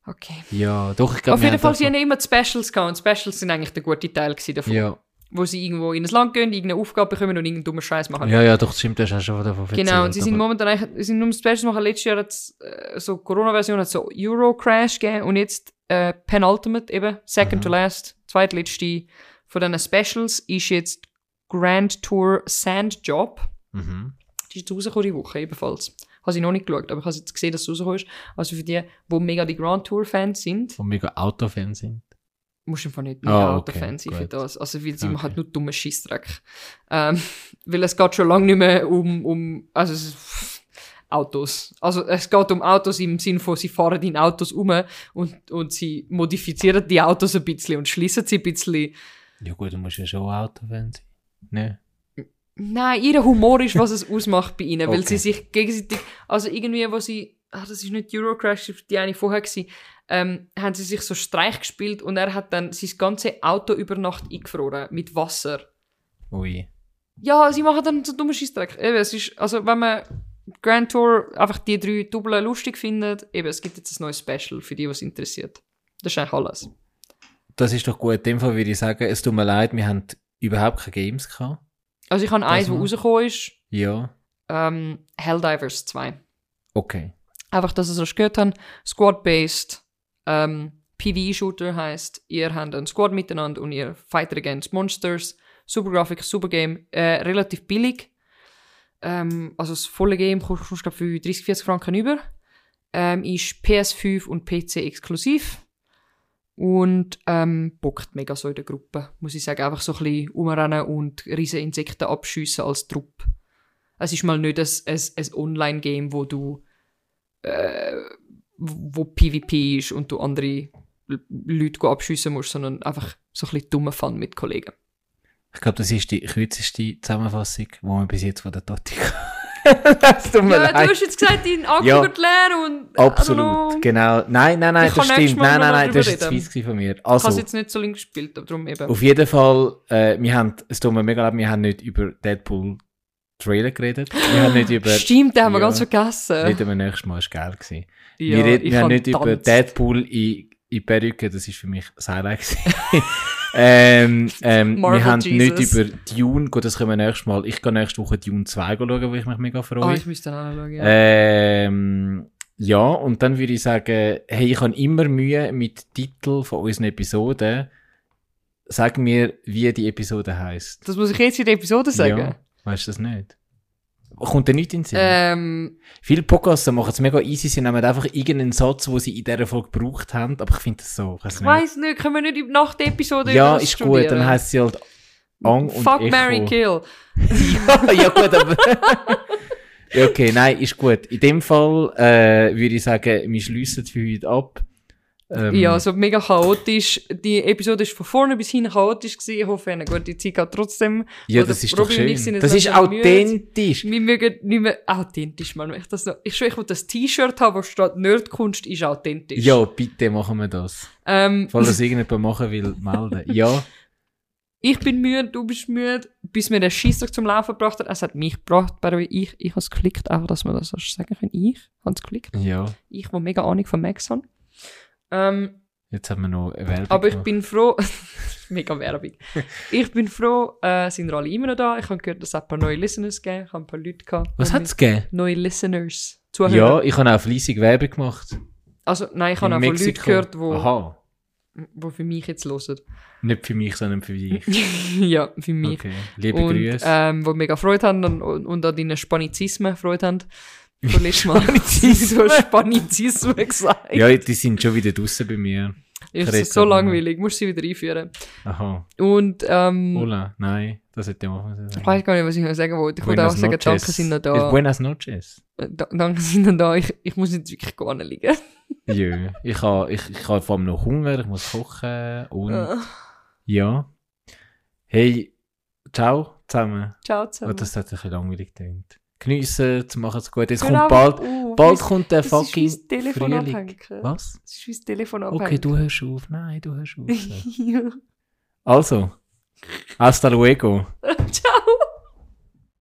Okay. Ja, doch, ich glaube, Auf jeden Fall, sie haben immer die Specials gehabt und Specials sind eigentlich der gute Teil davon. Ja, Wo sie irgendwo in ein Land gehen, irgendeine Aufgabe bekommen und irgendeinen dummen Scheiß machen. ja, ja, doch, das stimmt, das hast du schon davon erzählt. Genau, und sie sind momentan eigentlich, sie sind nur Specials machen. Letztes Jahr hat es äh, so Corona-Version, hat so Euro Crash gegeben und jetzt äh, Penultimate eben, Second Mhm. to Last, zweitletzte von diesen Specials ist jetzt Grand Tour Sand Job. Mhm. Die ist rausgekommen die Woche ebenfalls. Habe sie noch nicht geschaut, aber ich habe jetzt gesehen, dass es rausgekommen ist. Also für die, die mega die Grand Tour Fans sind, Wo mega Autofans sind. Musst du einfach nicht Ah, mega okay, Autofan sein für das. Also weil sie Okay. machen nur dummen Scheissdreck. Ähm, <laughs> weil es geht schon lange nicht mehr um, um also es Autos. Also es geht um Autos im Sinne von, sie fahren in Autos um und, und sie modifizieren die Autos ein bisschen und schließen sie ein bisschen. Ja gut, du musst ja schon Autofan sein. Ne? Nein, ihr Humor ist, was es <laughs> ausmacht bei ihnen, weil Okay. sie sich gegenseitig, also irgendwie, wo sie, ah, das ist nicht Eurocrash, das die eine vorher gewesen, ähm, haben sie sich so Streich gespielt und er hat dann sein ganze Auto über Nacht eingefroren mit Wasser. Ui. Ja, sie machen dann so dummen Scheissdreck. Eben, es ist, also wenn man Grand Tour einfach die drei Double lustig findet, eben, es gibt jetzt ein neues Special für die, was interessiert. Das ist eigentlich alles. Das ist doch gut. In dem Fall würde ich sagen, es tut mir leid, wir haben überhaupt keine Games gehabt. Also ich habe Das eins, wo mal. rausgekommen ist, Ja. ähm, Helldivers 2. Okay. Einfach, dass ihr es schon gehört habt. Squad-based, ähm, PvE-Shooter heißt, ihr habt einen Squad miteinander und ihr fightet against Monsters. Super Grafik, super Game, äh, relativ billig. Ähm, also das volle Game kostet, für 30, 40 Franken über. Ähm, ist PS5 und PC exklusiv. Und ähm, bockt mega so in der Gruppe. Muss ich sagen, einfach so ein bisschen umrennen und riesen Insekten abschiessen als Trupp. Es ist mal nicht ein, ein, ein Online-Game, wo du äh, wo PvP ist und du andere Leute abschiessen musst, sondern einfach so ein bisschen dummer Fun mit Kollegen. Ich glaube, das ist die kürzeste Zusammenfassung, die wir bis jetzt von der Totti <laughs> Das tut mir Ja, du leid. hast jetzt gesagt, dein Akku Ja. wird leer und Absolut, genau. Nein, nein, nein, Ich das stimmt. Nein, nein, nein, das ist gewesen von mir. Ich habe es Also, jetzt nicht so lange gespielt, aber darum eben. auf jeden Fall, äh, wir haben, es tut mir mega leid, wir haben nicht über Deadpool Trailer geredet. Wir haben nicht über, <laughs> Stimmt, den haben wir Ja. ganz vergessen. nicht über nächstes Mal, ist geil gewesen. Ja, wir reden, wir haben habe nicht über getanzt. Deadpool in, in Perücke, das ist für mich das Highlight gewesen. <laughs> ähm, ähm, wir haben Jesus. nicht über Dune, gut, das können wir nächstes Mal, ich gehe nächste Woche Dune 2 schauen, wo ich mich mega freue. Oh, ich müsste dann anschauen. Ja. Ähm, ja, und dann würde ich sagen, hey, ich habe immer Mühe mit Titeln von unseren Episoden sag mir, wie die Episode heisst. Das muss ich jetzt in der Episode sagen. Ja, weißt du das nicht? Kommt dir nicht in den Sinn? Ähm, Viele Podcasts machen es mega easy, sie nehmen einfach irgendeinen Satz, den sie in dieser Folge gebraucht haben, aber ich finde das so, ich ich nicht. nicht, können wir nicht nach der Episode Ja, ist gut, studieren? dann heisst sie halt Ang und Fuck, Echo. Mary Kill. ja, <laughs> ja, gut, aber. okay, nein, ist gut. In dem Fall äh, würde ich sagen, wir schliessen für heute ab. Ähm, Ja, so mega chaotisch. Die Episode ist von vorne bis hin chaotisch gewesen. Ich hoffe, eine gute Zeit gehabt trotzdem. ja, das ist doch Robin sind schön. jetzt Das ist langsam müde. authentisch. Wir mögen nicht mehr authentisch, man. Ich, das noch, ich schwöre, ich will das T-Shirt haben, wo steht Nerdkunst ist authentisch. Ja, bitte machen wir das. Ähm, Falls das irgendjemand machen will, melden. <laughs> Ja, ich bin müde, du bist müde, bis mir der Scheissdreck zum Laufen gebracht hat. Es hat mich gebracht, way. Ich, ich habe es geklickt, einfach, dass man das sagen kann. Ich habe es geklickt. ja. Ich, wo mega Ahnung von Max habe. Ähm, Jetzt haben wir noch eine Werbung aber ich gemacht. bin froh, <laughs> mega Werbung. Ich bin froh, äh, sind alle immer noch da. Ich habe gehört, dass es ein paar neue Listeners gegeben Ich habe ein paar Leute gehabt. Was die hat es gegeben? Neue Listeners. Zuhörer. Ja, ich habe auch fleissig Werbung gemacht. Also, nein, ich habe auch von Leuten gehört, wo, Aha. wo für mich jetzt hören. Nicht für mich, sondern für dich. <laughs> ja, für mich. Okay. Liebe und Grüße. ähm, wo mega Freude haben und, und, und an deinen Spanizismen Freude haben. Von letztes Mal. hast Spanizismen gesagt. ja, die sind schon wieder draußen bei mir. ist rede so langweilig. Musst sie wieder einführen. Aha. Und, ähm, Hola. Nein, das hätte ich machen ich sollen. weiß gar nicht, was ich noch sagen wollte. Ich wollte auch sagen, noches. danke sind noch da. Buenas noches. Äh, da- Danke sind noch da. Ich, ich muss jetzt wirklich gar nicht liegen. <laughs> Ja, ich habe ich, ich ha vor allem noch Hunger, ich muss kochen und Äh, ja. Hey, ciao zusammen. Ciao Oh, zusammen. das hat ein bisschen langweilig getönt. Geniessen, machen es gut. Jetzt Hör kommt bald, auf, bald kommt der fucking Frühling. abhängen. Was? Es ist wie das Telefon abhängen. Okay, du hörst auf. Nein, du hörst auf. <laughs> ja. also, hasta luego. <laughs> Ciao.